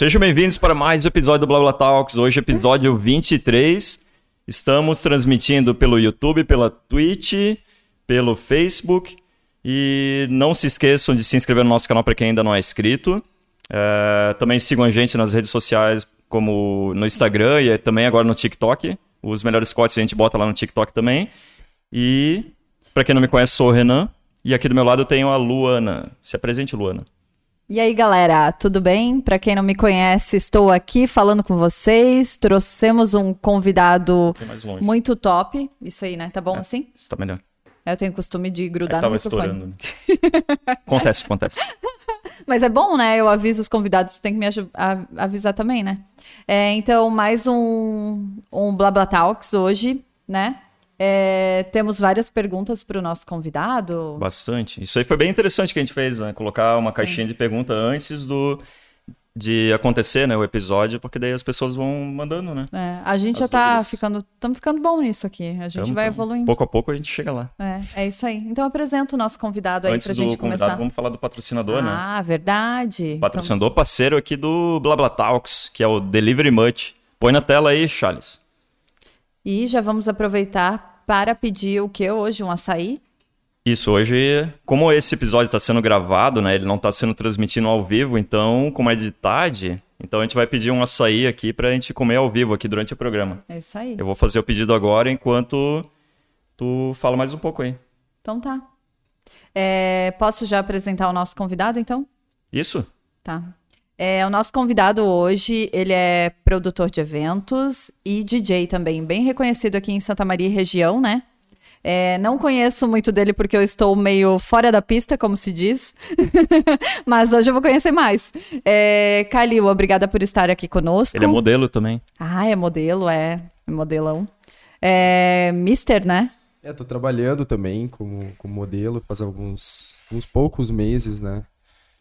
Sejam bem-vindos para mais um episódio do Blá Blá Talks. Hoje, episódio 23. Estamos transmitindo pelo YouTube, pela Twitch, pelo Facebook. E não se esqueçam de se inscrever no nosso canal para quem ainda não é inscrito. É, também sigam a gente nas redes sociais, como no Instagram e também agora no TikTok. Os melhores cortes a gente bota lá no TikTok também. E, para quem não me conhece, sou o Renan. E aqui do meu lado eu tenho a Luana. Se apresente, Luana. E aí, galera, tudo bem? Para quem não me conhece, estou aqui falando com vocês. Trouxemos um convidado muito top. Isso aí, né? Tá bom é, assim? Está melhor. Eu tenho costume de grudar é no microfone. estourando. acontece, acontece. Mas é bom, né? Eu aviso os convidados, tem que me avisar também, né? É, então, mais um, um Blabla Talks hoje, né? É, temos várias perguntas para o nosso convidado. Bastante. Isso aí foi bem interessante que a gente fez, né? Colocar uma Sim. caixinha de pergunta antes do de acontecer, né, o episódio, porque daí as pessoas vão mandando, né? É, a gente já tá dúvidas. ficando, estamos ficando bom nisso aqui. A gente tamo, vai tamo. evoluindo. Pouco a pouco a gente chega lá. É, é isso aí. Então apresenta o nosso convidado aí Antes pra gente começar. Vamos falar do patrocinador, ah, né? Ah, verdade. Patrocinador parceiro aqui do BlaBlaTalks, que é o Delivery Much. Põe na tela aí, Charles. E já vamos aproveitar para pedir o que hoje? Um açaí? Isso, hoje, como esse episódio está sendo gravado, né? Ele não está sendo transmitido ao vivo, então, como é de tarde, então a gente vai pedir um açaí aqui para a gente comer ao vivo aqui durante o programa. É isso aí. Eu vou fazer o pedido agora enquanto tu fala mais um pouco aí. Então tá. É, posso já apresentar o nosso convidado, então? Isso. Tá. É, o nosso convidado hoje, ele é produtor de eventos e DJ também, bem reconhecido aqui em Santa Maria região, né? É, não conheço muito dele porque eu estou meio fora da pista, como se diz. Mas hoje eu vou conhecer mais. É, Kalil, obrigada por estar aqui conosco. Ele é modelo também. Ah, é modelo, é. É modelão. É Mister, né? É, tô trabalhando também como, como modelo faz alguns uns poucos meses, né?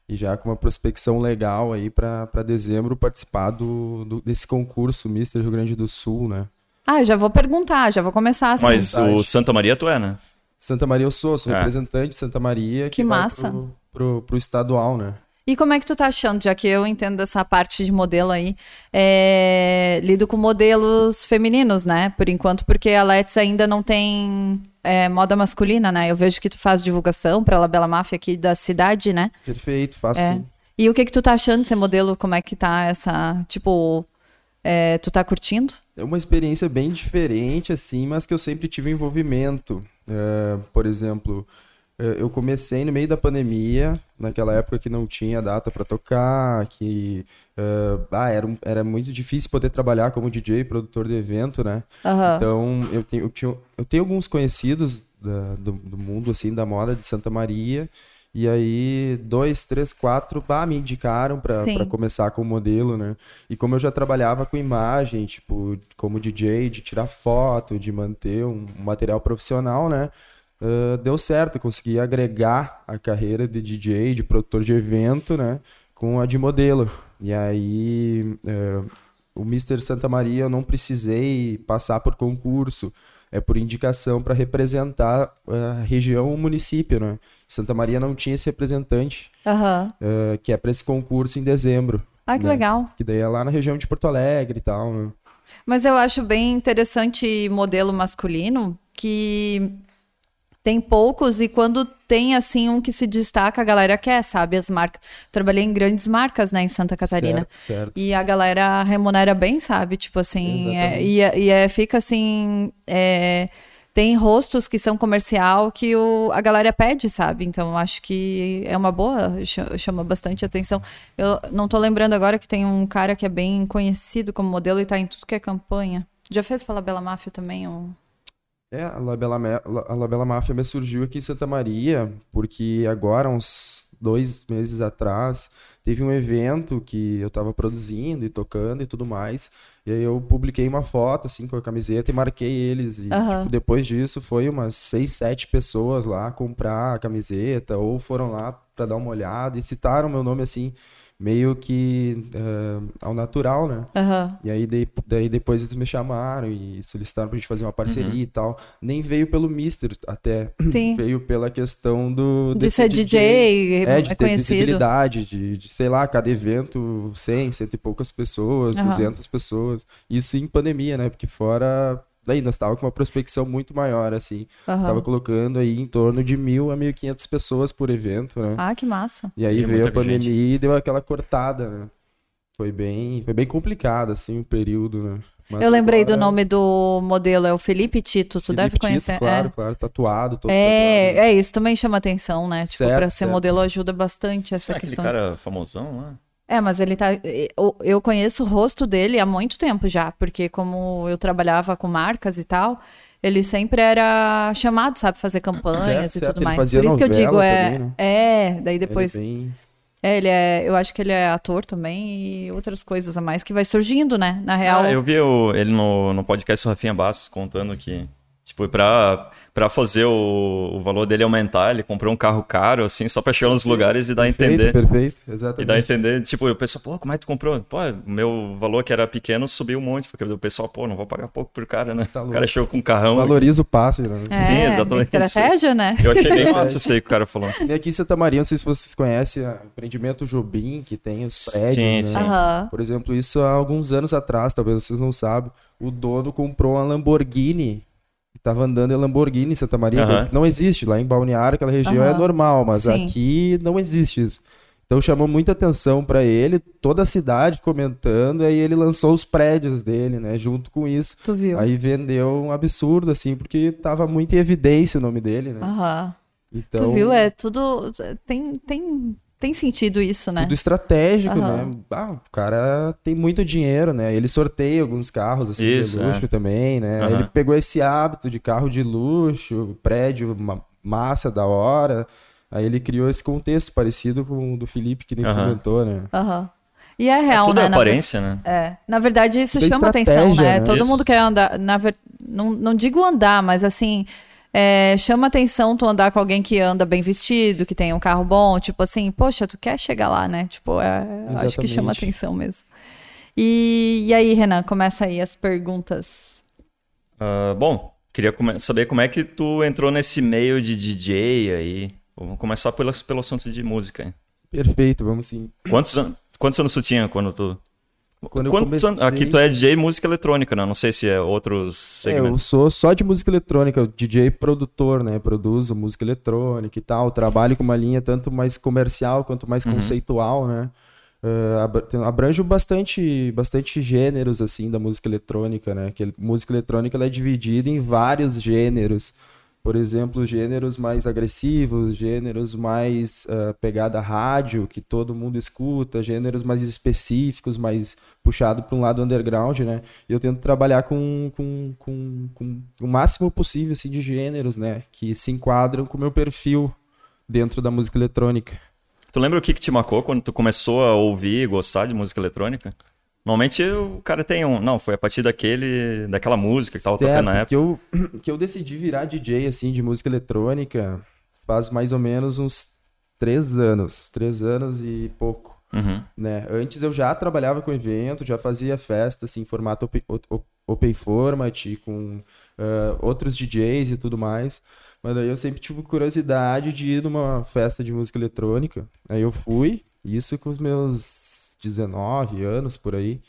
E já com uma prospecção legal aí para dezembro participar do, do, desse concurso Mister Rio Grande do Sul, né? Ah, eu já vou perguntar, já vou começar assim. Mas o Santa Maria tu é, né? Santa Maria eu sou, sou é. representante de Santa Maria. Que, que massa. Pro, pro, pro, estadual, né? E como é que tu tá achando, já que eu entendo dessa parte de modelo aí, é, lido com modelos femininos, né? Por enquanto, porque a Let's ainda não tem é, moda masculina, né? Eu vejo que tu faz divulgação pra Labela Máfia aqui da cidade, né? Perfeito, faço é. sim. E o que que tu tá achando de ser modelo? Como é que tá essa, tipo, é, tu tá curtindo? É uma experiência bem diferente, assim, mas que eu sempre tive envolvimento. É, por exemplo, eu comecei no meio da pandemia, naquela época que não tinha data para tocar, que uh, ah, era, era muito difícil poder trabalhar como DJ, produtor de evento, né? Uhum. Então eu tenho, eu, tinha, eu tenho alguns conhecidos da, do, do mundo assim da moda de Santa Maria e aí, dois, três, quatro, bah, me indicaram para começar com o modelo, né? E como eu já trabalhava com imagem, tipo, como DJ, de tirar foto, de manter um, material profissional, né? Uh, deu certo, consegui agregar a carreira de DJ, de produtor de evento, né? Com a de modelo. E aí, uh, o Mr. Santa Maria eu não precisei passar por concurso é por indicação para representar a região, o município, né? Santa Maria não tinha esse representante, uhum. uh, que é para esse concurso em dezembro. Ah, que né? legal. Que daí é lá na região de Porto Alegre e tal, né? Mas eu acho bem interessante modelo masculino que tem poucos e quando tem assim um que se destaca, a galera quer, sabe? As marcas. Trabalhei em grandes marcas, né, em Santa Catarina. Certo, certo. E a galera remunera bem, sabe? Tipo assim, é, e, é, e é, fica assim. É, tem rostos que são comercial que o, a galera pede, sabe? Então acho que é uma boa, chama bastante atenção. Eu não tô lembrando agora que tem um cara que é bem conhecido como modelo e tá em tudo que é campanha. Já fez pela Bela Máfia também? Um... É, a Labela, a Labela Máfia me surgiu aqui em Santa Maria, porque agora, uns dois meses atrás, teve um evento que eu estava produzindo e tocando e tudo mais. E aí eu publiquei uma foto, assim, com a camiseta e marquei eles. E uhum. tipo, depois disso foi umas seis, sete pessoas lá comprar a camiseta ou foram lá para dar uma olhada e citaram meu nome, assim, meio que uh, ao natural, né? Uhum. E aí de, daí depois eles me chamaram e solicitaram pra gente fazer uma parceria uhum. e tal. Nem veio pelo Mister, até Sim. veio pela questão do de ser DJ, DJ é, de é ter conhecido. visibilidade, de, de, sei lá, cada evento 100, cento e poucas pessoas, uhum. 200 pessoas. Isso em pandemia, né? Porque fora daí nós estava com uma prospecção muito maior, assim. Uhum. Estava colocando aí em torno de mil a mil e quinhentas pessoas por evento, né? Ah, que massa. E aí e veio a pandemia gente. e deu aquela cortada, né? Foi bem, foi bem complicado, assim, o período, né? Mas eu lembrei agora... do nome do modelo, é o Felipe Tito, tu Felipe deve conhecer. Tito, claro, é. claro, tatuado, todo é, tatuado. É, isso também chama atenção, né? Tipo, certo, pra ser certo. modelo ajuda bastante essa Será questão. Aquele cara famosão lá? É, mas ele tá. Eu conheço o rosto dele há muito tempo já, porque como eu trabalhava com marcas e tal, ele sempre era chamado, sabe, fazer campanhas certo, e tudo mais. Por isso que eu digo, é. Também, né? É, daí depois. Ele é, bem... é, ele é. Eu acho que ele é ator também e outras coisas a mais que vai surgindo, né? Na real. Ah, eu vi o, ele no, no podcast do Rafinha Bastos contando que Tipo, pra, pra fazer o, o valor dele aumentar, ele comprou um carro caro, assim, só pra chegar nos lugares e dar a entender. Perfeito, exatamente. E dar a entender, tipo, o pessoal, pô, como é que tu comprou? Pô, meu valor que era pequeno subiu um monte, porque o pessoal, pô, não vou pagar pouco por cara, né? Tá o cara chegou com um carrão. Valoriza o passe, né? É, Sim, exatamente. Estratégia, né? Eu achei bem massa isso aí que o cara falou. E aqui em Santa Maria, não sei se vocês conhecem o empreendimento Jobim, que tem os prédios, sim, né? Sim. Uhum. Por exemplo, isso há alguns anos atrás, talvez vocês não sabem, o dono comprou uma Lamborghini Tava andando em Lamborghini em Santa Maria, uhum. não existe. Lá em Balneário, aquela região uhum. é normal, mas Sim. aqui não existe isso. Então chamou muita atenção para ele, toda a cidade comentando, aí ele lançou os prédios dele, né, junto com isso. Tu viu? Aí vendeu um absurdo, assim, porque tava muito em evidência o nome dele, né? Aham. Então... Tu viu? É tudo. Tem, tem tem sentido isso, né? Tudo estratégico, uhum. né? Ah, o cara tem muito dinheiro, né? Ele sorteia alguns carros assim isso, de luxo é. também, né? Uhum. Ele pegou esse hábito de carro de luxo, prédio, massa da hora. Aí ele criou esse contexto parecido com o do Felipe que nem uhum. comentou, né? Aham. Uhum. E é real, é tudo né? aparência, na... né? É. Na verdade, isso chama atenção, né? né? Todo isso. mundo quer andar. Na ver... não, não digo andar, mas assim, é, chama atenção tu andar com alguém que anda bem vestido, que tem um carro bom, tipo assim, poxa, tu quer chegar lá, né? Tipo, é, acho que chama atenção mesmo. E, e aí, Renan, começa aí as perguntas. Uh, bom, queria saber como é que tu entrou nesse meio de DJ aí. Vamos começar pelo, pelo assunto de música. Perfeito, vamos sim. Quantos, an quantos anos tu tinha quando tu quando eu comecei... Aqui tu é DJ música eletrônica, né? Não sei se é outros segmentos. É, eu sou só de música eletrônica, DJ produtor, né? Produzo música eletrônica e tal. Trabalho com uma linha tanto mais comercial quanto mais uhum. conceitual, né? Uh, abranjo bastante, bastante gêneros, assim, da música eletrônica, né? Que música eletrônica ela é dividida em vários gêneros por exemplo, gêneros mais agressivos, gêneros mais uh, pegada rádio, que todo mundo escuta, gêneros mais específicos, mais puxado para um lado underground, né? Eu tento trabalhar com, com, com, com, o máximo possível assim, de gêneros, né? Que se enquadram com o meu perfil dentro da música eletrônica. Tu lembra o que, que te marcou quando tu começou a ouvir e gostar de música eletrônica? Normalmente o cara tem um. Não, foi a partir daquele, daquela música que tava certo, tocando na época. Que eu, que eu decidi virar DJ assim, de música eletrônica faz mais ou menos uns três anos. Três anos e pouco. Uhum. Né? Antes eu já trabalhava com evento, já fazia festa assim, em formato open, open format, com uh, outros DJs e tudo mais. Mas daí eu sempre tive curiosidade de ir numa festa de música eletrônica. Aí eu fui, isso com os meus 19 anos por aí.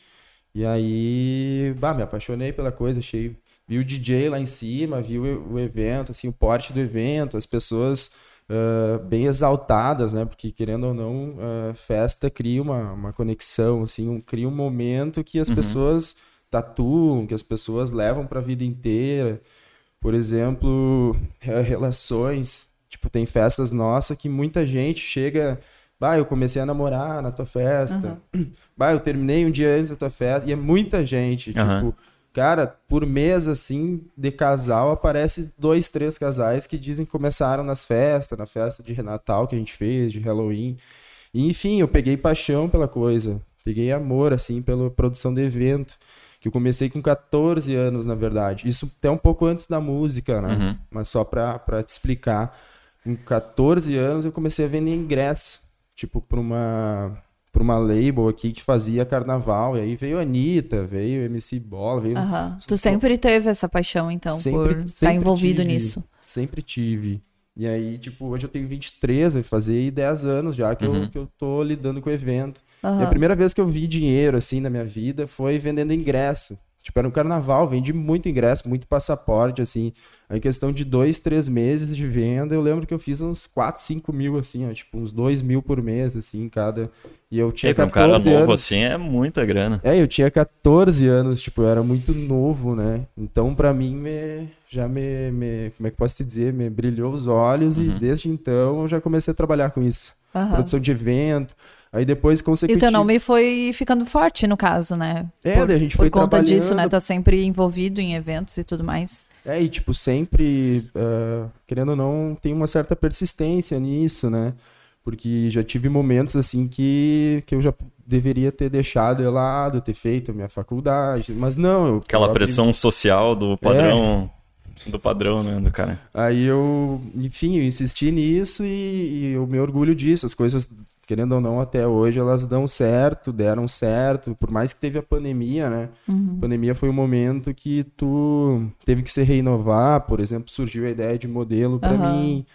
E aí, bah, me apaixonei pela coisa, achei. Vi o DJ lá em cima, vi o, o evento, assim, o porte do evento, as pessoas uh, bem exaltadas, né? Porque, querendo ou não, uh, festa cria uma, uma conexão, assim, um, cria um momento que as uhum. pessoas tatuam, que as pessoas levam para a vida inteira. Por exemplo, relações. Tipo, tem festas nossas que muita gente chega Bah, eu comecei a namorar na tua festa. Uhum. Bah, eu terminei um dia antes da tua festa. E é muita gente. Uhum. Tipo, cara, por mês, assim, de casal, aparece dois, três casais que dizem que começaram nas festas, na festa de Natal que a gente fez, de Halloween. E, enfim, eu peguei paixão pela coisa. Peguei amor, assim, pela produção de evento. Que eu comecei com 14 anos, na verdade. Isso até um pouco antes da música, né? Uhum. Mas só pra, pra te explicar. Com 14 anos eu comecei a vender ingresso tipo, para uma por uma label aqui que fazia carnaval. E aí veio a Anitta, veio MC Bola, veio. Uhum. Tu sempre teve essa paixão, então, sempre, por estar envolvido tive, nisso. Sempre tive. E aí, tipo, hoje eu tenho 23, vai fazer 10 anos já que, uhum. eu, que eu tô lidando com o evento. Uhum. E a primeira vez que eu vi dinheiro, assim, na minha vida foi vendendo ingresso. Tipo, era um carnaval, vendi muito ingresso, muito passaporte, assim. Em questão de dois, três meses de venda, eu lembro que eu fiz uns 4, 5 mil, assim, ó, tipo, uns 2 mil por mês, assim, cada. E eu tinha e 14 um cara novo, anos. assim, é muita grana. É, eu tinha 14 anos, tipo, eu era muito novo, né? Então, pra mim, me... já me, me. Como é que posso te dizer? Me brilhou os olhos uhum. e desde então eu já comecei a trabalhar com isso. Uhum. Produção de evento. Aí depois, consequentemente... E o teu nome foi ficando forte, no caso, né? É, por, a gente foi Por conta disso, né? Tá sempre envolvido em eventos e tudo mais. É, e tipo, sempre, uh, querendo ou não, tem uma certa persistência nisso, né? Porque já tive momentos, assim, que, que eu já deveria ter deixado de lado, ter feito a minha faculdade, mas não. Eu, Aquela próprio... pressão social do padrão... É do padrão, né, do cara. Aí eu, enfim, eu insisti nisso e, e eu me orgulho disso. As coisas querendo ou não, até hoje elas dão certo, deram certo, por mais que teve a pandemia, né? Uhum. A pandemia foi um momento que tu teve que se renovar, por exemplo, surgiu a ideia de modelo para uhum. mim,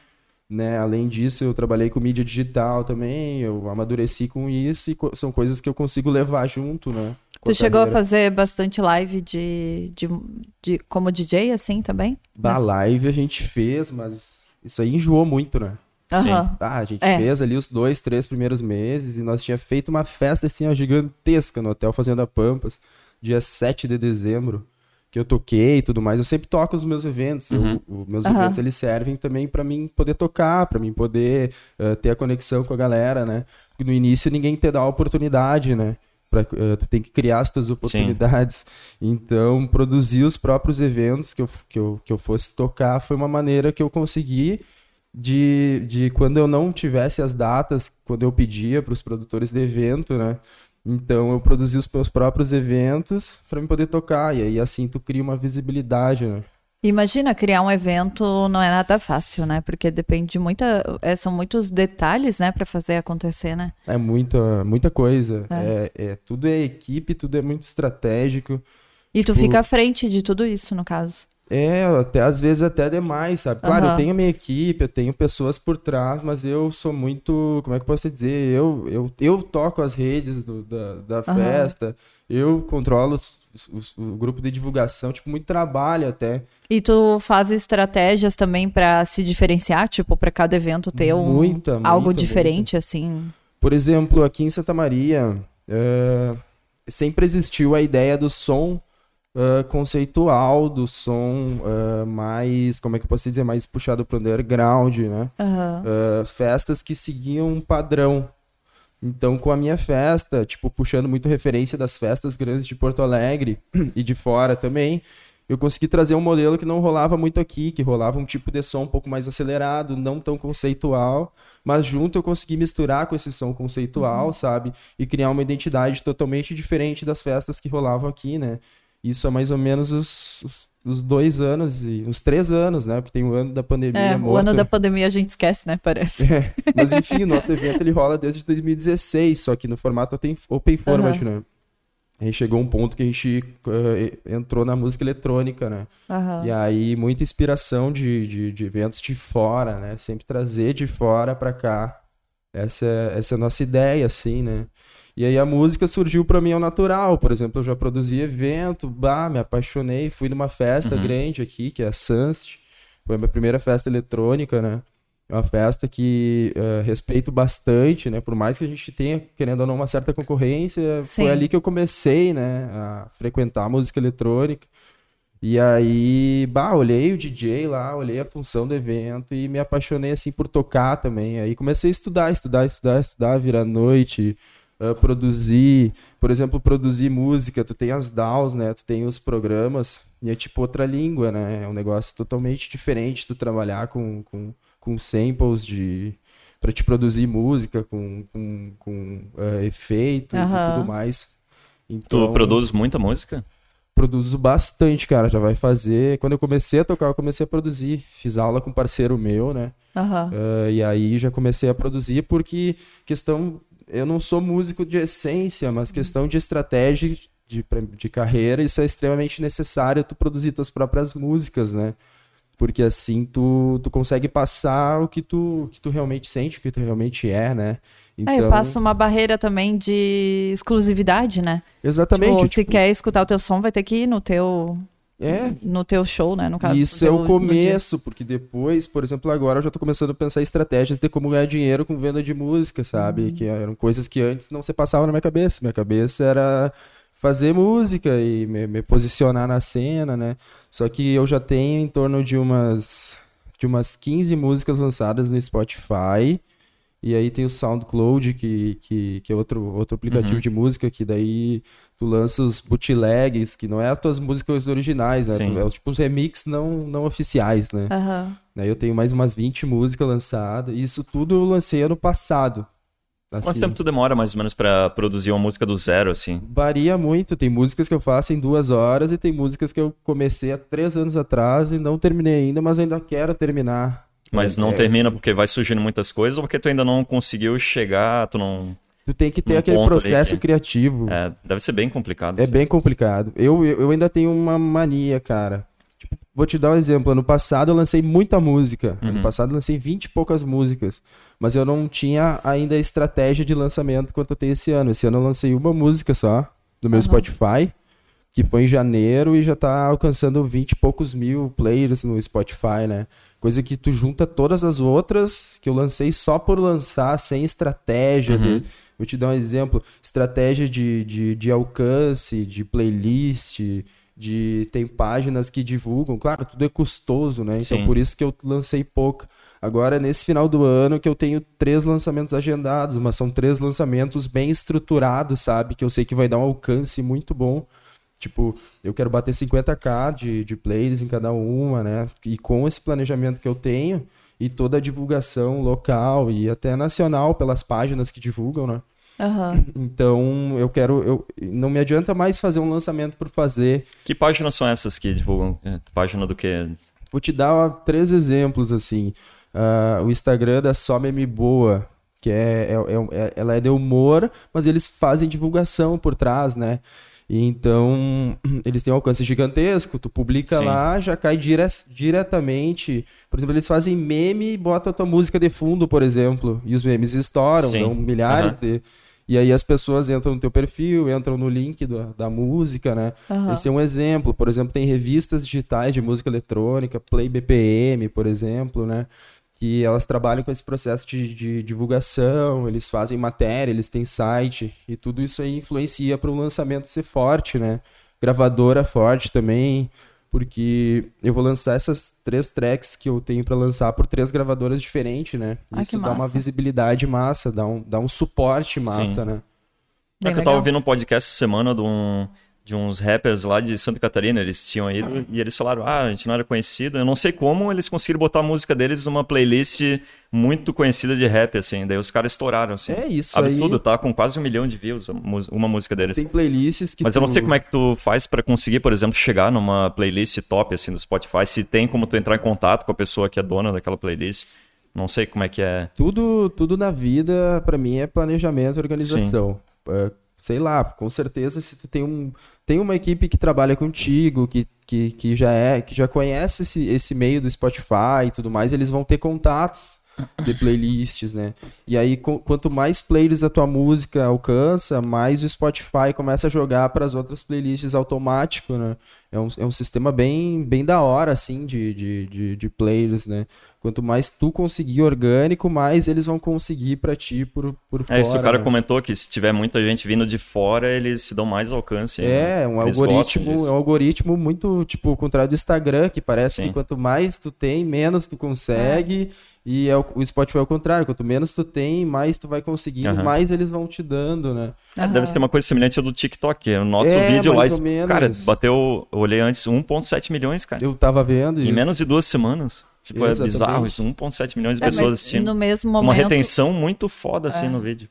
né? Além disso, eu trabalhei com mídia digital também, eu amadureci com isso e co são coisas que eu consigo levar junto, né? Tu chegou a fazer bastante live de, de, de como DJ assim também? Da mas... live a gente fez, mas isso aí enjoou muito, né? Sim. Ah, a gente é. fez ali os dois, três primeiros meses e nós tinha feito uma festa assim, ó, gigantesca no Hotel Fazenda Pampas, dia 7 de dezembro, que eu toquei e tudo mais. Eu sempre toco os meus eventos. Uhum. os meus uhum. eventos eles servem também para mim poder tocar, para mim poder uh, ter a conexão com a galera, né? no início ninguém te dá a oportunidade, né? Pra, uh, tu tem que criar essas oportunidades. Sim. Então, produzir os próprios eventos que eu, que, eu, que eu fosse tocar foi uma maneira que eu consegui de, de quando eu não tivesse as datas, quando eu pedia para os produtores de evento, né? Então eu produzia os meus próprios eventos para me poder tocar. E aí assim tu cria uma visibilidade, né? Imagina, criar um evento não é nada fácil, né? Porque depende de muita. É, são muitos detalhes, né, para fazer acontecer, né? É muita, muita coisa. É. É, é. tudo é equipe, tudo é muito estratégico. E tu tipo... fica à frente de tudo isso, no caso. É, até às vezes até demais, sabe? Claro, uhum. eu tenho minha equipe, eu tenho pessoas por trás, mas eu sou muito, como é que eu posso dizer? Eu, eu, eu toco as redes do, da, da uhum. festa, eu controlo os, os, o grupo de divulgação, tipo, muito trabalho até. E tu faz estratégias também para se diferenciar, tipo, para cada evento ter um, muita, algo muita, diferente, muita. assim? Por exemplo, aqui em Santa Maria, uh, sempre existiu a ideia do som uh, conceitual do som uh, mais, como é que eu posso dizer, mais puxado para o underground, né? Uhum. Uh, festas que seguiam um padrão. Então, com a minha festa, tipo, puxando muito referência das festas grandes de Porto Alegre e de fora também, eu consegui trazer um modelo que não rolava muito aqui, que rolava um tipo de som um pouco mais acelerado, não tão conceitual, mas junto eu consegui misturar com esse som conceitual, uhum. sabe? E criar uma identidade totalmente diferente das festas que rolavam aqui, né? Isso há mais ou menos os, os, os, dois anos, e uns três anos, né? Porque tem o ano da pandemia. É, morto. o ano da pandemia a gente esquece, né? Parece. É, mas enfim, o nosso evento ele rola desde 2016, só que no formato open format, uhum. né? A gente chegou a um ponto que a gente uh, entrou na música eletrônica, né? Uhum. E aí, muita inspiração de, de, de, eventos de fora, né? Sempre trazer de fora para cá. Essa, essa é a nossa ideia, assim, né? E aí a música surgiu para mim ao natural. Por exemplo, eu já produzi evento, bah, me apaixonei, fui numa festa uhum. grande aqui, que é a Sunst. Foi a minha primeira festa eletrônica, né? É uma festa que uh, respeito bastante, né? Por mais que a gente tenha, querendo ou não, uma certa concorrência, Sim. foi ali que eu comecei, né? A frequentar a música eletrônica. E aí, bah, olhei o DJ lá, olhei a função do evento e me apaixonei, assim, por tocar também. Aí comecei a estudar, estudar, estudar, estudar, virar noite, uh, produzir, por exemplo, produzir música, tu tem as DAWs, né? Tu tem os programas, e é tipo outra língua, né? É um negócio totalmente diferente tu trabalhar com, com, com samples de para te produzir música com, com, com uh, efeitos uhum. e tudo mais. Então, tu produz muita música? Produzo bastante, cara. Já vai fazer. Quando eu comecei a tocar, eu comecei a produzir. Fiz aula com um parceiro meu, né? Uhum. Uh, e aí já comecei a produzir porque questão eu não sou músico de essência, mas questão de estratégia de, de carreira, isso é extremamente necessário tu produzir tuas próprias músicas, né? Porque assim tu, tu consegue passar o que tu, que tu realmente sente, o que tu realmente é, né? Então... É, passa uma barreira também de exclusividade, né? Exatamente. Tipo, tipo... Se quer escutar o teu som, vai ter que ir no teu é. no teu show, né? No caso. Isso é o começo, porque depois, por exemplo, agora eu já tô começando a pensar em estratégias de como ganhar dinheiro com venda de música, sabe? Uhum. Que eram coisas que antes não se passavam na minha cabeça. Minha cabeça era fazer música e me, me posicionar na cena, né? Só que eu já tenho em torno de umas de umas 15 músicas lançadas no Spotify. E aí tem o SoundCloud, que, que, que é outro, outro aplicativo uhum. de música, que daí tu lança os bootlegs, que não é as tuas músicas originais, né? Tu, é tipo os remix não, não oficiais, né? Uhum. Aí eu tenho mais umas 20 músicas lançadas, e isso tudo eu lancei ano passado. Assim. Quanto tempo tu demora mais ou menos para produzir uma música do zero, assim? Varia muito. Tem músicas que eu faço em duas horas e tem músicas que eu comecei há três anos atrás e não terminei ainda, mas ainda quero terminar. Mas não é... termina porque vai surgindo muitas coisas ou porque tu ainda não conseguiu chegar, tu não Tu tem que ter aquele processo que... criativo. É, deve ser bem complicado. É assim. bem complicado. Eu, eu, eu, ainda tenho uma mania, cara. Tipo, vou te dar um exemplo. Ano passado eu lancei muita música. Uhum. Ano passado eu lancei 20 e poucas músicas. Mas eu não tinha ainda a estratégia de lançamento quanto eu tenho esse ano. Esse ano eu lancei uma música só no meu uhum. Spotify, que foi em janeiro e já tá alcançando 20 e poucos mil players no Spotify, né? Coisa que tu junta todas as outras que eu lancei só por lançar, sem estratégia uhum. de Vou te dar um exemplo: estratégia de, de, de alcance, de playlist, de tem páginas que divulgam. Claro, tudo é custoso, né? Então Sim. por isso que eu lancei pouco. Agora, nesse final do ano, que eu tenho três lançamentos agendados, mas são três lançamentos bem estruturados, sabe? Que eu sei que vai dar um alcance muito bom. Tipo, eu quero bater 50k de, de players em cada uma, né? E com esse planejamento que eu tenho, e toda a divulgação local e até nacional pelas páginas que divulgam, né? Uhum. Então eu quero. Eu, não me adianta mais fazer um lançamento por fazer. Que páginas são essas que divulgam? É, página do que? Vou te dar três exemplos assim. Uh, o Instagram da Só Meme Boa, que é, é, é, ela é de humor, mas eles fazem divulgação por trás, né? Então, eles têm um alcance gigantesco. Tu publica Sim. lá, já cai dire diretamente. Por exemplo, eles fazem meme e botam a tua música de fundo, por exemplo. E os memes estouram, Sim. dão milhares uhum. de. E aí as pessoas entram no teu perfil, entram no link do, da música, né? Uhum. Esse é um exemplo. Por exemplo, tem revistas digitais de música eletrônica, Play BPM, por exemplo, né? Que elas trabalham com esse processo de, de, divulgação, eles fazem matéria, eles têm site, e tudo isso aí influencia para o lançamento ser forte, né? Gravadora forte também, porque eu vou lançar essas três tracks que eu tenho para lançar por três gravadoras diferentes, né? Ah, isso dá uma visibilidade massa, dá um, dá um suporte massa, Sim. né? É que eu tava ouvindo um podcast essa semana de um de uns rappers lá de Santa Catarina, eles tinham ido e eles falaram: "Ah, a gente não era conhecido". Eu não sei como eles conseguiram botar a música deles numa playlist muito conhecida de rap assim, daí os caras estouraram assim. É isso Absurdo, aí. tá com quase um milhão de views uma música deles. Tem playlists que Mas tu... eu não sei como é que tu faz para conseguir, por exemplo, chegar numa playlist top assim do Spotify, se tem como tu entrar em contato com a pessoa que é dona daquela playlist. Não sei como é que é. Tudo, tudo na vida, para mim, é planejamento e organização. É, sei lá, com certeza se tu tem um tem uma equipe que trabalha contigo, que, que, que já é, que já conhece esse, esse meio do Spotify e tudo mais, eles vão ter contatos de playlists, né? E aí, quanto mais players a tua música alcança, mais o Spotify começa a jogar para as outras playlists automático, né? É um, é um sistema bem, bem da hora, assim, de, de, de, de players, né? Quanto mais tu conseguir orgânico, mais eles vão conseguir para ti por, por fora. É isso que o cara né? comentou, que se tiver muita gente vindo de fora, eles se dão mais alcance. É, né? um eles algoritmo, é um algoritmo muito, tipo, o contrário do Instagram, que parece Sim. que quanto mais tu tem, menos tu consegue. É. E é o, o Spotify é o contrário, quanto menos tu tem, mais tu vai conseguindo, uhum. mais eles vão te dando, né? É, deve ser uma coisa semelhante ao do TikTok. O nosso é, vídeo lá, cara, bateu, eu olhei antes, 1.7 milhões, cara. Eu tava vendo Em menos de duas semanas. Tipo, Exatamente. é bizarro isso, 1.7 milhões de é, pessoas assistindo. No mesmo momento... Uma retenção muito foda, assim, é. no vídeo.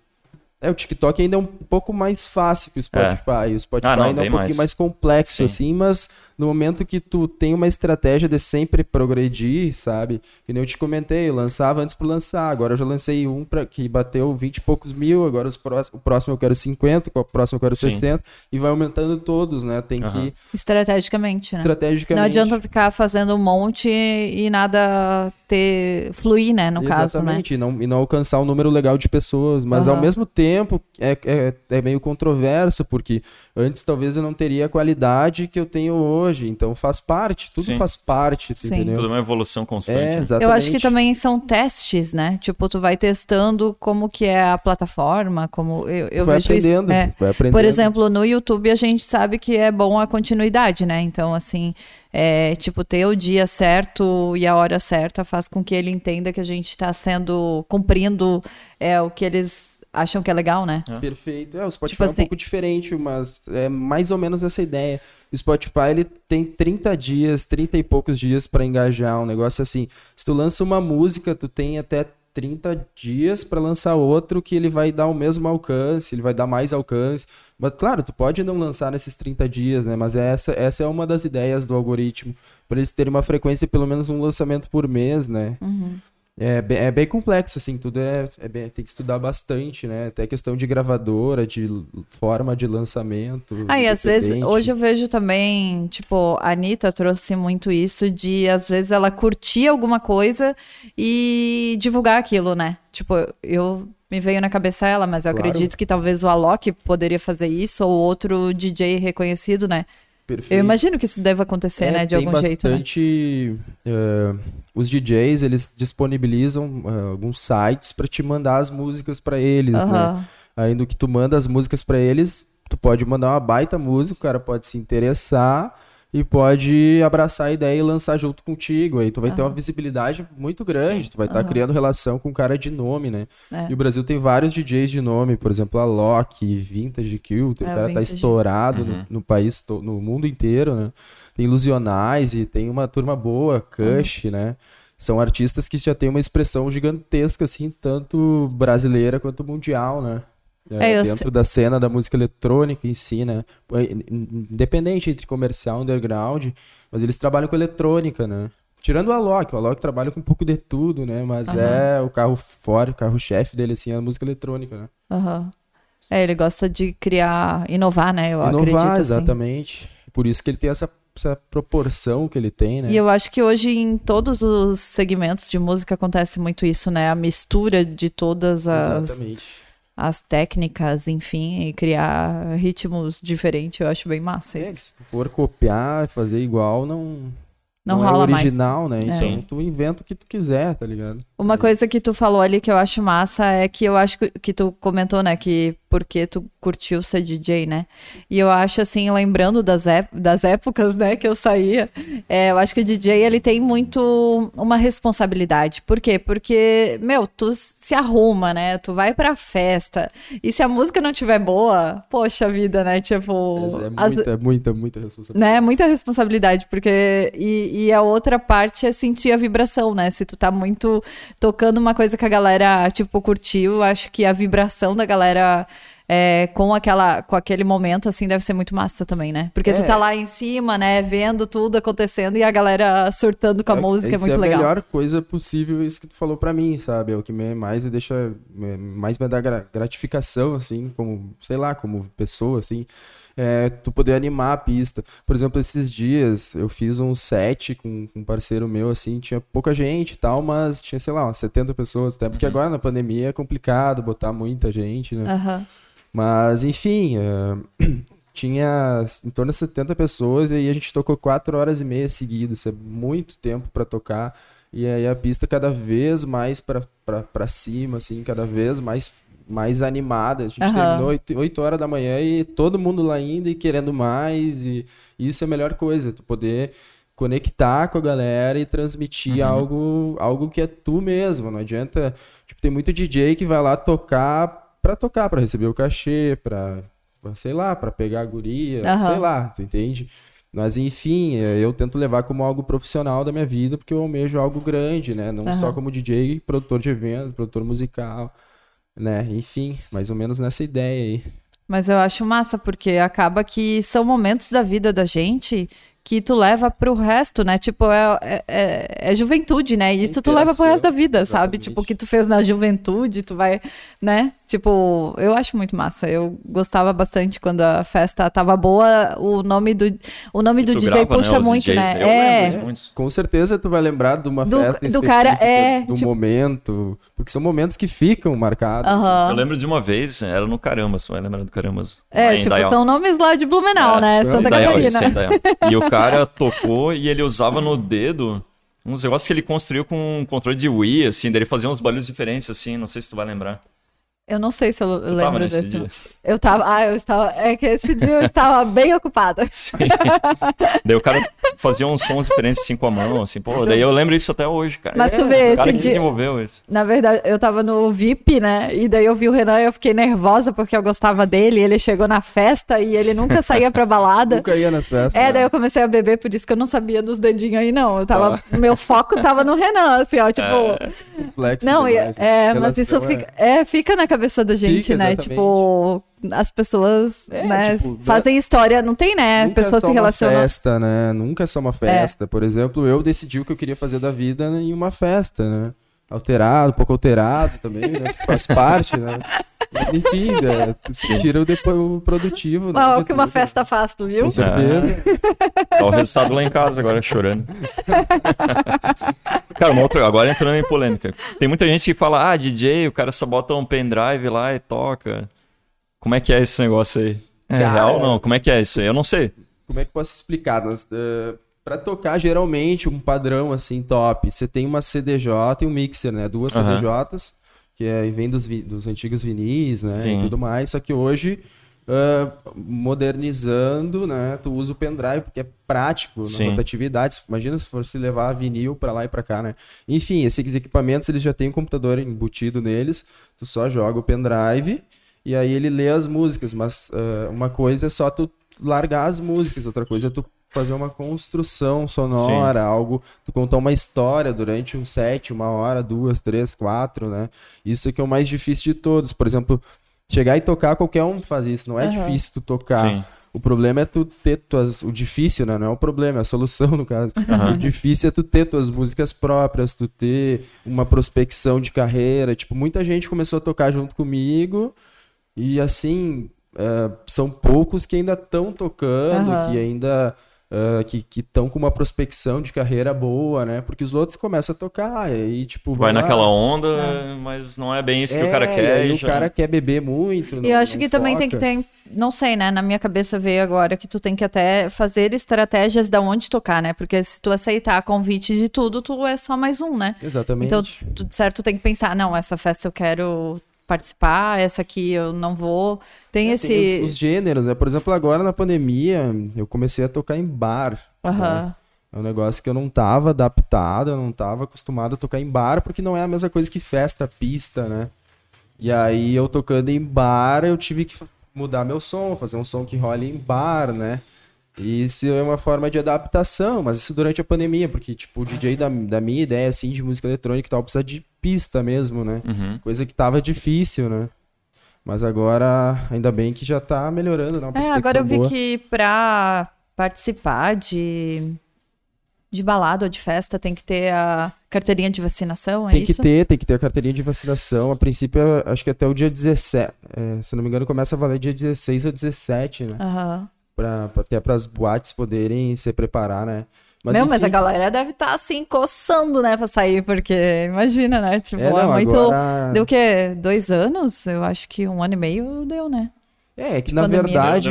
É, o TikTok ainda é um pouco mais fácil que o Spotify. É. O Spotify ah, não, ainda é um pouquinho mais, mais complexo, Sim. assim, mas no momento que tu tem uma estratégia de sempre progredir, sabe? Que nem eu te comentei, eu lançava antes por lançar, agora eu já lancei um pra, que bateu 20 e poucos mil, agora os próximos, o próximo eu quero 50, o próximo eu quero Sim. 60, e vai aumentando todos, né? Tem uhum. que... Estrategicamente, né? Estrategicamente. Não adianta ficar fazendo um monte e nada ter fluir, né, no Exatamente, caso, né? E não, e não alcançar um número legal de pessoas, mas uhum. ao mesmo tempo é, é, é meio controverso, porque antes talvez eu não teria a qualidade que eu tenho hoje, então faz parte, tudo Sim. faz parte, Sim. entendeu? Tudo é uma evolução constante. É, né? exatamente. Eu acho que também são testes, né? Tipo, tu vai testando como que é a plataforma, como eu, eu vai vejo aprendendo, isso. É. Vai aprendendo. Por exemplo, no YouTube a gente sabe que é bom a continuidade, né? Então, assim, é, tipo, ter o dia certo e a hora certa faz com que ele entenda que a gente está sendo, cumprindo é, o que eles acham que é legal, né? É. Perfeito. É, o Spotify tipo é um assim... pouco diferente, mas é mais ou menos essa ideia. O Spotify ele tem 30 dias, 30 e poucos dias para engajar um negócio assim. Se tu lança uma música, tu tem até 30 dias para lançar outro que ele vai dar o mesmo alcance, ele vai dar mais alcance. Mas claro, tu pode não lançar nesses 30 dias, né? Mas essa, essa é uma das ideias do algoritmo, para eles terem uma frequência pelo menos um lançamento por mês, né? Uhum. É bem, é bem complexo, assim, tudo é, é bem, tem que estudar bastante, né? Até questão de gravadora, de forma de lançamento. Ah, e às vezes, hoje eu vejo também, tipo, a Anitta trouxe muito isso de, às vezes, ela curtir alguma coisa e divulgar aquilo, né? Tipo, eu me veio na cabeça ela, mas eu claro. acredito que talvez o Alok poderia fazer isso, ou outro DJ reconhecido, né? Perfeito. Eu imagino que isso deve acontecer, é, né, de algum jeito. Né? bastante. Uh, os DJs eles disponibilizam uh, alguns sites para te mandar as músicas para eles, uhum. né? Aí no que tu manda as músicas para eles, tu pode mandar uma baita música, o cara pode se interessar e pode abraçar a ideia e lançar junto contigo. Aí tu vai uhum. ter uma visibilidade muito grande, tu vai estar uhum. tá criando relação com um cara de nome, né? É. E o Brasil tem vários DJs de nome, por exemplo, a Loki, Vintage Kill, o é, cara tá estourado uhum. no, no, país, no mundo inteiro, né? Tem Ilusionais e tem uma turma boa, Kush, né? São artistas que já têm uma expressão gigantesca, assim, tanto brasileira quanto mundial, né? É, é, dentro sei. da cena da música eletrônica em si, né? Independente entre comercial e underground, mas eles trabalham com eletrônica, né? Tirando o Alok, o Alok trabalha com um pouco de tudo, né? Mas uhum. é o carro fora, o carro-chefe dele, assim, é a música eletrônica, né? Uhum. É, ele gosta de criar, inovar, né? Eu inovar, acredito. Assim. exatamente. Assim. Por isso que ele tem essa, essa proporção que ele tem, né? E eu acho que hoje em todos os segmentos de música acontece muito isso, né? A mistura de todas as. Exatamente as técnicas, enfim, e criar ritmos diferentes, eu acho bem massa. É, se for copiar, fazer igual, não, não, não é original, mais. né? É. Então tu inventa o que tu quiser, tá ligado? Uma coisa que tu falou ali que eu acho massa é que eu acho que, que tu comentou, né, que porque tu curtiu ser DJ, né? E eu acho assim, lembrando das, das épocas, né, que eu saía, é, eu acho que o DJ ele tem muito uma responsabilidade. Por quê? Porque, meu, tu se arruma, né? Tu vai pra festa. E se a música não tiver boa, poxa vida, né? Tipo. É, é muita, as... muita, muita responsabilidade. Né? Muita responsabilidade, porque. E, e a outra parte é sentir a vibração, né? Se tu tá muito tocando uma coisa que a galera, tipo, curtiu, acho que a vibração da galera é, com aquela com aquele momento assim deve ser muito massa também, né? Porque é. tu tá lá em cima, né, vendo tudo acontecendo e a galera surtando com a é, música, é muito é legal. É a melhor coisa possível isso que tu falou para mim, sabe? É o que me mais deixa mais me dá gratificação assim, como, sei lá, como pessoa assim. É, tu poder animar a pista. Por exemplo, esses dias eu fiz um set com, com um parceiro meu, assim, tinha pouca gente e tal, mas tinha, sei lá, umas 70 pessoas, até porque uhum. agora na pandemia é complicado botar muita gente, né? Uhum. Mas, enfim, uh, tinha em torno de 70 pessoas e aí a gente tocou 4 horas e meia seguidas. Isso é muito tempo para tocar. E aí a pista cada vez mais para cima, assim, cada vez mais, mais animada. A gente uhum. terminou 8, 8 horas da manhã e todo mundo lá indo e querendo mais. E isso é a melhor coisa, tu poder conectar com a galera e transmitir uhum. algo, algo que é tu mesmo. Não adianta. Tipo, tem muito DJ que vai lá tocar para tocar, para receber o cachê, para sei lá, para pegar a guria, uhum. sei lá, tu entende? Mas enfim, é, eu tento levar como algo profissional da minha vida, porque eu almejo algo grande, né? Não uhum. só como DJ, produtor de eventos, produtor musical, né? Enfim, mais ou menos nessa ideia aí. Mas eu acho massa, porque acaba que são momentos da vida da gente que tu leva pro resto, né? Tipo, é, é, é, é juventude, né? E isso tu leva pro resto da vida, exatamente. sabe? Tipo, o que tu fez na juventude, tu vai, né? Tipo, eu acho muito massa. Eu gostava bastante quando a festa tava boa. O nome do, o nome do DJ grava, puxa né, muito, DJs. né? Eu é. Com certeza tu vai lembrar de uma do, festa do cara, é, do tipo... momento. Porque são momentos que ficam marcados. Uh -huh. Eu lembro de uma vez, era no Caramba, você vai lembrar do Caramba. É, tipo, são nomes lá de Blumenau, é, né? Santa Catarina. e o cara tocou e ele usava no dedo uns negócios que ele construiu com um controle de Wii, assim, daí ele fazia uns barulhos diferentes, assim, não sei se tu vai lembrar. Eu não sei se eu tu lembro desse. Dia? Eu tava. Ah, eu estava. É que esse dia eu estava bem ocupada. Sim. daí o cara fazia uns sons diferentes assim com a mão, assim, pô, daí eu lembro isso até hoje, cara. Mas tu é, vê, o cara esse que dia... desenvolveu isso. Na verdade, eu tava no VIP, né? E daí eu vi o Renan e eu fiquei nervosa porque eu gostava dele. Ele chegou na festa e ele nunca saía pra balada. nunca ia nas festas. É, né? daí eu comecei a beber, por isso que eu não sabia dos dedinhos aí, não. Eu tava. Tá. Meu foco tava no Renan, assim, ó, tipo. É. Complexo não, demais, é, é mas isso fica, é, fica na cabeça da gente, fica, né? Exatamente. Tipo, as pessoas, é, né, tipo, fazem história, não tem, né? Nunca pessoas é só se relacionam. Uma festa, né? Nunca é só uma festa. É. Por exemplo, eu decidi o que eu queria fazer da vida em uma festa, né? Alterado, um pouco alterado também, né? Tipo, faz parte, né? Mas, enfim, né? tira o, depois, o produtivo. Né? o que uma festa faz, tu viu? Com certeza. É. Tá o resultado lá em casa agora, chorando. cara, uma outra, agora entrando em polêmica. Tem muita gente que fala, ah, DJ, o cara só bota um pendrive lá e toca. Como é que é esse negócio aí? É cara, real ou não? Como é que é isso aí? Eu não sei. Como é que eu posso explicar? Nós, uh, para tocar, geralmente, um padrão assim top, você tem uma CDJ e um mixer, né? Duas uhum. CDJs, que é, vem dos, dos antigos vinis, né? Sim. E tudo mais. Só que hoje, uh, modernizando, né? Tu usa o pendrive, porque é prático na rotatividade. Imagina se fosse levar vinil para lá e para cá, né? Enfim, esses equipamentos, eles já têm um computador embutido neles. Tu só joga o pendrive e aí ele lê as músicas. Mas uh, uma coisa é só tu largar as músicas, outra coisa é tu fazer uma construção sonora, Sim. algo, tu contar uma história durante um set, uma hora, duas, três, quatro, né? Isso é que é o mais difícil de todos. Por exemplo, chegar e tocar, qualquer um faz isso. Não é uhum. difícil tu tocar. Sim. O problema é tu ter tuas. O difícil, né? Não é o problema, é a solução, no caso. Uhum. O difícil é tu ter tuas músicas próprias, tu ter uma prospecção de carreira. Tipo, muita gente começou a tocar junto comigo. E assim, uh, são poucos que ainda estão tocando, uhum. que ainda Uh, que estão com uma prospecção de carreira boa, né? Porque os outros começam a tocar e aí, tipo... Vai naquela onda, é. mas não é bem isso é, que o cara é, quer. E, e já... o cara quer beber muito. E eu acho que foca. também tem que ter... Não sei, né? Na minha cabeça veio agora que tu tem que até fazer estratégias da onde tocar, né? Porque se tu aceitar convite de tudo, tu é só mais um, né? Exatamente. Então, tu, certo, tu tem que pensar, não, essa festa eu quero participar, essa aqui eu não vou. Tem é, esse. Tem os, os, gêneros, né? Por exemplo, agora na pandemia, eu comecei a tocar em bar. Uhum. Né? É um negócio que eu não tava adaptado, eu não tava acostumado a tocar em bar, porque não é a mesma coisa que festa, pista, né? E aí eu tocando em bar, eu tive que mudar meu som, fazer um som que role em bar, né? Isso é uma forma de adaptação, mas isso durante a pandemia, porque, tipo, o DJ da, da minha ideia, assim, de música eletrônica e tal, precisa de pista mesmo, né? Uhum. Coisa que tava difícil, né? Mas agora, ainda bem que já tá melhorando, né? É, agora eu vi boa. que pra participar de, de balada ou de festa tem que ter a carteirinha de vacinação, é tem isso? Tem que ter, tem que ter a carteirinha de vacinação. A princípio, acho que até o dia 17, é, se não me engano, começa a valer dia 16 ou 17, né? Aham. Uhum pra, até para as boates poderem se preparar, né? Mas, enfim... mas a galera deve estar tá, assim, coçando, né, pra sair, porque imagina, né? Tipo, é, é não, é muito. Agora... Deu o quê? Dois anos? Eu acho que um ano e meio deu, né? É, que de na pandemia. verdade.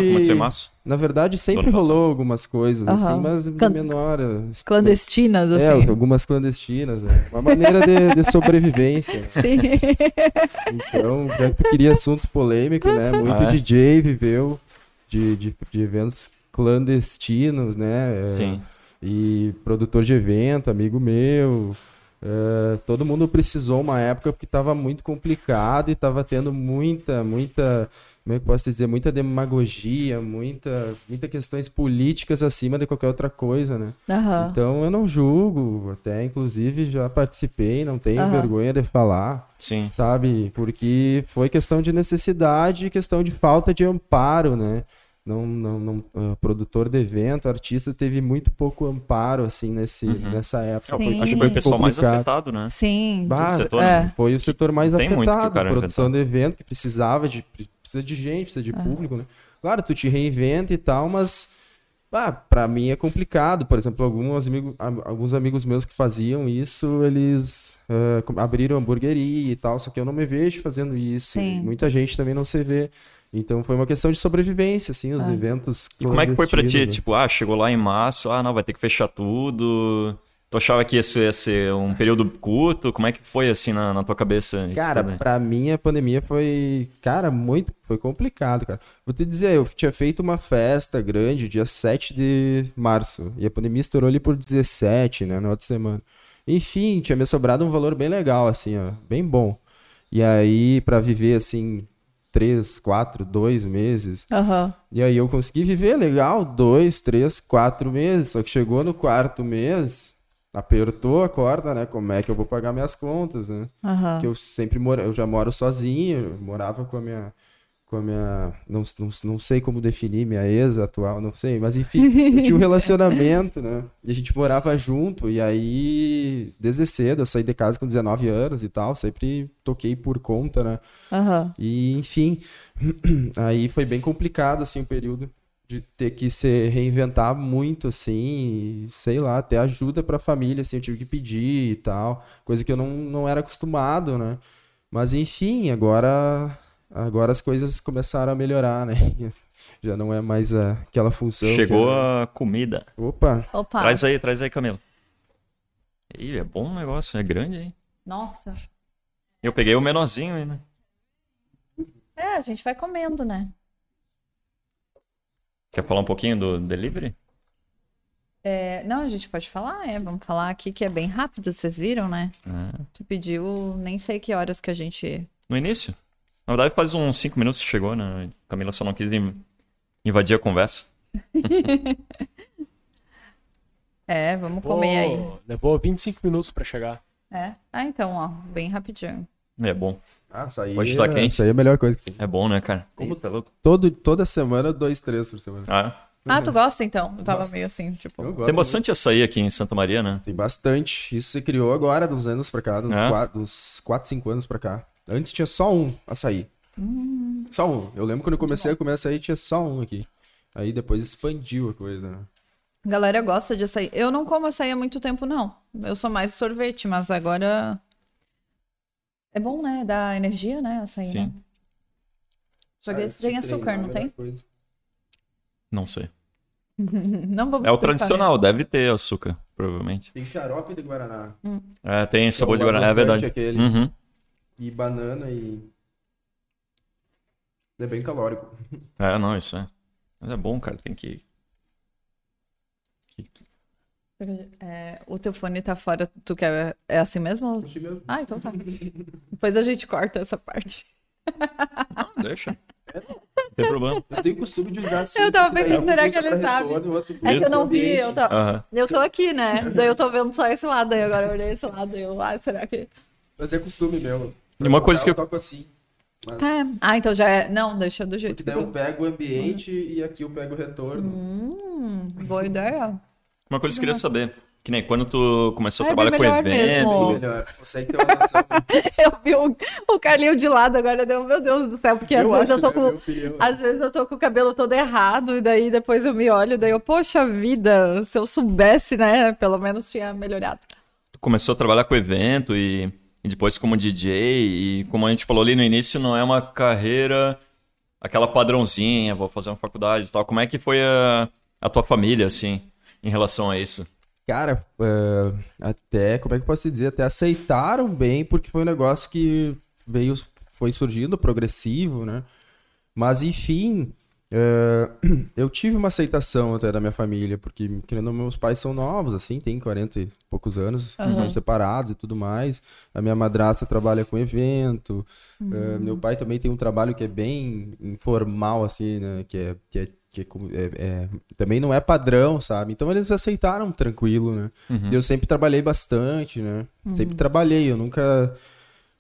Na verdade, sempre rolou algumas coisas, uhum. assim, mas Can... menor. Clandestinas, é, assim. É, algumas clandestinas, né? Uma maneira de, de sobrevivência. Sim. Então, já que tu queria assunto polêmico, né? Muito ah, é? DJ viveu de, de, de eventos clandestinos, né? É, Sim. E produtor de evento, amigo meu. É, todo mundo precisou uma época porque estava muito complicado e estava tendo muita, muita, como é que posso dizer, muita demagogia, muita, muita questões políticas acima de qualquer outra coisa, né? Uhum. Então eu não julgo, até inclusive já participei, não tenho uhum. vergonha de falar, Sim. sabe? Porque foi questão de necessidade e questão de falta de amparo, né? Não, não, não uh, produtor de evento, artista teve muito pouco amparo assim nesse Uhum. nessa época. Sim. Acho que foi o pessoal mais Complicado. afetado, né? Sim. Bah, setor, é. né? Foi o setor mais Tem afetado, produção de evento que precisava de precisa de gente, precisa de público, né? Claro, tu te reinventa e tal, mas ah, para mim é complicado. Por exemplo, alguns amigos, alguns amigos meus que faziam isso, eles uh, abriram hamburgueria e tal, só que eu não me vejo fazendo isso. Sim. Muita gente também não se vê. Então foi uma questão de sobrevivência, assim, os Ah. eventos. E como é que foi pra ti? né? Tipo, ah, chegou lá em março, ah, não, vai ter que fechar tudo. Tu achava que isso ia ser um período curto? Como é que foi, assim, na, na tua cabeça? Cara, pra mim a pandemia foi, cara, muito, foi complicado, cara. Vou te dizer, eu tinha feito uma festa grande dia 7 de março, e a pandemia estourou ali por 17, né, na outra semana. Enfim, tinha me sobrado um valor bem legal, assim, ó, bem bom. E aí, pra viver, assim, três, quatro, dois meses, Aham. e aí eu consegui viver legal, dois, três, quatro meses. Só que chegou no quarto mês, apertou a corda, né? Como é que eu vou pagar minhas contas, né? Aham. Que eu sempre moro, eu já moro sozinho, eu morava com a minha com a minha não, não, não sei como definir minha ex atual, não sei, mas enfim, eu tinha um relacionamento, né? E a gente morava junto e aí desde cedo eu saí de casa com 19 anos e tal, sempre toquei por conta, né? Aham. E, enfim, aí foi bem complicado, assim, o período de ter que se reinventar muito, assim, e, sei lá, ter ajuda pra família, assim, eu tive que pedir e tal, coisa que eu não, não era acostumado, né? Mas, enfim, agora, agora as coisas começaram a melhorar, né? Já não é mais a- aquela função. Chegou era- a comida. Opa! Opa. Traz aí, traz aí, Camila. Ih, é bom o negócio, é grande, hein? Nossa. Eu peguei o menorzinho né? É, a gente vai comendo, né? Quer falar um pouquinho do delivery? É, não, a gente pode falar, é. Vamos falar aqui que é bem rápido, vocês viram, né? É. Tu pediu, nem sei que horas que a gente. No início? Na verdade, faz uns 5 minutos que chegou, né? Camila só não quis in- invadir a conversa. É, vamos comer aí. Levou 25 minutos pra chegar. É. Ah, então, ó, bem rapidinho. É bom. Ah, isso aí, Pode estar é, quente. isso aí é a melhor coisa que tem. É bom, né, cara? Como tá louco? Todo, toda semana, dois, três por semana. Ah, Ah, tu gosta então? Eu tava Gosto. meio assim, tipo. Eu gosto tem bastante açaí aqui em Santa Maria, né? Tem bastante. Isso se criou agora, dos anos pra cá, dos É? 4, uns 4, 5 anos pra cá. Antes tinha só um açaí. Só um. Eu lembro quando eu comecei a comer açaí, tinha só um aqui. Aí depois expandiu a coisa, né? Galera gosta de açaí. Eu não como açaí há muito tempo, não. Eu sou mais sorvete, mas agora. É bom, né? Dá energia, né? Açaí, Sim. né? Só que esse tem açúcar, não tem? Não sei. Não vamos É o explicar tradicional, deve ter açúcar, provavelmente. Tem xarope de Guaraná. É, tem sabor de guaraná, é verdade. aquele. Uhum. E banana e. É bem calórico. É, não, isso é. Mas é bom, cara, tem que. É, o teu fone tá fora. Tu quer. É assim mesmo? Assim mesmo. Ah, então tá. Depois a gente corta essa parte. Não, deixa. Não tem problema. Eu tenho costume de usar assim. Eu tava daí pensando, será que ele sabe? É que eu não vi, eu tô, Aham. eu tô aqui, né? Daí eu tô vendo só esse lado, aí agora eu olhei esse lado, eu, ah, será que. Mas é costume meu. E uma coisa que eu- toco assim. Mas... É. Ah, então já é. Não, deixa do jeito Porque que daí eu tu... pego o ambiente e aqui eu pego o retorno. Hum, boa ideia. Uma coisa que eu queria saber. Que nem quando tu começou a é trabalhar com evento. Melhor. Eu vi o, o Carlinho de lado agora, deu, meu Deus do céu, porque às vezes eu tô né, com. Às vezes eu tô com o cabelo todo errado, e daí depois eu me olho, daí eu, poxa vida, se eu soubesse, né? Pelo menos tinha melhorado. tu começou a trabalhar com evento e, e depois como DJ e como a gente falou ali no início, não é uma carreira aquela padrãozinha, vou fazer uma faculdade e tal. Como é que foi a, a tua família, assim, em relação a isso? Cara, é, até, como é que eu posso dizer? Até aceitaram bem, porque foi um negócio que veio, foi surgindo progressivo, né? Mas, enfim, é, eu tive uma aceitação até da minha família, porque, querendo meus pais são novos, assim, tem 40 e poucos anos, Aham. são separados e tudo mais. A minha madrasta trabalha com evento, é, meu pai também tem um trabalho que é bem informal, assim, né? Que é, que é, que é é- é- também não é padrão, sabe? Então eles aceitaram tranquilo, né? Uhum. Eu sempre trabalhei bastante, né? Sempre trabalhei, eu nunca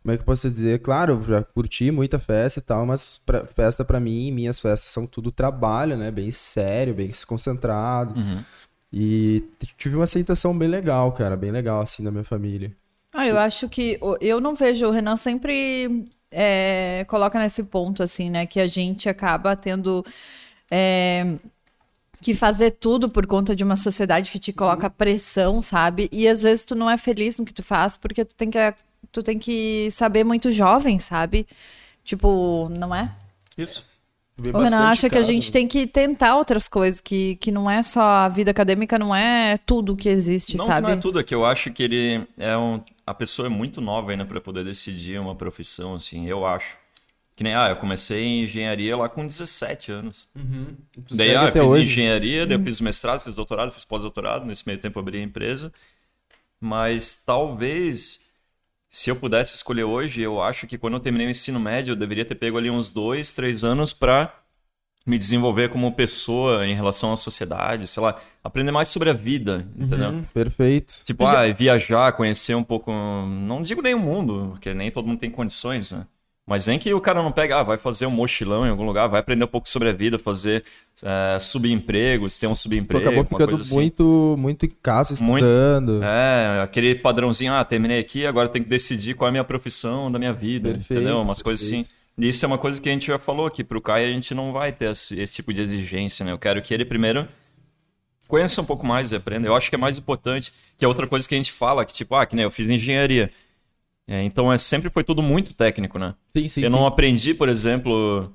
como é que eu posso dizer? Claro, já curti muita festa e tal, mas pra, festa para mim, minhas festas são tudo trabalho, né? Bem sério, bem concentrado. Uhum. E tive uma aceitação bem legal, cara, bem legal, assim, da minha família. Ah, eu acho que. Eu não vejo. O Renan sempre é, coloca nesse ponto, assim, né? Que a gente acaba tendo. É, que fazer tudo por conta de uma sociedade que te coloca pressão, sabe? E às vezes tu não é feliz no que tu faz porque tu tem que tu tem que saber muito jovem, sabe? Tipo, não é? Isso. O Renan acha que a gente tem que tentar outras coisas, que, que não é só a vida acadêmica, não é tudo que existe, não, sabe? Não, é tudo, é que eu acho que ele é um... A pessoa é muito nova ainda para poder decidir uma profissão, assim, eu acho. Que nem, ah, eu comecei em engenharia lá com 17 anos. Uhum. Daí, ah, eu fiz hoje. engenharia, daí eu uhum. fiz mestrado, fiz doutorado, fiz pós-doutorado, nesse meio tempo abri a empresa. Mas talvez se eu pudesse escolher hoje, eu acho que quando eu terminei o ensino médio, eu deveria ter pego ali uns dois, três anos para me desenvolver como pessoa em relação à sociedade, sei lá, aprender mais sobre a vida, entendeu? Uhum, perfeito. Tipo, ah, viajar, conhecer um pouco, não digo nem o mundo, porque nem todo mundo tem condições, né? Mas nem que o cara não pega, ah, vai fazer um mochilão em algum lugar, vai aprender um pouco sobre a vida, fazer é, subempregos, ter um subemprego. acabou ficando assim. muito, muito em casa estudando. Muito, é, aquele padrãozinho, ah, terminei aqui, agora tem que decidir qual é a minha profissão da minha vida, perfeito, entendeu? Umas perfeito. coisas assim. E isso é uma coisa que a gente já falou aqui, pro Caio a gente não vai ter esse, esse tipo de exigência, né? Eu quero que ele primeiro conheça um pouco mais e aprenda. Eu acho que é mais importante, que é outra coisa que a gente fala, que tipo, ah, que nem eu fiz engenharia. É, então é, sempre foi tudo muito técnico, né? Sim, sim. Eu sim. não aprendi, por exemplo,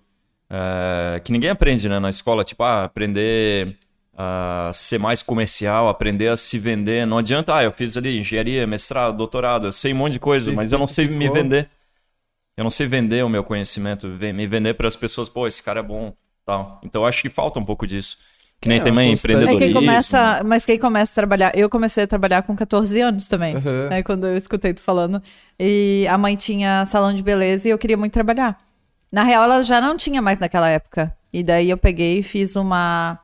é, que ninguém aprende né, na escola, tipo, ah, aprender a ser mais comercial, aprender a se vender. Não adianta, ah, eu fiz ali engenharia, mestrado, doutorado, eu sei um monte de coisa, sim, mas eu não sei me vender. Eu não sei vender o meu conhecimento, me vender para as pessoas, pô, esse cara é bom, tal. Então acho que falta um pouco disso. Que nem é, também empreendedorismo. É quem começa, mas quem começa a trabalhar. Eu comecei a trabalhar com 14 anos também, uhum. né, quando eu escutei tu falando. E a mãe tinha salão de beleza e eu queria muito trabalhar. Na real, ela já não tinha mais naquela época. E daí eu peguei e fiz uma,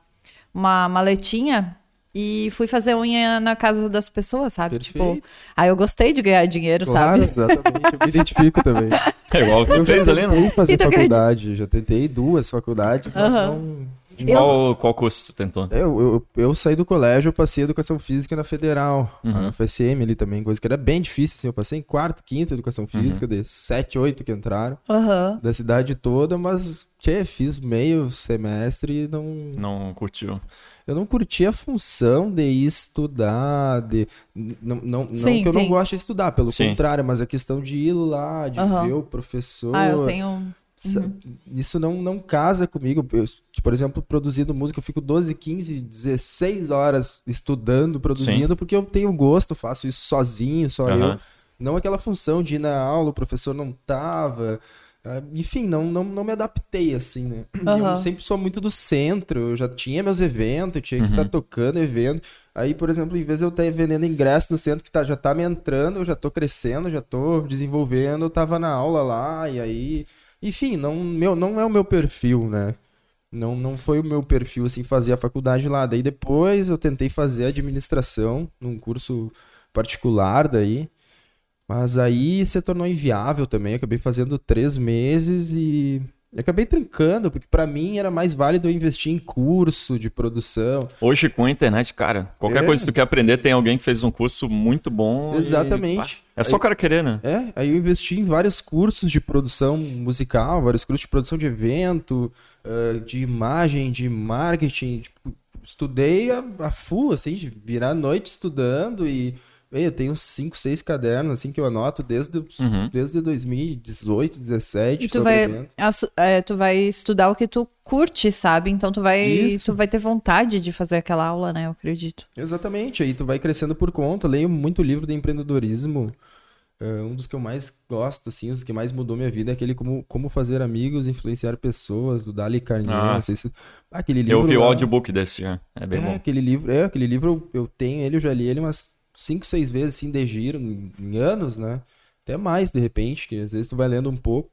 uma maletinha e fui fazer unha na casa das pessoas, sabe? Tipo, Perfeito. Tipo, aí eu gostei de ganhar dinheiro, claro, sabe? Exatamente, eu me identifico também. É igual que eu fez ali, não? fazer então, faculdade, já tentei duas faculdades, mas uhum. não qual, eu... qual curso tu tentou? Eu, eu, eu, saí do colégio, eu passei educação física na Federal, uhum. na FSM ali também, coisa que era bem difícil, assim, eu passei em quarto, quinto educação física, uhum. de sete, oito que entraram, uhum. da cidade toda, mas, tchê, fiz meio semestre e não... Não curtiu? Eu não curti a função de estudar, de... Não, não, sim, não que eu sim. não gosto de estudar, pelo sim. contrário, mas a questão de ir lá, de ver o professor... Ah, eu tenho Uhum. Isso não, não casa comigo. Eu, por exemplo, produzindo música, eu fico 12, 15, 16 horas estudando, produzindo, Sim. porque eu tenho gosto, faço isso sozinho, só uhum. eu. Não aquela função de ir na aula, o professor não tava. Ah, enfim, não, não, não me adaptei assim, né? Uhum. Eu sempre sou muito do centro, eu já tinha meus eventos, eu tinha que estar uhum. tá tocando evento. Aí, por exemplo, em vez de eu estar vendendo ingresso no centro que tá, já tá me entrando, eu já tô crescendo, já tô desenvolvendo, eu tava na aula lá, e aí enfim, não, meu, não é o meu perfil, né? Não, não foi o meu perfil, assim, fazer a faculdade lá. Daí depois eu tentei fazer administração num curso particular daí. Mas aí se tornou inviável também. Acabei fazendo três meses e acabei trincando, porque para mim era mais válido eu investir em curso de produção. Hoje com a internet, cara, qualquer é. coisa que tu quer aprender, tem alguém que fez um curso muito bom. Exatamente. E... É só o cara querer, né? É, aí eu investi em vários cursos de produção musical, vários cursos de produção de evento, de imagem, de marketing. Tipo, estudei a, a full, assim, de virar a noite estudando e eu tenho cinco, seis cadernos, assim, que eu anoto desde, uhum. desde 2018, 2017. E tu vai, é, tu vai estudar o que tu curte, sabe? Então tu vai, tu vai ter vontade de fazer aquela aula, né? Eu acredito. Exatamente. Aí tu vai crescendo por conta. leio muito livro de empreendedorismo. Uh, um dos que eu mais gosto, assim, os que mais mudou minha vida é aquele como, como fazer amigos, influenciar pessoas, do Dali Carneiro, ah. não sei se... Ah, aquele livro... Eu vi o audiobook desse já, é bem é, bom. Aquele livro, é, aquele livro eu, eu tenho ele, eu já li ele umas cinco, seis vezes assim de giro em, em anos, né? Até mais, de repente, que às vezes tu vai lendo um pouco.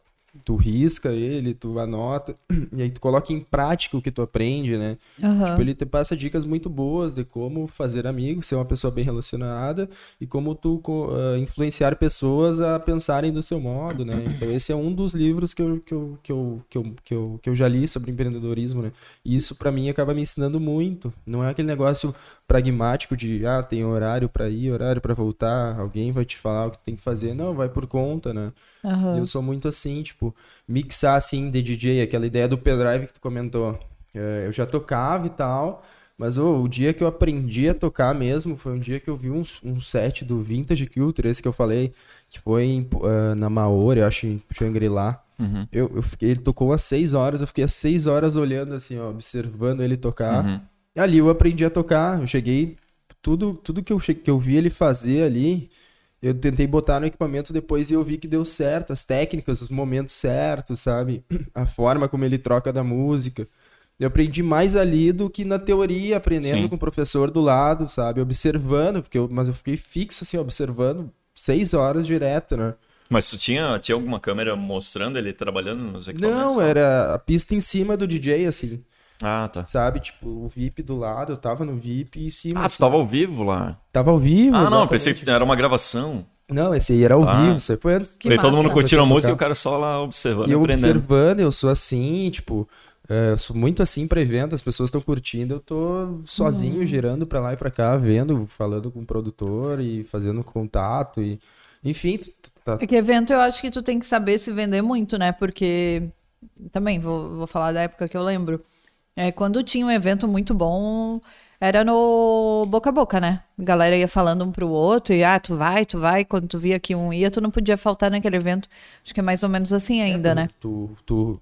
tu risca ele, tu anota, e aí tu coloca em prática o que tu aprende, né? Uhum. Tipo, ele te passa dicas muito boas de como fazer amigos, ser uma pessoa bem relacionada e como tu uh, influenciar pessoas a pensarem do seu modo, né? Então esse é um dos livros que eu, que eu, que eu, que eu, que eu, que eu já li sobre empreendedorismo, né? E isso para mim acaba me ensinando muito. Não é aquele negócio pragmático de, ah, tem horário para ir, horário para voltar, alguém vai te falar o que tem que fazer. Não, vai por conta, né? Uhum. Eu sou muito assim, tipo, mixar assim de DJ, aquela ideia do pendrive que tu comentou. É, eu já tocava e tal, mas oh, o dia que eu aprendi a tocar mesmo foi um dia que eu vi um, um set do Vintage Culture, esse que eu falei, que foi em, uh, na Maori, eu acho, em Shangri-La. Uhum. Eu, eu fiquei, ele tocou às seis horas, eu fiquei às seis horas olhando assim, ó, observando ele tocar. Uhum. E ali eu aprendi a tocar, eu cheguei, tudo, tudo que, eu, que eu vi ele fazer ali, eu tentei botar no equipamento depois e eu vi que deu certo, as técnicas, os momentos certos, sabe? A forma como ele troca da música. Eu aprendi mais ali do que na teoria, aprendendo Sim. com o professor do lado, sabe? Observando, porque eu, mas eu fiquei fixo assim, observando seis horas direto, né? Mas tu tinha, tinha alguma câmera mostrando ele trabalhando nos equipamentos? Não, era a pista em cima do DJ, assim. Ah, tá. Sabe, tipo, o VIP do lado, eu tava no VIP e em cima. Ah, assim. tu tava ao vivo lá? Tava ao vivo, Ah, exatamente. não, pensei que era uma gravação. Não, esse aí era ao tá. vivo, isso aí foi antes. Que todo mundo curtindo a música e o cara só lá observando e eu aprendendo. observando, eu sou assim, tipo, é, eu sou muito assim pra evento, as pessoas estão curtindo, eu tô sozinho, uhum. girando pra lá e pra cá, vendo, falando com o produtor e fazendo contato e... Enfim, tá... É que evento eu acho que tu tem que saber se vender muito, né? Porque... Também, vou, vou falar da época que eu lembro é, quando tinha um evento muito bom, era no boca a boca, né? A galera ia falando um pro outro e, ah, tu vai, tu vai. Quando tu via que um ia, tu não podia faltar naquele evento. Acho que é mais ou menos assim é, ainda, é, tu, né? Tu, tu,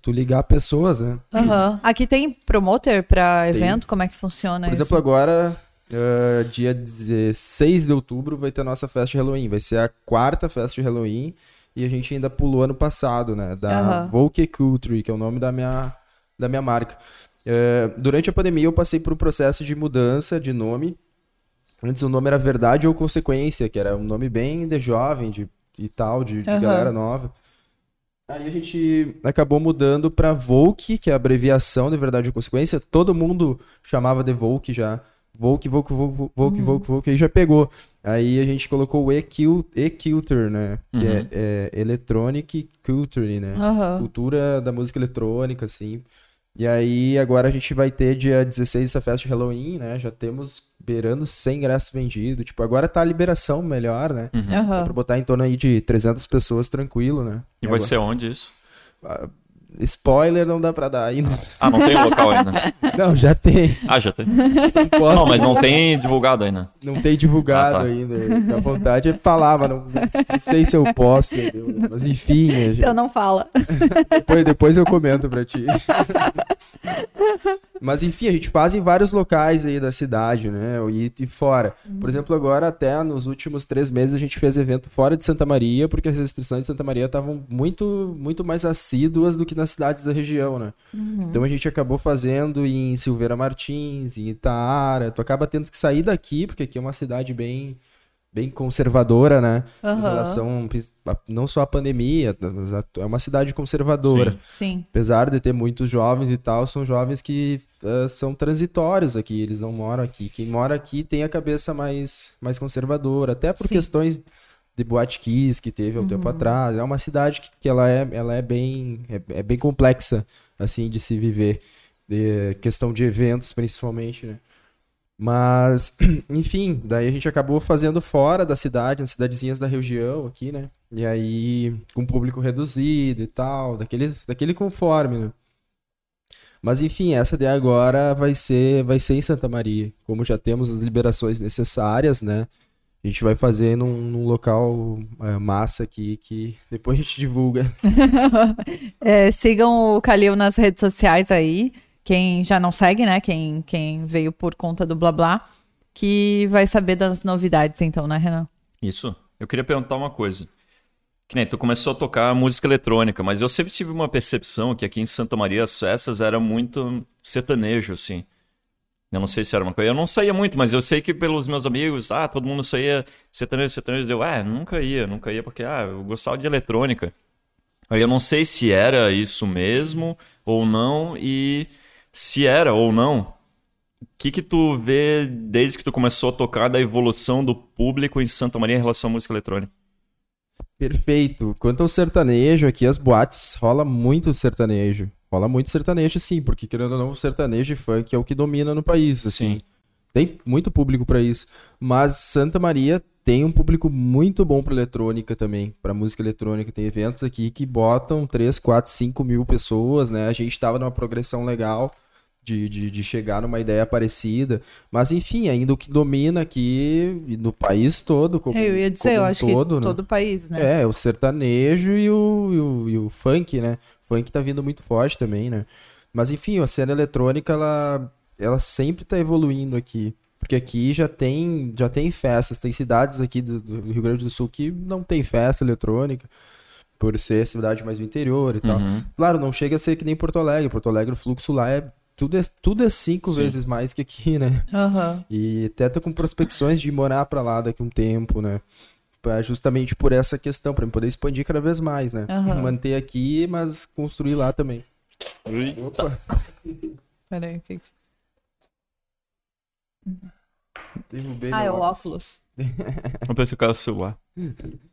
tu ligar pessoas, né? Uhum. Aqui tem promoter pra evento? Tem. Como é que funciona Por isso? exemplo, agora, uh, dia 16 de outubro, vai ter a nossa festa de Halloween. Vai ser a quarta festa de Halloween. E a gente ainda pulou ano passado, né? Da uhum. Volke Culture, que é o nome da minha da minha marca. É, durante a pandemia eu passei por um processo de mudança de nome. Antes o nome era Verdade ou Consequência, que era um nome bem de jovem de, e tal, de, de uhum. galera nova. Aí a gente acabou mudando para Volk, que é a abreviação de Verdade ou Consequência. Todo mundo chamava de Volk já. Volk, Volk, Volk, Volk, uhum. Volk, Volk, aí já pegou. Aí a gente colocou o E-Culture, né? Que é, uhum. é, é Electronic Culture, né? Uhum. Cultura da música eletrônica, assim. E aí, agora a gente vai ter dia 16 essa festa de Halloween, né? Já temos beirando 100 ingressos vendidos. Tipo, agora tá a liberação melhor, né? Uhum. Dá pra botar em torno aí de 300 pessoas tranquilo, né? E, e vai agora... ser onde isso? Spoiler não dá pra dar ainda. Ah, não tem local ainda? Não, já tem. Ah, já tem. Não, não mas não tem divulgado ainda. Não tem divulgado ah, tá. ainda. A vontade é falar, mas não, não sei se eu posso. Mas enfim. Gente... Então não fala. Depois, depois eu comento pra ti. Mas enfim, a gente faz em vários locais aí da cidade, né? E, e fora. Por uhum. exemplo, agora até nos últimos três meses a gente fez evento fora de Santa Maria, porque as restrições de Santa Maria estavam muito, muito mais assíduas do que nas cidades da região, né? Uhum. Então a gente acabou fazendo em Silveira Martins, em Itaara. Tu acaba tendo que sair daqui, porque aqui é uma cidade bem bem conservadora, né? Uhum. Em relação a, não só à pandemia, é uma cidade conservadora. Sim. Sim. Apesar de ter muitos jovens e tal, são jovens que uh, são transitórios aqui, eles não moram aqui. Quem mora aqui tem a cabeça mais, mais conservadora, até por Sim. questões de Boate Kiss que teve há um uhum. tempo atrás. É uma cidade que, que ela, é, ela é, bem, é, é bem complexa, assim, de se viver. De questão de eventos, principalmente, né? Mas, enfim, daí a gente acabou fazendo fora da cidade, nas cidadezinhas da região aqui, né? E aí, com público reduzido e tal, daqueles, daquele conforme, né? Mas enfim, essa de agora vai ser, vai ser em Santa Maria. Como já temos as liberações necessárias, né? A gente vai fazer num, num local é, massa aqui que depois a gente divulga. é, sigam o Calil nas redes sociais aí. Quem já não segue, né? Quem, quem veio por conta do blá blá, que vai saber das novidades, então, né, Renan? Isso. Eu queria perguntar uma coisa. Que nem tu começou a tocar música eletrônica, mas eu sempre tive uma percepção que aqui em Santa Maria as festas eram muito sertanejo, assim. Eu não sei se era uma coisa. Eu não saía muito, mas eu sei que pelos meus amigos, ah, todo mundo saía sertanejo, sertanejo. Eu, ah, nunca ia, nunca ia, porque ah, eu gostava de eletrônica. Aí eu não sei se era isso mesmo ou não, e se era ou não, o que que tu vê desde que tu começou a tocar da evolução do público em Santa Maria em relação à música eletrônica? Perfeito. Quanto ao sertanejo, aqui as boates rola muito sertanejo. Rola muito sertanejo, sim, porque querendo ou não, sertanejo e funk é o que domina no país, assim. Sim. Tem muito público para isso. Mas Santa Maria tem um público muito bom para eletrônica também, para música eletrônica. Tem eventos aqui que botam 3, 4, 5 mil pessoas, né? A gente estava numa progressão legal de, de, de, chegar numa ideia parecida. Mas, enfim, ainda o que domina aqui no país todo. Como, eu ia dizer, eu acho todo, que né? todo o país, né? É, o sertanejo e o, e o, e o funk, né? O funk tá vindo muito forte também, né? Mas, enfim, a cena eletrônica, ela, ela sempre tá evoluindo aqui. Porque aqui já tem, já tem festas, tem cidades aqui do, do Rio Grande do Sul que não tem festa eletrônica por ser cidade mais do interior e tal. Uhum. Claro, não chega a ser que nem Porto Alegre. Porto Alegre, o fluxo lá é tudo é, tudo é cinco Sim. vezes mais que aqui, né? Uhum. E até tô com prospecções de morar para lá daqui a um tempo, né? Pra, justamente por essa questão, para poder expandir cada vez mais, né? Uhum. Manter aqui, mas construir lá também. Opa! Peraí, que... Derrubei ah, é o óculos. Não pensei que era o celular.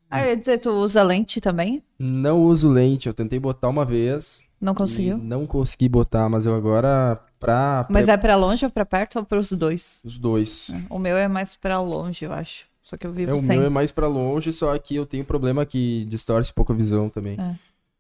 Ah, eu ia dizer, tu usa lente também? Não uso lente, eu tentei botar uma vez, não conseguiu? Não consegui botar, mas eu agora pra. Mas é pra longe ou pra perto ou pros dois? Os dois. É. O meu é mais pra longe, eu acho. Só que eu vivo é, O sem. meu é mais pra longe, só que eu tenho problema que distorce um pouco a visão também. É.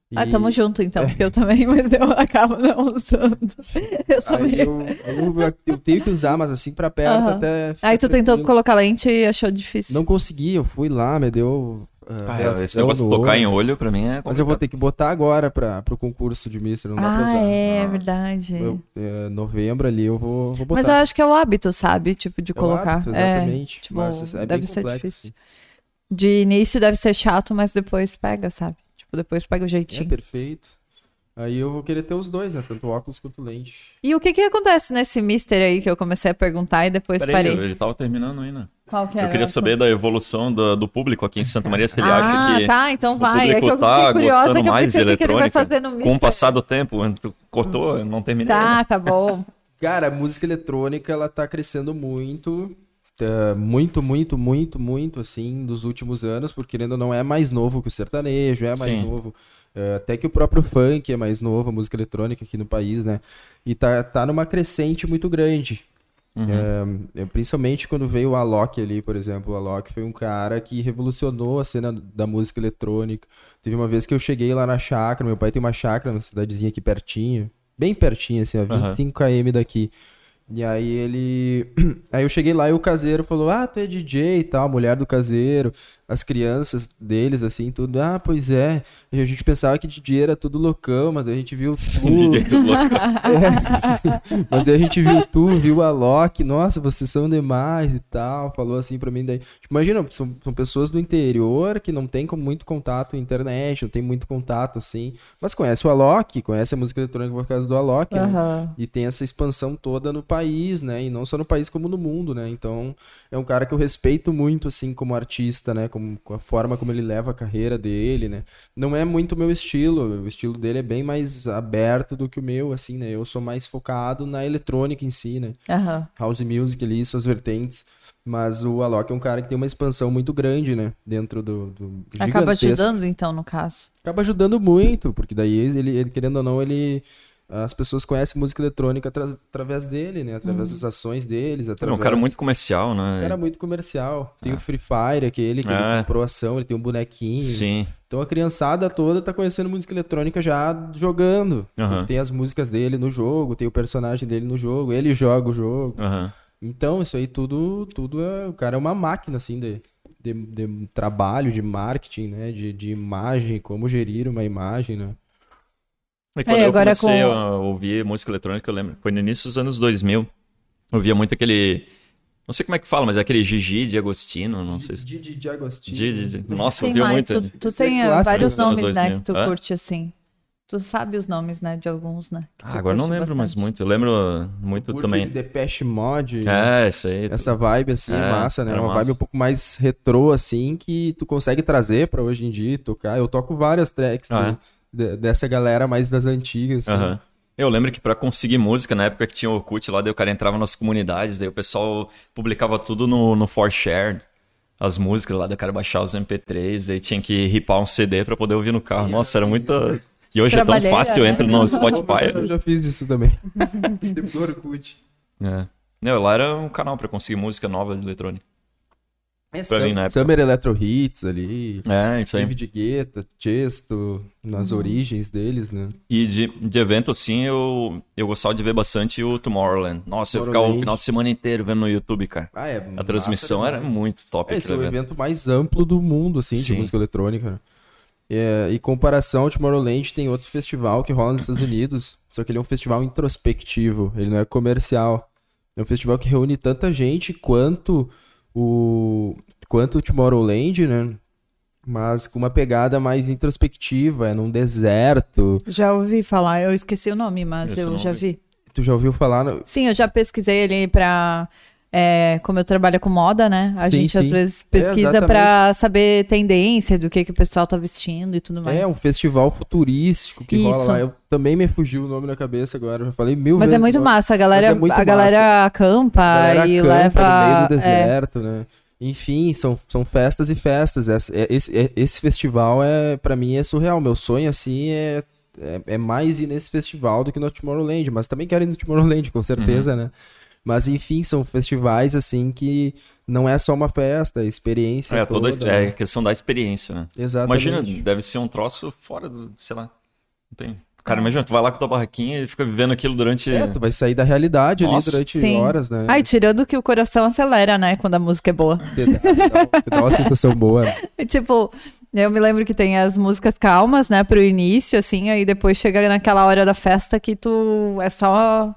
E... Ah, tamo junto então, porque eu também, mas eu acabo não usando. Eu sou meio... eu, eu, eu, tenho que usar, mas assim pra perto uhum. até. Aí tu tentou colocar lente e achou difícil. Não consegui, eu fui lá, me deu ah, esse negócio de tocar olho. em olho, pra mim é complicado. Mas eu vou ter que botar agora pra, pro concurso de Mister, não dá ah, pra usar. é, ah, verdade. Eu, é, novembro ali eu vou, vou, botar. Mas eu acho que é o hábito, sabe? Tipo, de é colocar. Hábito, exatamente. É, tipo, mas é deve ser complexo, difícil. Assim. De início deve ser chato, mas depois pega, sabe? Tipo, depois pega o jeitinho. É perfeito. Aí eu vou querer ter os dois, né? Tanto óculos quanto lente. E o que que acontece nesse mister aí que eu comecei a perguntar e depois Pera parei? Ele tava terminando ainda. Qual que era? Eu queria saber da evolução do, do, público aqui em Santa Maria, se ele ah, acha que tá, então vai. o público é que tá gostando mais de eletrônica. Com o passar do tempo, tu cortou, não terminei. Tá, tá bom. Cara, a música eletrônica, ela tá crescendo muito. Uh, muito, muito, muito, muito, assim, dos últimos anos, porque ainda não é mais novo que o sertanejo, é mais Sim. novo. Uh, até que o próprio funk é mais novo, a música eletrônica aqui no país, né? E tá, tá numa crescente muito grande. Uhum. É, principalmente quando veio o Alok ali, por exemplo. O Alok foi um cara que revolucionou a cena da música eletrônica. Teve uma vez que eu cheguei lá na chácara, meu pai tem uma chácara na cidadezinha aqui pertinho, bem pertinho, assim, a 25 uhum. km daqui. E aí ele. Aí eu cheguei lá e o caseiro falou: Ah, tu é DJ e tal, mulher do caseiro as crianças deles, assim, tudo. Ah, pois é. A gente pensava que DJ era tudo loucão, mas a gente viu tu. é tudo é. Mas daí a gente viu tu, viu a Loki. Nossa, vocês são demais e tal. Falou assim pra mim. Daí, tipo, imagina, são, são pessoas do interior que não tem com muito contato com a internet, não tem muito contato, assim. Mas conhece o Alok, conhece a música eletrônica por causa do Alok, uhum. né? E tem essa expansão toda no país, né? E não só no país, como no mundo, né? Então, é um cara que eu respeito muito, assim, como artista, né? Como, com a forma como ele leva a carreira dele, né? Não é muito o meu estilo, o estilo dele é bem mais aberto do que o meu, assim, né? Eu sou mais focado na eletrônica em si, né? Uhum. House music ali, suas vertentes. Mas o Alok é um cara que tem uma expansão muito grande, né? Dentro do, do Acaba ajudando, então, no caso. Acaba ajudando muito, porque daí ele, ele querendo ou não, ele as pessoas conhecem música eletrônica atra através dele, né? Através uhum. das ações deles. Através... É um cara muito comercial, né? Um cara muito comercial. Tem é. o Free Fire, aquele que é. ele comprou ação, ele tem um bonequinho. Sim. Então a criançada toda tá conhecendo música eletrônica já jogando. Uhum. Tem as músicas dele no jogo, tem o personagem dele no jogo, ele joga o jogo. Uhum. Então, isso aí tudo, tudo é. O cara é uma máquina, assim, de, de, de trabalho, de marketing, né? De, de imagem, como gerir uma imagem, né? E quando é, eu comecei com... a ouvir música eletrônica, eu lembro, foi no início dos anos 2000. Eu ouvia muito aquele. Não sei como é que fala, mas é aquele Gigi de Agostino, não sei se. Gigi de Agostino. Gigi, Nossa, eu ouvia muito. Tu, tu tem é vários nomes, né, que tu Hã? curte assim. Tu sabe os nomes, né, de alguns, né? Ah, agora não lembro bastante. mais muito. Eu lembro muito Curte também. Depeche Mode. É, isso aí. Essa vibe, assim, é, massa, né? Uma massa. vibe um pouco mais retrô, assim, que tu consegue trazer pra hoje em dia tocar. Eu toco várias tracks ah, dessa galera mais das antigas. Uhum. Eu lembro que para conseguir música, na época que tinha o Orkut lá, daí o cara entrava nas comunidades, daí o pessoal publicava tudo no, no ForShare, as músicas lá, daí o cara baixava os MP3, daí tinha que ripar um CD para poder ouvir no carro. Nossa, era muita... E hoje é tão fácil que eu né? entro no Spotify. Eu já fiz isso também. do Orkut. É. Não, lá era um canal para conseguir música nova de eletrônica. É, Summer, Summer Electro Hits ali. É, isso aí. David Guetta, Chesto, nas uhum. origens deles, né? E de, de evento, assim, eu, eu gostava de ver bastante o Tomorrowland. Nossa, Tomorrowland. eu ficava o final de semana inteiro vendo no YouTube, cara. Ah, é. A transmissão era muito top. Esse é o evento. evento mais amplo do mundo, assim, Sim. de música eletrônica, né? É, em comparação ao Tomorrowland, tem outro festival que rola nos Estados Unidos, só que ele é um festival introspectivo, ele não é comercial. É um festival que reúne tanta gente quanto o quanto o Tomorrowland, né? Mas com uma pegada mais introspectiva, é num deserto. Já ouvi falar, eu esqueci o nome, mas Esse eu nome. já vi. Tu já ouviu falar? No... Sim, eu já pesquisei ele pra é, como eu trabalho com moda, né? A sim, gente sim. às vezes pesquisa é, para saber tendência do que, que o pessoal tá vestindo e tudo mais. É, um festival futurístico que Isso. rola lá. Eu também me fugiu o nome na cabeça agora. Eu falei mil Mas é vezes. Mas é muito agora. massa. A galera, é a galera acampa a galera e acampa leva. No meio do é. deserto, né? Enfim, são, são festas e festas. Esse, esse, esse festival é, para mim, é surreal. Meu sonho, assim, é, é, é, mais ir nesse festival do que no Tomorrowland. Mas também quero ir no Tomorrowland, com certeza, uhum. né? Mas enfim, são festivais assim que não é só uma festa, é experiência. É, toda, toda é a questão da experiência, né? Exatamente. Imagina, deve ser um troço fora do, sei lá. Não tem. Cara, imagina, tu vai lá com tua barraquinha e fica vivendo aquilo durante. É, tu vai sair da realidade Nossa. ali durante Sim. horas, né? Ai, tirando que o coração acelera, né? Quando a música é boa. Te dá, te dá uma sensação boa. tipo, eu me lembro que tem as músicas calmas, né, pro início, assim, aí depois chega naquela hora da festa que tu é só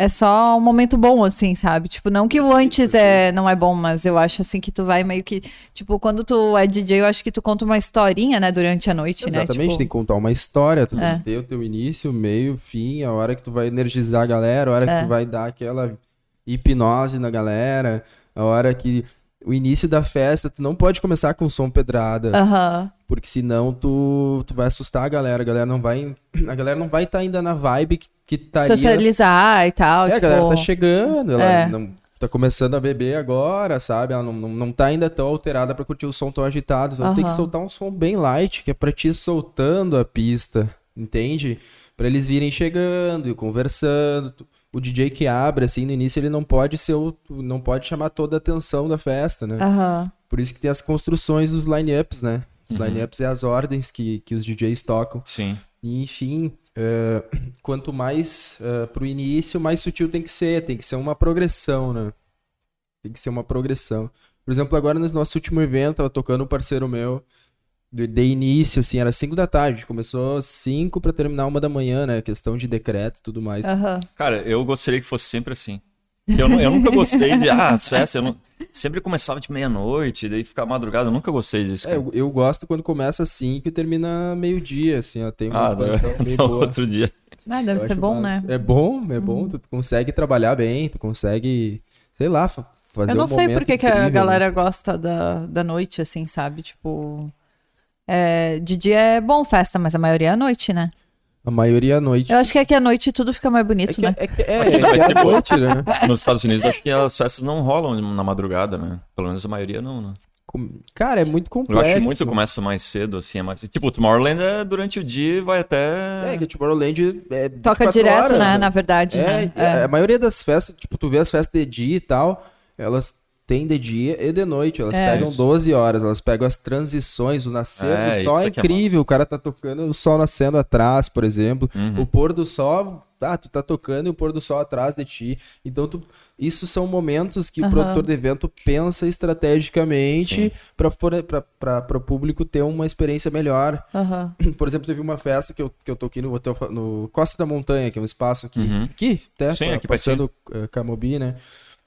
é só um momento bom, assim, sabe? Tipo, não que o antes é, não é bom, mas eu acho, assim, que tu vai meio que... Tipo, quando tu é DJ, eu acho que tu conta uma historinha, né, durante a noite, Exatamente, né? Exatamente, tipo... tem que contar uma história. Tu é. tem que ter o teu início, meio, fim, a hora que tu vai energizar a galera, a hora é. que tu vai dar aquela hipnose na galera, a hora que o início da festa, tu não pode começar com som pedrada. Uhum. Porque senão tu, tu vai assustar a galera. A galera não vai. A galera não vai estar tá ainda na vibe que, que estaria... Socializar e tal. É, tipo... a galera tá chegando, ela é. não, tá começando a beber agora, sabe? Ela não, não, não tá ainda tão alterada para curtir o som tão agitado. Então uhum. tem que soltar um som bem light, que é pra ti soltando a pista, entende? Para eles virem chegando e conversando. O DJ que abre, assim, no início, ele não pode ser o, não pode chamar toda a atenção da festa, né? Uhum. Por isso que tem as construções dos line-ups, né? Os uhum. line-ups é as ordens que, que os DJs tocam. Sim. E, enfim, uh, quanto mais uh, pro início, mais sutil tem que ser. Tem que ser uma progressão, né? Tem que ser uma progressão. Por exemplo, agora no nosso último evento, tava tocando um parceiro meu de, de início, assim, era 5 da tarde. Começou 5 para terminar uma da manhã, né? Questão de decreto e tudo mais. Uhum. Cara, eu gostaria que fosse sempre assim. Eu, eu nunca gostei de. Ah, suécia eu não... sempre começava de meia-noite, daí ficar madrugada. Eu nunca gostei disso. É, eu, eu, gosto quando começa 5 e termina meio-dia, assim, ó. Tem umas ah, não, meio boa. outro dia. Ah, deve eu ser bom, né? É bom, é bom. Uhum. Tu consegue trabalhar bem, tu consegue, sei lá, fazer Eu não um sei por que, que a galera né? gosta da, da noite, assim, sabe? Tipo. É, de dia é bom festa, mas a maioria é à noite, né? A maioria é à noite. Eu acho que é que à noite tudo fica mais bonito, é que, né? É, que, é, é, é, à noite, né? Nos Estados Unidos, acho que as festas não rolam na madrugada, né? Pelo menos a maioria não, né? Cara, é muito complexo. Eu acho que muito começa mais cedo, assim. É mais... Tipo, o Tomorrowland é durante o dia e vai até. É, que o Tomorrowland é. Toca direto, horas, né? Na verdade. É, né? é, A maioria das festas, tipo, tu vê as festas de dia e tal, elas tem de dia e de noite. Elas é, pegam isso. 12 horas, elas pegam as transições, o nascer é, do sol é, é incrível. É o cara tá tocando o sol nascendo atrás, por exemplo. Uhum. O pôr do sol, ah, tu tá tocando e o pôr do sol atrás de ti. Então tu, isso são momentos que uhum. o produtor de evento pensa estrategicamente para o público ter uma experiência melhor. Uhum. Por exemplo, teve uma festa que eu, que eu toquei no hotel no Costa da Montanha, que é um espaço aqui, uhum. aqui, até, Sim, aqui passando uh, Camobi, né?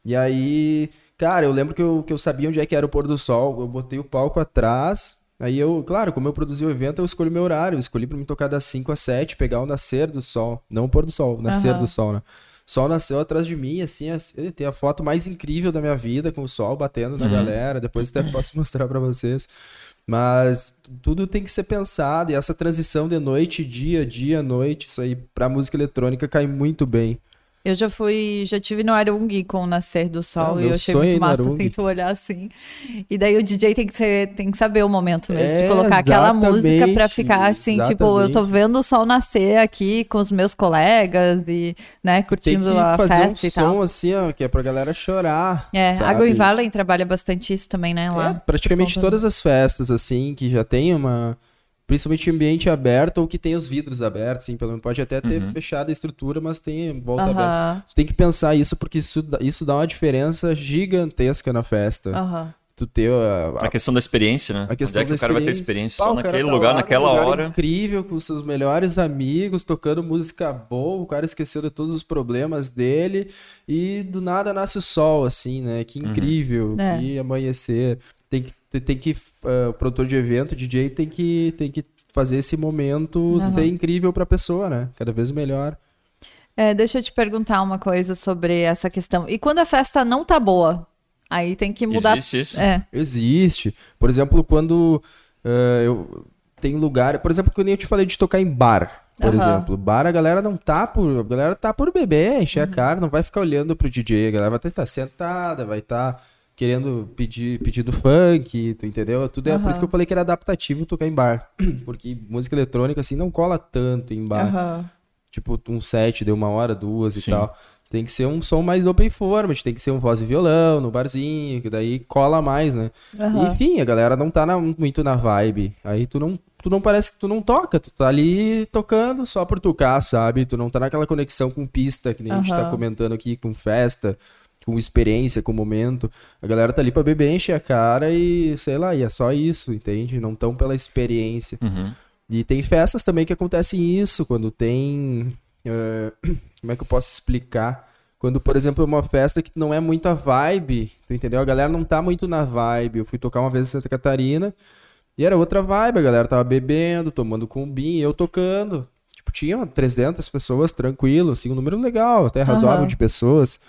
E aí Cara, eu lembro que eu, que eu sabia onde é que era o pôr do sol. Eu botei o palco atrás. Aí eu, claro, como eu produzi o evento, eu escolhi meu horário. Eu escolhi pra me tocar das 5 às 7, pegar o nascer do sol. Não o pôr do sol, o nascer uhum. do sol, né? sol nasceu atrás de mim, assim, assim, tem a foto mais incrível da minha vida, com o sol batendo na uhum. galera. Depois até posso mostrar para vocês. Mas tudo tem que ser pensado, e essa transição de noite, dia, dia, noite, isso aí pra música eletrônica cai muito bem. Eu já fui, já tive no Arung com o nascer do sol ah, e eu achei muito massa assim, tu olhar assim. E daí o DJ tem que ser, tem que saber o momento mesmo é, de colocar aquela música para ficar assim, exatamente. tipo, eu tô vendo o sol nascer aqui com os meus colegas e, né, curtindo tem que a fazer festa um e tal. som assim, ó, que é pra galera chorar. É, sabe? a Green Valley trabalha bastante isso também, né, lá. É, praticamente todas as festas assim que já tem uma Principalmente ambiente aberto ou que tem os vidros abertos, assim, pelo menos pode até ter uhum. fechado a estrutura, mas tem volta uhum. aberta. Você tem que pensar isso porque isso, isso dá uma diferença gigantesca na festa. Uhum. Tu ter a, a, a, questão da experiência, né? A questão Onde é que o cara vai ter experiência Pá, só naquele tá lugar, lá, naquela lugar hora. incrível, com seus melhores amigos, tocando música boa, o cara esqueceu de todos os problemas dele e do nada nasce o sol, assim, né? Que uhum. incrível, uhum. que amanhecer. Tem que tem que uh, o produtor de evento, DJ tem que tem que fazer esse momento uhum. ser incrível para a pessoa, né? Cada vez melhor. É, deixa eu te perguntar uma coisa sobre essa questão. E quando a festa não tá boa, aí tem que mudar. Existe isso? É. Existe. Por exemplo, quando uh, eu tem lugar, por exemplo, quando eu te falei de tocar em bar, por uhum. exemplo, bar a galera não tá por, a galera tá por beber, encher uhum. a cara, não vai ficar olhando pro DJ, a galera vai estar sentada, vai estar tá querendo pedir pedido funk, tu entendeu? Tudo é uhum. por isso que eu falei que era adaptativo tocar em bar, porque música eletrônica assim não cola tanto em bar. Uhum. Tipo um set de uma hora, duas Sim. e tal. Tem que ser um som mais open format, tem que ser um voz e violão no barzinho, que daí cola mais, né? Uhum. Enfim, a galera não tá na, muito na vibe. Aí tu não, tu não parece que tu não toca, tu tá ali tocando só por tocar, sabe? Tu não tá naquela conexão com pista, que nem a gente tá comentando aqui, com festa com experiência, com momento. A galera tá ali pra beber, encher a cara e, sei lá, e é só isso, entende? Não tão pela experiência. Uhum. E tem festas também que acontecem isso, quando tem. Uh, como é que eu posso explicar? Quando, por exemplo, é uma festa que não é muito a vibe, tu entendeu? A galera não tá muito na vibe. Eu fui tocar uma vez em Santa Catarina e era outra vibe, a galera tava bebendo, tomando cumbim, eu tocando. Tipo, tinha 300 pessoas tranquilo, assim, um número legal, até razoável uhum. de pessoas.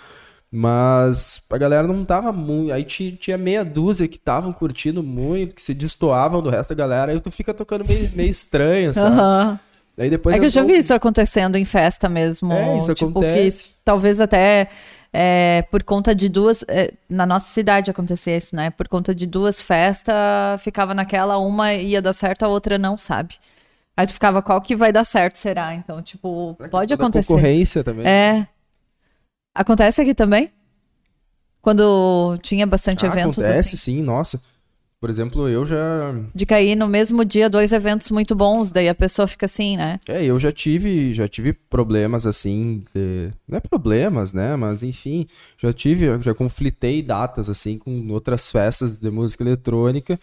Mas a galera não tava muito. Aí tinha meia dúzia que estavam curtindo muito, que se destoavam do resto da galera. Aí tu fica tocando meio, meio estranho, sabe? Uhum. Aí depois é que eu já vi isso acontecendo em festa mesmo. É, isso tipo, acontece. Que talvez até é, por conta de duas. É, na nossa cidade acontecesse, né? Por conta de duas festas, ficava naquela, uma ia dar certo, a outra não, sabe? Aí tu ficava, qual que vai dar certo, será? Então, tipo, pode acontecer. concorrência também. É. Acontece aqui também? Quando tinha bastante ah, eventos? Acontece, assim? sim, nossa. Por exemplo, eu já. De cair no mesmo dia dois eventos muito bons, daí a pessoa fica assim, né? É, eu já tive, já tive problemas assim, de... não é problemas, né? Mas enfim, já tive, já conflitei datas assim com outras festas de música eletrônica.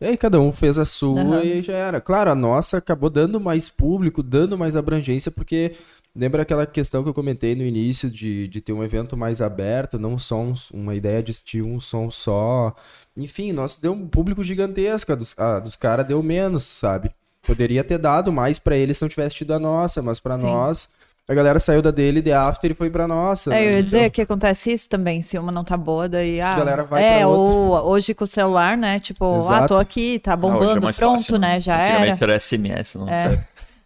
E aí cada um fez a sua uhum. e já era. Claro, a nossa acabou dando mais público, dando mais abrangência, porque Lembra aquela questão que eu comentei no início de, de ter um evento mais aberto, não só um, uma ideia de assistir um som só. Enfim, nosso deu um público gigantesco, a dos, a dos caras deu menos, sabe? Poderia ter dado mais para eles se não tivesse tido a nossa, mas para nós, a galera saiu da dele de after e foi pra nossa. É, né? eu ia dizer então... que acontece isso também, se uma não tá boa, daí. Ah, a galera vai é, pra ou hoje com o celular, né? Tipo, Exato. ah, tô aqui, tá bombando, ah, é pronto, fácil, né? Já era. Era SMS, não é. sei.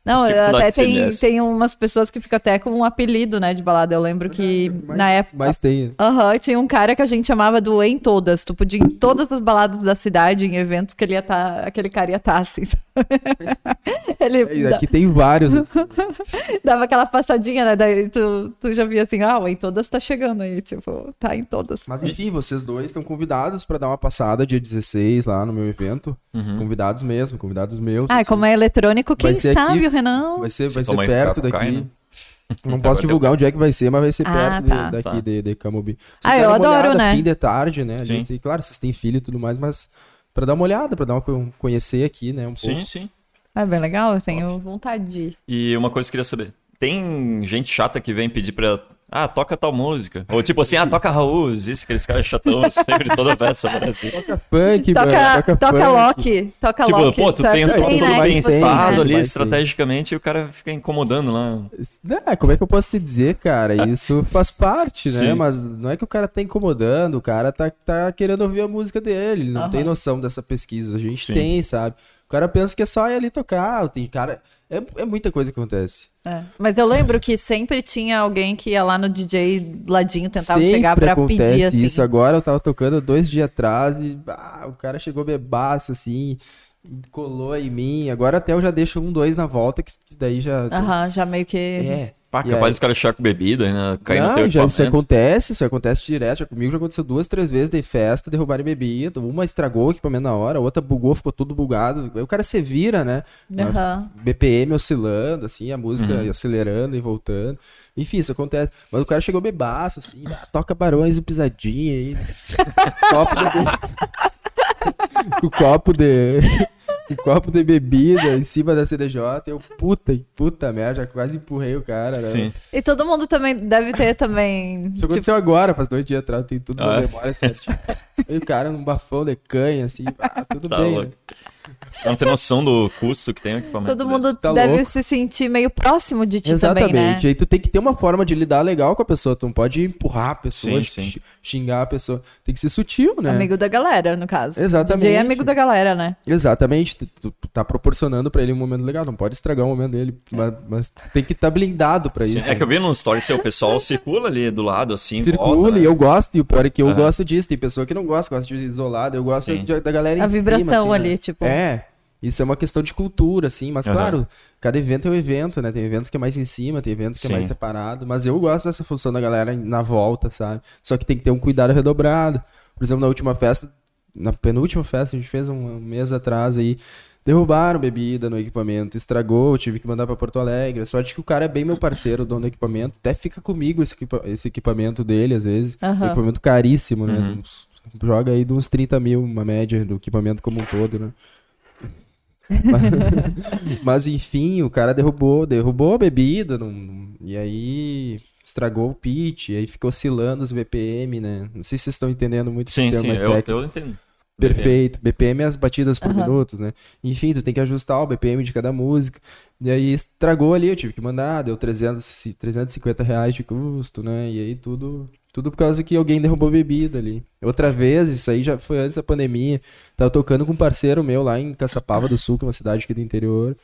Não, tipo até tem, tem umas pessoas que ficam até com um apelido, né, de balada. Eu lembro que mas, na época. Mas tem. Aham, uhum, tinha um cara que a gente chamava do Em Todas. Tu podia ir em todas as baladas da cidade, em eventos que ele ia. Tá, aquele cara ia estar, tá, assim. ele, é, aqui tem vários. Assim. Dava aquela passadinha, né? Daí tu, tu já via assim, ah, o Em Todas tá chegando aí, tipo, tá em todas. Mas enfim, vocês dois estão convidados para dar uma passada dia 16 lá no meu evento. Uhum. Convidados mesmo, convidados meus. Ah, assim. como é eletrônico, quem sabe, aqui, Renan. Vai ser, vai ser perto daqui. Não posso divulgar onde é que vai ser, mas vai ser ah, perto tá, de, daqui tá. de, de Camobi. ah, eu adoro, né? Fim de tarde, né? A gente, claro, vocês têm filho e tudo mais, mas para dar uma olhada, para dar uma conhecer aqui, né? Um sim, pouco. sim. É bem legal, eu tenho vontade de ir. E uma coisa que eu queria saber: tem gente chata que vem pedir pra ah, toca tal música. Ou tipo assim, ah, toca Raul, isso, aqueles caras chatão, sempre toda festa parece. Toca funk, toca, mano, toca, toca Loki, toca tipo, Loki. Pô, tu tem tem, né? pensado né? ali estrategicamente e o cara fica incomodando lá. É, como é que eu posso te dizer, cara? Isso faz parte, né? Sim. Mas não é que o cara tá incomodando, o cara tá, tá querendo ouvir a música dele, ele não uhum. tem noção dessa pesquisa. A gente Sim. tem, sabe? O cara pensa que é só ir ali tocar, tem cara... É, é muita coisa que acontece. É. Mas eu lembro que sempre tinha alguém que ia lá no DJ ladinho, tentava sempre chegar pra pedir assim. isso. Agora eu tava tocando dois dias atrás e ah, o cara chegou bebaço assim, colou em mim. Agora até eu já deixo um, dois na volta, que daí já. Aham, já meio que. É. Pá, capaz aí... os caras achar com bebida, né? Cair não, no teu já isso acontece, isso acontece direto. Já comigo já aconteceu duas, três vezes, de festa, derrubarem bebida. Uma estragou o equipamento na hora, a outra bugou, ficou tudo bugado. Aí o cara se vira, né? Uhum. BPM oscilando, assim, a música uhum. acelerando e voltando. Enfim, isso acontece. Mas o cara chegou bebaço, assim, ah, toca barões e pisadinha aí. copo de... Com o copo de um copo de bebida em cima da CDJ. Eu, puta, puta merda, já quase empurrei o cara, né? E todo mundo também deve ter também. Isso tipo... aconteceu agora, faz dois dias atrás, tem tudo ah, na memória certinho. e o cara num bafão de canha, assim, ah, tudo tá bem. Né? Não tem noção do custo que tem o equipamento. Todo mundo tá deve louco. se sentir meio próximo de ti Exatamente. também, né? Aí tu tem que ter uma forma de lidar legal com a pessoa. Tu não pode empurrar a pessoa, sim, sim. xingar a pessoa. Tem que ser sutil, né? Amigo da galera, no caso. Exatamente. DJ é amigo da galera, né? Exatamente. Tu, tu, tu tá proporcionando pra ele um momento legal. Não pode estragar o momento dele. Mas, mas tem que estar tá blindado pra sim, isso. É né? que eu vi no story seu, o pessoal circula ali do lado, assim. Circula volta, né? e eu gosto. E o pior é que eu uhum. gosto disso. Tem pessoa que não gosta, gosta de isolado. Eu gosto de, da galera em A vibração cima, assim, ali, né? tipo. É. Isso é uma questão de cultura, assim, mas uhum. claro, cada evento é um evento, né? Tem eventos que é mais em cima, tem eventos que Sim. é mais separado, mas eu gosto dessa função da galera na volta, sabe? Só que tem que ter um cuidado redobrado. Por exemplo, na última festa, na penúltima festa, a gente fez um mês atrás aí, derrubaram bebida no equipamento, estragou, tive que mandar para Porto Alegre. Só de que o cara é bem meu parceiro, dono do equipamento, até fica comigo esse, equipa esse equipamento dele, às vezes. Uhum. Um equipamento caríssimo, né? Uhum. Uns, joga aí de uns 30 mil, uma média do equipamento como um todo, né? Mas, mas, enfim, o cara derrubou, derrubou a bebida, não, e aí estragou o pitch, aí ficou oscilando os BPM, né? Não sei se vocês estão entendendo muito sim, sim, mais eu, eu entendo. Perfeito. BPM é as batidas por uhum. minuto, né? Enfim, tu tem que ajustar o BPM de cada música. E aí estragou ali, eu tive que mandar, deu 300, 350 reais de custo, né? E aí tudo tudo por causa que alguém derrubou bebida ali. Outra vez, isso aí já foi antes da pandemia. Tava tocando com um parceiro meu lá em Caçapava do Sul, que é uma cidade aqui do interior.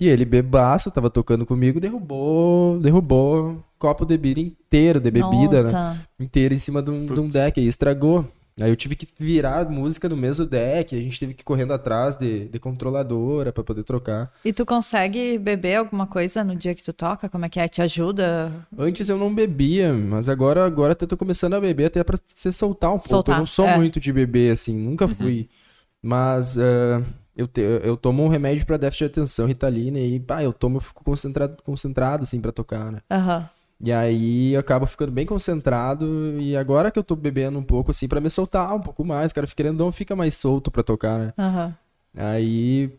E ele, bebaço, tava tocando comigo, derrubou, derrubou copo de bebida inteiro, de bebida, né? Nossa. né? Inteiro em cima de um, de um deck. Aí estragou. Aí eu tive que virar a música no mesmo deck, a gente teve que ir correndo atrás de, de controladora para poder trocar. E tu consegue beber alguma coisa no dia que tu toca? Como é que é? Te ajuda? Antes eu não bebia, mas agora agora até tô começando a beber até para se soltar um pouco. Soltar, eu não sou é. muito de beber assim, nunca uhum. fui. Mas uh, eu, te, eu tomo um remédio para déficit de atenção, Ritalina, e pá, eu tomo, eu fico concentrado, concentrado assim para tocar, né? Aham. Uhum. E aí eu acabo ficando bem concentrado. E agora que eu tô bebendo um pouco, assim, para me soltar um pouco mais, cara, querendo fica mais solto pra tocar, né? Uhum. Aí,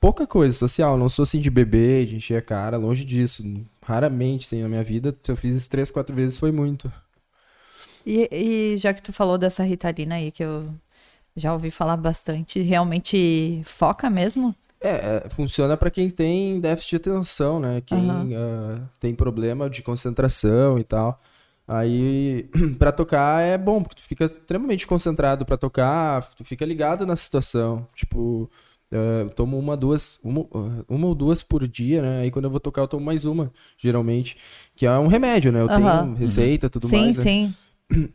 pouca coisa social. Não sou assim de beber, de encher a cara, longe disso. Raramente, assim, na minha vida, se eu fiz isso três, quatro vezes, foi muito. E, e já que tu falou dessa Ritalina aí, que eu já ouvi falar bastante, realmente foca mesmo? É, é, funciona para quem tem déficit de atenção, né? Quem uhum. uh, tem problema de concentração e tal. Aí, para tocar é bom, porque tu fica extremamente concentrado para tocar, tu fica ligado na situação. Tipo, uh, eu tomo uma, duas, uma, uma ou duas por dia, né? Aí quando eu vou tocar, eu tomo mais uma, geralmente. Que é um remédio, né? Eu uhum. tenho receita, tudo sim, mais. Sim, sim. Né?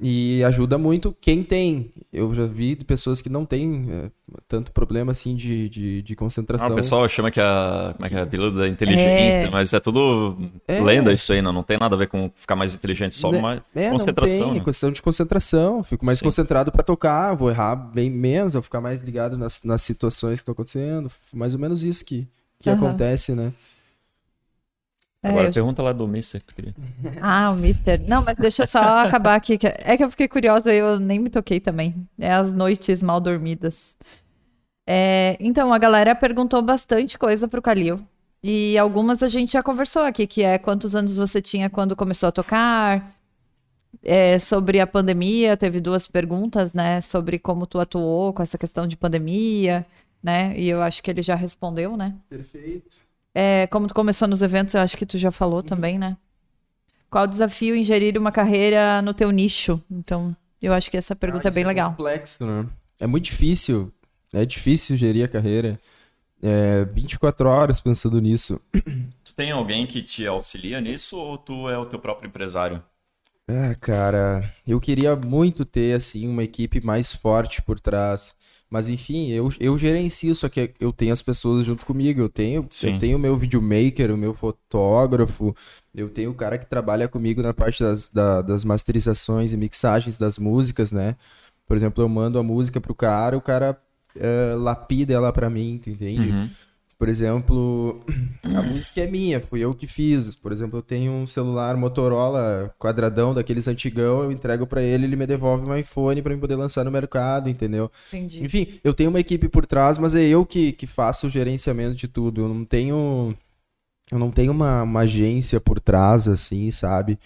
E ajuda muito quem tem. Eu já vi pessoas que não têm é, tanto problema assim de, de, de concentração. Ah, o pessoal chama que a, como é que é, a pílula da inteligência, é... mas é tudo é... lenda isso aí, não, não tem nada a ver com ficar mais inteligente, só uma é, concentração. Não tem, né? questão de concentração. Fico mais Sim. concentrado para tocar, vou errar bem menos, vou ficar mais ligado nas, nas situações que estão acontecendo. Mais ou menos isso que, que uhum. acontece, né? É, Agora, eu... pergunta lá do Mister que tu queria. Ah, o Mister. Não, mas deixa eu só acabar aqui. É que eu fiquei curiosa e eu nem me toquei também. É as noites mal dormidas. É, então, a galera perguntou bastante coisa pro Calil. E algumas a gente já conversou aqui, que é quantos anos você tinha quando começou a tocar, é, sobre a pandemia, teve duas perguntas, né? Sobre como tu atuou com essa questão de pandemia, né? E eu acho que ele já respondeu, né? Perfeito. É, como tu começou nos eventos, eu acho que tu já falou também, né? Qual o desafio em gerir uma carreira no teu nicho? Então, eu acho que essa pergunta ah, é bem é legal. É complexo, né? É muito difícil. É difícil gerir a carreira. É 24 horas pensando nisso. Tu tem alguém que te auxilia nisso ou tu é o teu próprio empresário? Ah, cara, eu queria muito ter, assim, uma equipe mais forte por trás. Mas, enfim, eu, eu gerencio, só que eu tenho as pessoas junto comigo. Eu tenho eu tenho o meu videomaker, o meu fotógrafo, eu tenho o cara que trabalha comigo na parte das, da, das masterizações e mixagens das músicas, né? Por exemplo, eu mando a música pro cara, o cara uh, lapida ela pra mim, tu entende? Uhum. Por exemplo, a música é minha, fui eu que fiz. Por exemplo, eu tenho um celular Motorola quadradão daqueles antigão, eu entrego para ele, ele me devolve um iPhone para eu poder lançar no mercado, entendeu? Entendi. Enfim, eu tenho uma equipe por trás, mas é eu que, que faço o gerenciamento de tudo. Eu não tenho eu não tenho uma, uma agência por trás assim, sabe?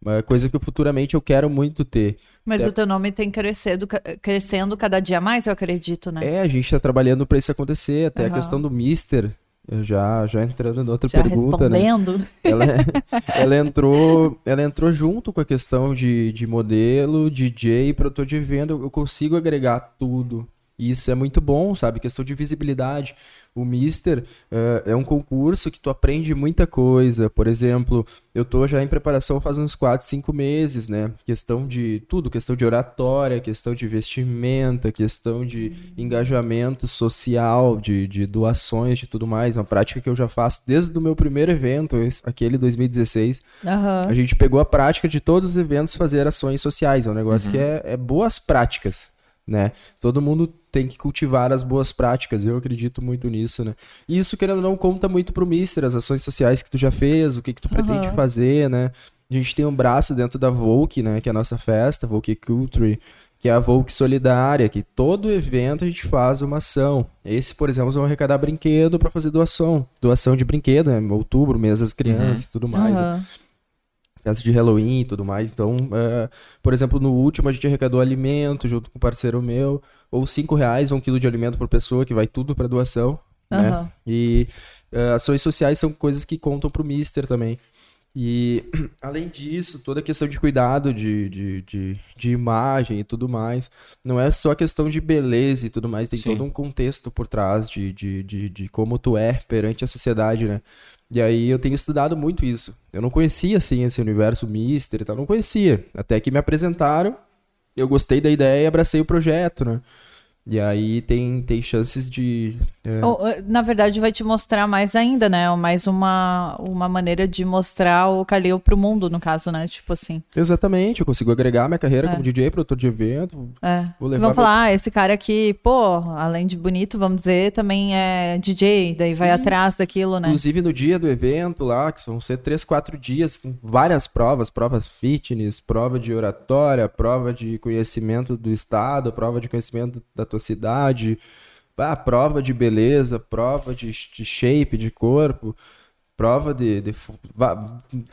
Uma coisa que futuramente eu quero muito ter. Mas é... o teu nome tem crescendo, crescendo cada dia mais, eu acredito, né? É, a gente tá trabalhando para isso acontecer. Até uhum. a questão do Mister, já, já entrando em outra já pergunta, né? respondendo. né? Ela, ela, entrou, ela entrou junto com a questão de, de modelo, DJ, produtor de venda. Eu consigo agregar tudo. E isso é muito bom, sabe? Questão de visibilidade. O Mister uh, é um concurso que tu aprende muita coisa. Por exemplo, eu tô já em preparação faz uns 4, 5 meses, né? Questão de tudo, questão de oratória, questão de vestimenta, questão de engajamento social, de, de doações, de tudo mais. Uma prática que eu já faço desde o meu primeiro evento, aquele 2016. Uhum. A gente pegou a prática de todos os eventos fazer ações sociais. É um negócio uhum. que é, é boas práticas né? Todo mundo tem que cultivar as boas práticas, eu acredito muito nisso, né? E isso, querendo ou não, conta muito pro Mister, as ações sociais que tu já fez, o que que tu uhum. pretende fazer, né? A gente tem um braço dentro da Volk, né? Que é a nossa festa, Volk Culture, que é a Volk Solidária, que todo evento a gente faz uma ação. Esse, por exemplo, vão arrecadar brinquedo para fazer doação. Doação de brinquedo, né? Outubro, mês das crianças e uhum. tudo mais. Uhum. Né? festa de Halloween e tudo mais. Então, é, por exemplo, no último a gente arrecadou alimento junto com um parceiro meu, ou cinco reais um quilo de alimento por pessoa, que vai tudo para doação. Uhum. Né? E é, ações sociais são coisas que contam pro Mister também. E, além disso, toda a questão de cuidado de, de, de, de, imagem e tudo mais, não é só questão de beleza e tudo mais, tem Sim. todo um contexto por trás de, de, de, de, como tu é perante a sociedade, né? E aí eu tenho estudado muito isso. Eu não conhecia, assim, esse universo mister e tal, não conhecia. Até que me apresentaram, eu gostei da ideia e abracei o projeto, né? E aí tem, tem chances de. É... Na verdade, vai te mostrar mais ainda, né? Mais uma, uma maneira de mostrar o Calil pro mundo, no caso, né? Tipo assim. Exatamente, eu consigo agregar minha carreira é. como DJ, produtor de evento. É. Vou levar vamos falar, ah, esse cara aqui, pô, além de bonito, vamos dizer, também é DJ, daí vai Isso. atrás daquilo, né? Inclusive no dia do evento lá, que vão ser três, quatro dias, com várias provas, provas fitness, prova de oratória, prova de conhecimento do estado, prova de conhecimento da tua cidade, ah, prova de beleza, prova de, de shape, de corpo, prova de, de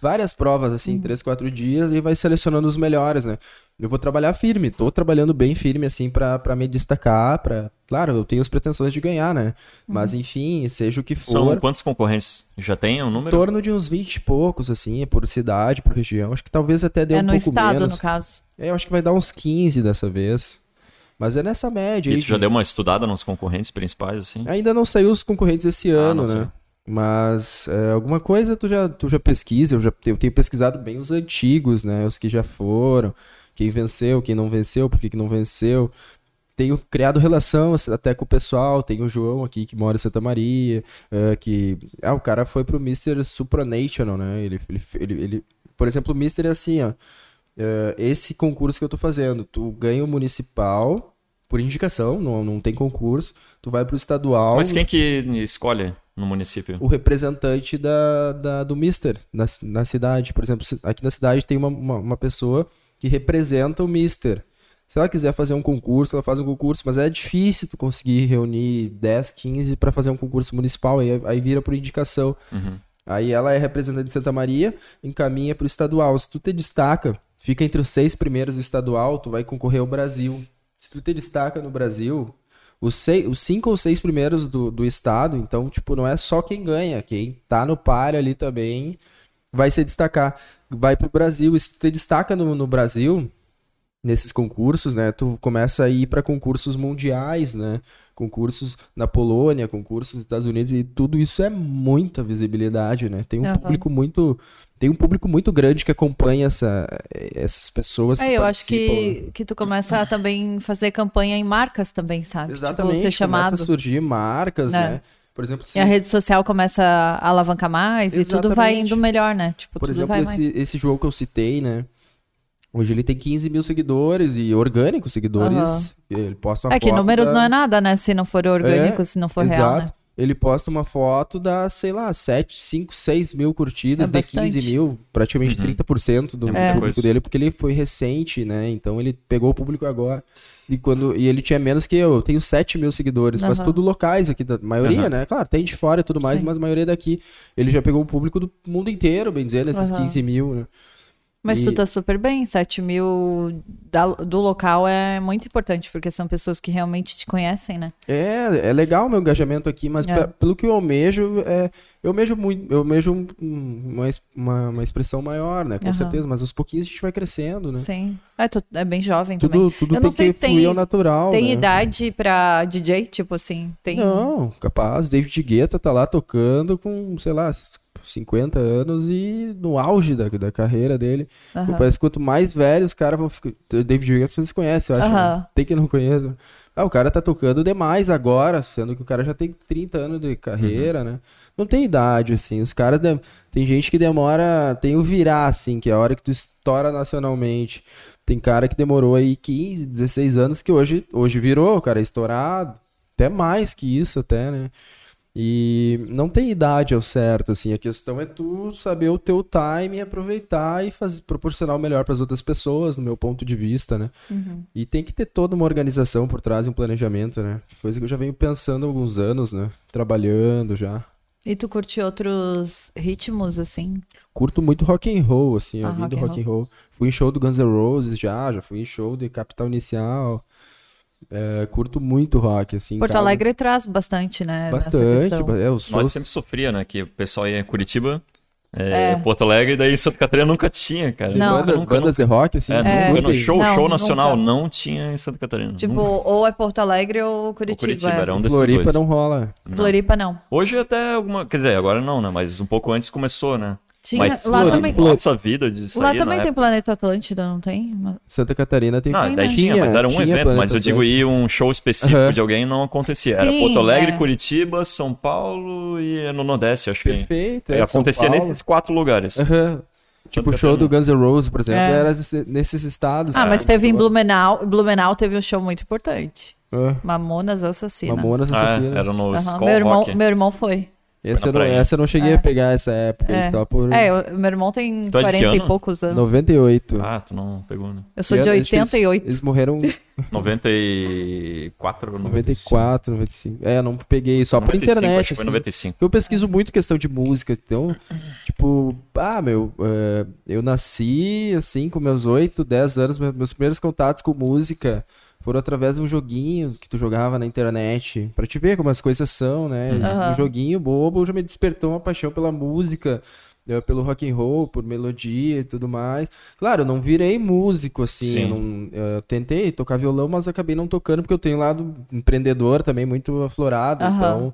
várias provas assim, uhum. três, quatro dias e vai selecionando os melhores, né? Eu vou trabalhar firme, tô trabalhando bem firme assim para me destacar, para claro, eu tenho as pretensões de ganhar, né? Uhum. Mas enfim, seja o que for. São quantos concorrentes já tem um número? Em torno de uns 20 e poucos assim, por cidade, por região. Acho que talvez até dê é um pouco estado, menos. É no estado, no caso. É, eu acho que vai dar uns 15 dessa vez. Mas é nessa média. E tu já deu uma estudada nos concorrentes principais, assim? Ainda não saiu os concorrentes esse ah, ano, né? Mas é, alguma coisa tu já, tu já pesquisa, eu, já, eu tenho pesquisado bem os antigos, né? Os que já foram, quem venceu, quem não venceu, por que, que não venceu. Tenho criado relação até com o pessoal, tem o João aqui que mora em Santa Maria, uh, que... Ah, o cara foi pro Mr. Supranational, né? Ele, ele, ele, ele, por exemplo, o Mr. é assim, ó. Uh, esse concurso que eu tô fazendo, tu ganha o municipal por indicação, não, não tem concurso. Tu vai pro estadual. Mas quem que escolhe no município? O representante da, da do Mister na, na cidade. Por exemplo, aqui na cidade tem uma, uma, uma pessoa que representa o Mister. Se ela quiser fazer um concurso, ela faz um concurso, mas é difícil tu conseguir reunir 10, 15 para fazer um concurso municipal, aí, aí vira por indicação. Uhum. Aí ela é representante de Santa Maria, encaminha para o estadual. Se tu te destaca, fica entre os seis primeiros do estadual, tu vai concorrer ao Brasil. Se tu te destaca no Brasil, os, seis, os cinco ou seis primeiros do, do estado, então, tipo, não é só quem ganha, quem tá no par ali também vai se destacar. Vai pro Brasil, se tu te destaca no, no Brasil, nesses concursos, né, tu começa a ir para concursos mundiais, né, concursos na Polônia, concursos nos Estados Unidos e tudo isso é muita visibilidade, né? Tem um uhum. público muito tem um público muito grande que acompanha essa, essas pessoas é, eu acho que, né? que tu começa a também fazer campanha em marcas também, sabe? Tipo, Exatamente, tipo, chamado. começa a surgir marcas, é. né? Por exemplo, se... E a rede social começa a alavancar mais Exatamente. e tudo vai indo melhor, né? Tipo, Por exemplo, esse, esse jogo que eu citei, né? Hoje ele tem 15 mil seguidores e orgânicos seguidores. Uhum. Ele posta uma é foto. É que números da... não é nada, né? Se não for orgânico, é, se não for exato. real. Né? Ele posta uma foto da, sei lá, 7, 5, 6 mil curtidas, é de 15 mil, praticamente uhum. 30% do é. público dele, porque ele foi recente, né? Então ele pegou o público agora. E, quando, e ele tinha menos que eu. Eu tenho 7 mil seguidores, uhum. mas tudo locais aqui, da maioria, uhum. né? Claro, tem de fora e tudo mais, Sim. mas a maioria daqui. Ele já pegou o público do mundo inteiro, bem dizendo, esses uhum. 15 mil, né? Mas e... tu tá super bem, 7 mil da, do local é muito importante, porque são pessoas que realmente te conhecem, né? É, é legal o meu engajamento aqui, mas é. pra, pelo que eu almejo, é, eu almejo muito, eu almejo uma, uma, uma expressão maior, né? Com uhum. certeza, mas aos pouquinhos a gente vai crescendo, né? Sim. É, tu, é bem jovem tudo, também. Tudo eu tem que fluir ao natural, Tem né? idade pra DJ, tipo assim? Tem... Não, capaz. David Guetta tá lá tocando com, sei lá, 50 anos e no auge da, da carreira dele. Uhum. Parece que quanto mais velho os caras vão ficar. David Guetta vocês conhecem, eu acho. Uhum. Né? Tem que não conhece. Ah, o cara tá tocando demais agora, sendo que o cara já tem 30 anos de carreira, uhum. né? Não tem idade, assim. Os caras. De... Tem gente que demora. Tem o virar, assim, que é a hora que tu estoura nacionalmente. Tem cara que demorou aí 15, 16 anos, que hoje, hoje virou, o cara é estourado. Até mais que isso, até, né? E não tem idade ao certo, assim. A questão é tu saber o teu time, aproveitar e fazer, proporcionar o melhor para as outras pessoas, no meu ponto de vista, né? Uhum. E tem que ter toda uma organização por trás e um planejamento, né? Coisa que eu já venho pensando há alguns anos, né? Trabalhando já. E tu curte outros ritmos, assim? Curto muito rock and roll, assim. Ah, eu vim do rock and roll. Fui em show do Guns N' Roses já, já fui em show de Capital Inicial. É, curto muito rock, assim. Porto cara. Alegre traz bastante, né? Bastante. É, os shows... Nós sempre sofria, né? Que o pessoal ia em Curitiba, é, é. Porto Alegre, daí Santa Catarina nunca tinha, cara. Não. Banda, nunca, bandas nunca. de rock, assim. É, é. No show, não, show nacional nunca. não tinha em Santa Catarina. Tipo, nunca. ou é Porto Alegre ou Curitiba. Ou Curitiba, era um desses Floripa dois. não rola. Não. Floripa não. Hoje até alguma, quer dizer, agora não, né? Mas um pouco antes começou, né? Tinha, Mas lá também, nossa vida de sair, Lá também tem Planeta Atlântida, não tem? Santa Catarina tem. Não, daí tinha, mas era um evento, mas eu digo ir um show específico uhum. de alguém não acontecia. Era Sim, Porto Alegre, é. Curitiba, São Paulo e no Nordeste, acho Perfeito, que. Perfeito. É, acontecia nesses quatro lugares. Uhum. Tipo o show do Guns N' Roses, por exemplo, é. era nesses estados. Ah, mas teve em Blumenau. Blumenau teve um show muito importante. Uh. Mamonas Assassinas. Mamonas Assassinas. Ah, é, era no uhum. meu, irmão, meu irmão foi. Essa eu, não, essa eu não cheguei é. a pegar essa época, é. só por... É, eu, meu irmão tem tu 40 é e poucos anos. 98. Ah, tu não pegou, né? Eu sou de 88. Eles, eles morreram... 94 ou 94, 95. É, eu não peguei, só 95, por internet. Acho assim. foi 95. Eu pesquiso muito questão de música, então, tipo, ah, meu, uh, eu nasci, assim, com meus 8, 10 anos, meus primeiros contatos com música foram através de um joguinho que tu jogava na internet, para te ver como as coisas são, né? Uhum. Um joguinho bobo já me despertou uma paixão pela música, eh, pelo rock and roll, por melodia e tudo mais. Claro, eu não virei músico assim, eu, não, eu tentei tocar violão, mas acabei não tocando porque eu tenho lado empreendedor também muito aflorado, uhum. então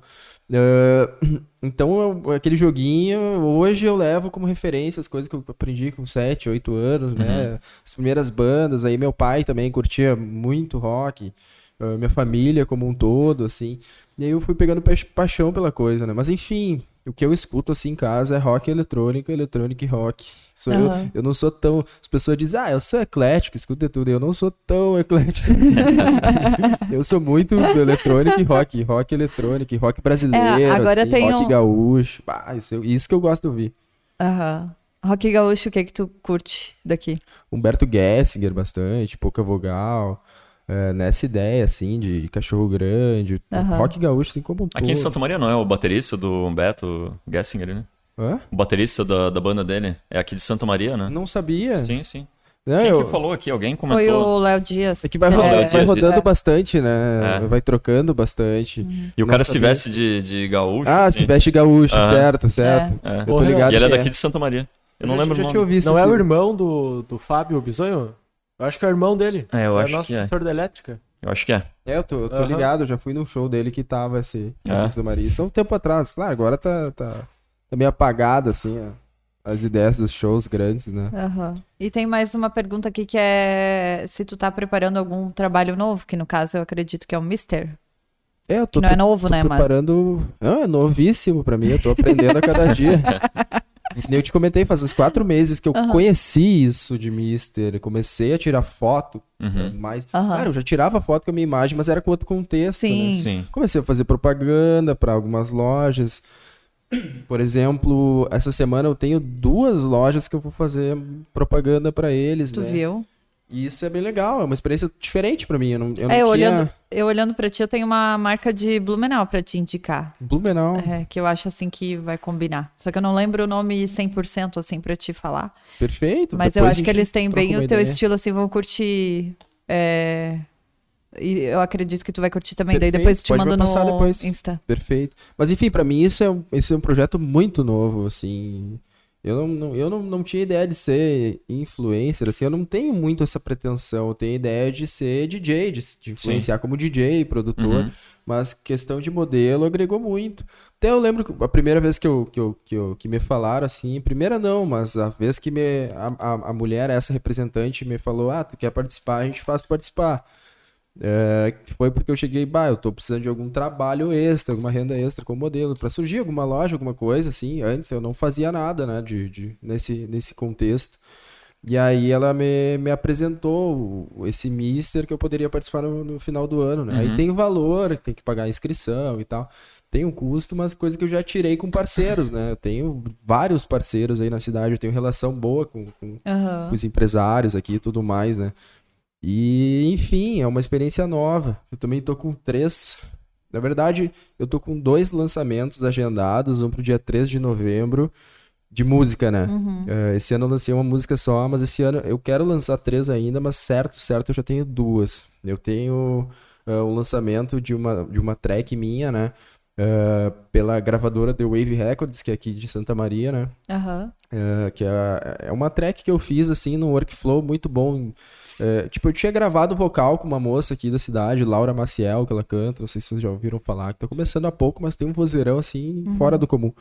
Uh, então, eu, aquele joguinho, hoje eu levo como referência as coisas que eu aprendi com 7, 8 anos, né? uhum. né? As primeiras bandas, aí meu pai também curtia muito rock, uh, minha família como um todo, assim. E aí eu fui pegando paixão pela coisa, né? Mas enfim, o que eu escuto assim em casa é rock eletrônico, eletrônico e rock. Sou uhum. eu, eu não sou tão. As pessoas dizem, ah, eu sou eclético, escuto tudo. Eu não sou tão eclético. Assim. eu sou muito eletrônico e rock. Rock eletrônico, rock brasileiro, é, agora assim, rock gaúcho. Ah, isso, isso que eu gosto de ouvir. Aham. Uhum. Rock gaúcho, o que é que tu curte daqui? Humberto Gessinger bastante, pouca vogal é, nessa ideia, assim, de cachorro grande. Uhum. Rock gaúcho tem como um Aqui todo. em Santa Maria não é o baterista do Humberto Gessinger, né? Hã? O baterista da, da banda dele é aqui de Santa Maria, né? Não sabia. Sim, sim. Não, Quem eu... que falou aqui? Alguém comentou? Foi o Léo Dias. É que vai, rodando, é... vai rodando é. bastante, né? É. Vai trocando bastante. Uhum. E o cara se veste de, de gaúcho. Ah, assim. se veste gaúcho, uhum. certo, certo. É. Eu tô ligado. E ele é daqui de Santa Maria. Eu, eu não já, lembro já o nome. Não é o irmão do, do Fábio Bisonho? Eu acho que é o irmão dele. É, eu é acho nosso que é. professor da elétrica. Eu acho que é. É, eu tô, eu tô uhum. ligado, já fui num show dele que tava esse é. Maria. Isso há um tempo atrás. Claro, agora tá, tá, tá meio apagado, assim, as ideias dos shows grandes, né? Uhum. E tem mais uma pergunta aqui que é se tu tá preparando algum trabalho novo, que no caso eu acredito que é o Mister. É, eu tô, que não é novo, tô né, preparando... Mas... Não, é novíssimo pra mim, eu tô aprendendo a cada dia. Eu te comentei, faz uns quatro meses que eu uhum. conheci isso de Mister. Comecei a tirar foto. Uhum. Mais... Uhum. Cara, eu já tirava foto com a minha imagem, mas era com outro contexto. Sim. Né? Sim. Comecei a fazer propaganda para algumas lojas. Por exemplo, essa semana eu tenho duas lojas que eu vou fazer propaganda para eles. Tu né? viu? E isso é bem legal, é uma experiência diferente para mim. Eu não, eu não é, tinha... olhando, eu olhando para ti, eu tenho uma marca de Blumenau para te indicar. Blumenau? É, que eu acho assim que vai combinar. Só que eu não lembro o nome 100% assim para te falar. Perfeito. Mas eu acho que eles têm bem o teu ideia. estilo, assim, vão curtir. É... E eu acredito que tu vai curtir também. Perfeito. Daí depois te mando no depois. Insta. Perfeito. Mas enfim, para mim isso é, um, isso é um projeto muito novo, assim. Eu não, não, eu não, não tinha ideia de ser influencer, assim, eu não tenho muito essa pretensão. Eu tenho ideia de ser DJ, de, de influenciar Sim. como DJ, produtor, uhum. mas questão de modelo agregou muito. Até eu lembro que a primeira vez que, eu, que, eu, que, eu, que me falaram assim, primeira não, mas a vez que me, a, a, a mulher, essa representante, me falou: Ah, tu quer participar, a gente faz participar. É, foi porque eu cheguei, bah, eu tô precisando de algum trabalho extra, alguma renda extra como modelo, para surgir alguma loja, alguma coisa assim. Antes eu não fazia nada, né, de, de, nesse, nesse contexto. E aí ela me, me apresentou esse mister que eu poderia participar no, no final do ano, né? Uhum. Aí tem valor, tem que pagar a inscrição e tal. Tem um custo, mas coisa que eu já tirei com parceiros, né? Eu tenho vários parceiros aí na cidade, eu tenho relação boa com, com, uhum. com os empresários aqui e tudo mais, né? E, enfim, é uma experiência nova. Eu também tô com três. Na verdade, eu tô com dois lançamentos agendados, um pro dia 3 de novembro, de música, né? Uhum. Uh, esse ano eu lancei uma música só, mas esse ano eu quero lançar três ainda, mas certo, certo, eu já tenho duas. Eu tenho uh, o lançamento de uma, de uma track minha, né? Uh, pela gravadora The Wave Records, que é aqui de Santa Maria, né? Uhum. Uh, que é, é uma track que eu fiz, assim, no workflow muito bom é, tipo, eu tinha gravado vocal com uma moça aqui da cidade, Laura Maciel, que ela canta, não sei se vocês já ouviram falar, que tá começando há pouco, mas tem um vozeirão assim, uhum. fora do comum.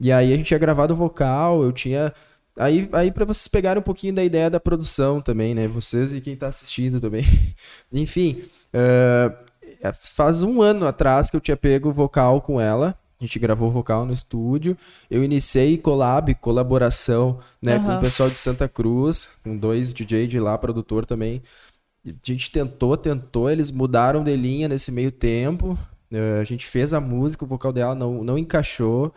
E aí a gente tinha gravado vocal, eu tinha. Aí, aí para vocês pegarem um pouquinho da ideia da produção também, né? Vocês e quem tá assistindo também. Enfim, uh, faz um ano atrás que eu tinha pego vocal com ela. A gente gravou vocal no estúdio. Eu iniciei collab, colaboração, né, uhum. com o pessoal de Santa Cruz, com dois DJ de lá, produtor também. A gente tentou, tentou, eles mudaram de linha nesse meio tempo. Uh, a gente fez a música, o vocal dela não, não encaixou.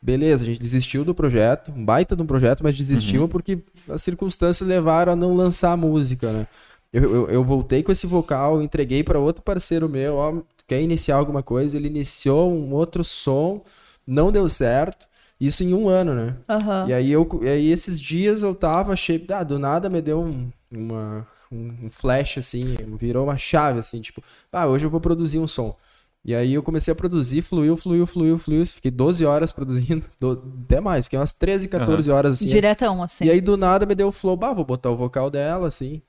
Beleza, a gente desistiu do projeto, um baita de um projeto, mas desistiu uhum. porque as circunstâncias levaram a não lançar a música, né? Eu, eu, eu voltei com esse vocal, entreguei para outro parceiro meu, ó, quer iniciar alguma coisa, ele iniciou um outro som, não deu certo. Isso em um ano, né? Uhum. E aí, eu, e aí esses dias eu tava, achei, ah, do nada me deu um, uma, um flash, assim, virou uma chave, assim, tipo, ah, hoje eu vou produzir um som. E aí eu comecei a produzir, fluiu, fluiu, fluiu, fluiu. Fiquei 12 horas produzindo, do, até mais, fiquei umas 13, 14 uhum. horas assim. Diretão, assim. E aí do nada me deu o flow, bah, vou botar o vocal dela, assim.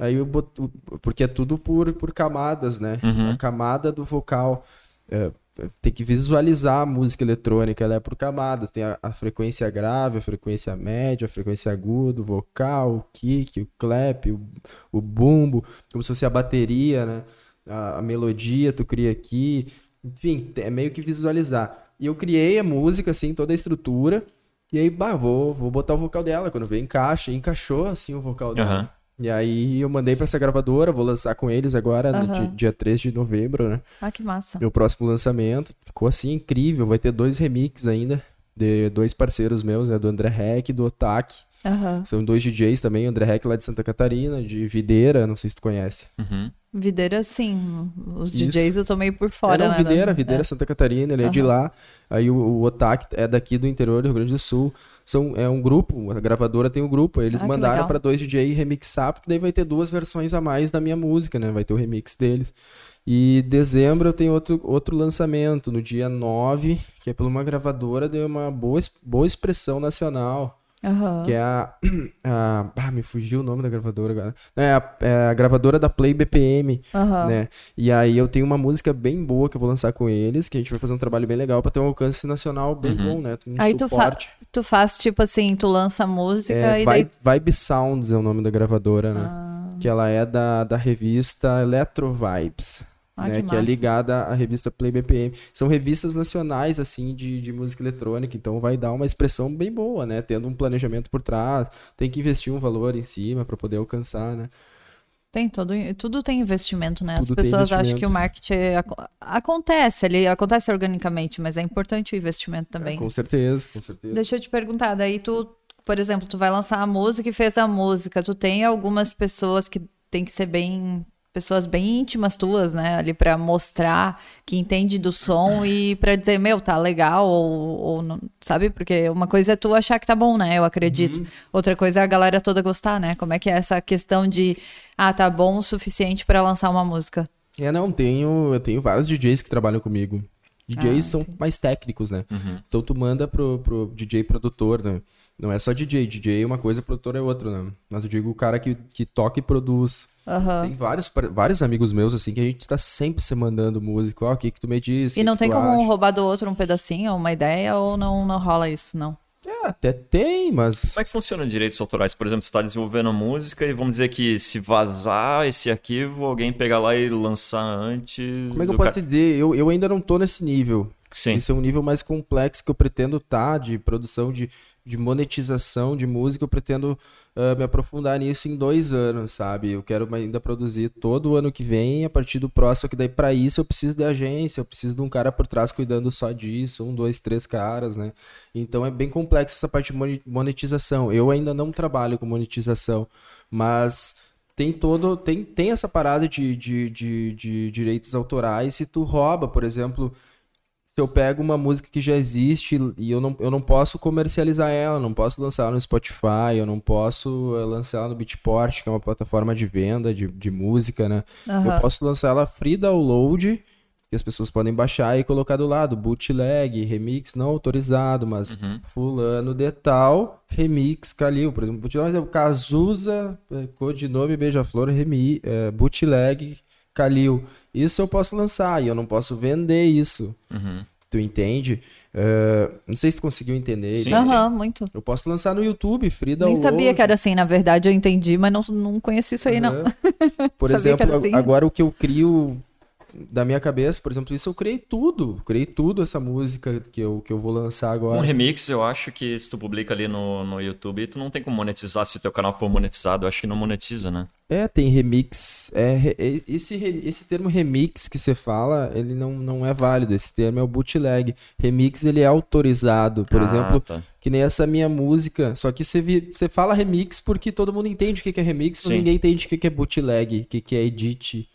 Aí eu boto, porque é tudo por, por camadas, né? Uhum. A camada do vocal. É, tem que visualizar a música eletrônica, ela é por camadas. Tem a, a, frequência grave, a frequência média, a frequência aguda, o vocal, o kick, o clap, o, o bumbo, como se fosse a bateria, né? A, a melodia tu cria aqui. Enfim, é meio que visualizar. E eu criei a música, assim, toda a estrutura. E aí, bah, vou, vou botar o vocal dela. Quando veio encaixa, encaixou assim o vocal dela. Uhum. E aí eu mandei para essa gravadora, vou lançar com eles agora uhum. no dia, dia 3 de novembro, né? Ah, que massa. Meu próximo lançamento. Ficou assim incrível, vai ter dois remixes ainda de dois parceiros meus, né, do André Heck e do Otaki. Uhum. São dois DJs também, André Heck lá de Santa Catarina, de Videira, não sei se tu conhece. Uhum. Videira, sim. Os Isso. DJs eu tô meio por fora, é, não, né? Videira, Videira, é. Santa Catarina, ele é de lá. Aí o, o Otak é daqui do interior do Rio Grande do Sul. São, é um grupo, a gravadora tem um grupo. Eles ah, mandaram para dois DJs remixar, porque daí vai ter duas versões a mais da minha música, né? Vai ter o remix deles. E dezembro eu tenho outro, outro lançamento, no dia 9, que é por uma gravadora, deu uma boa, boa expressão nacional. Uhum. Que é a, a. Ah, me fugiu o nome da gravadora agora. É a, é a gravadora da Play BPM. Uhum. Né? E aí eu tenho uma música bem boa que eu vou lançar com eles, que a gente vai fazer um trabalho bem legal pra ter um alcance nacional bem uhum. bom, né? Um aí tu, fa tu faz tipo assim, tu lança a música é, e daí. Vibe Sounds é o nome da gravadora, né? Ah. Que ela é da, da revista Electro Vibes. Ah, né, que, que é ligada à revista Play BPM. São revistas nacionais, assim, de, de música eletrônica, então vai dar uma expressão bem boa, né? Tendo um planejamento por trás, tem que investir um valor em cima para poder alcançar, né? Tem todo, tudo tem investimento, né? Tudo As pessoas acham que o marketing acontece, ele acontece organicamente, mas é importante o investimento é, também. É, com certeza, com certeza. Deixa eu te perguntar, daí tu, por exemplo, tu vai lançar a música e fez a música, tu tem algumas pessoas que tem que ser bem pessoas bem íntimas tuas, né, ali para mostrar que entende do som e para dizer, meu, tá legal ou, ou não, sabe? Porque uma coisa é tu achar que tá bom, né? Eu acredito. Uhum. Outra coisa é a galera toda gostar, né? Como é que é essa questão de, ah, tá bom o suficiente para lançar uma música? É, não, tenho, eu tenho vários DJs que trabalham comigo. DJs ah, são mais técnicos, né? Uhum. Então tu manda pro, pro DJ produtor, né? Não é só DJ, DJ é uma coisa, produtor é outra, né? Mas eu digo o cara que, que toca e produz. Uhum. Tem vários, vários amigos meus, assim, que a gente tá sempre se mandando música. Ó, oh, o que que tu me diz? E não tem como acha? roubar do outro um pedacinho, uma ideia, ou não, não rola isso, não? É, até tem, mas. Como é que funciona direitos autorais? Por exemplo, você está desenvolvendo a música e vamos dizer que se vazar esse arquivo, alguém pegar lá e lançar antes. Como é que eu posso te dizer? Eu, eu ainda não tô nesse nível. Sim. Esse é um nível mais complexo que eu pretendo estar tá, de produção de, de monetização de música. Eu pretendo uh, me aprofundar nisso em dois anos, sabe? Eu quero ainda produzir todo o ano que vem, a partir do próximo, que daí para isso eu preciso de agência, eu preciso de um cara por trás cuidando só disso, um, dois, três caras, né? Então é bem complexo essa parte de monetização. Eu ainda não trabalho com monetização, mas tem todo tem, tem essa parada de, de, de, de direitos autorais se tu rouba, por exemplo se eu pego uma música que já existe e eu não, eu não posso comercializar ela, não posso lançar ela no Spotify, eu não posso eh, lançar ela no Beatport, que é uma plataforma de venda de, de música, né? Uhum. Eu posso lançar ela free download, que as pessoas podem baixar e colocar do lado, bootleg, remix não autorizado, mas uhum. fulano de tal, remix Calil, por exemplo, bootleg é o Cazuza, eh, codinome Beija-Flor, remi, é, bootleg Calil. Isso eu posso lançar e eu não posso vender isso. Uhum. Tu entende? Uh, não sei se tu conseguiu entender. Aham, uhum, muito. Eu posso lançar no YouTube, Frida. Nem sabia que era assim, na verdade eu entendi, mas não, não conheci isso aí, uhum. não. Por exemplo, assim. agora o que eu crio da minha cabeça, por exemplo, isso eu criei tudo. Criei tudo essa música que eu, que eu vou lançar agora. Um remix, eu acho que se tu publica ali no, no YouTube, tu não tem como monetizar. Se teu canal for monetizado, eu acho que não monetiza, né? É, tem remix. É, esse, esse termo remix que você fala, ele não, não é válido. Esse termo é o bootleg. Remix, ele é autorizado. Por ah, exemplo, tá. que nem essa minha música. Só que você, você fala remix porque todo mundo entende o que é remix, mas ninguém entende o que é bootleg, o que é edit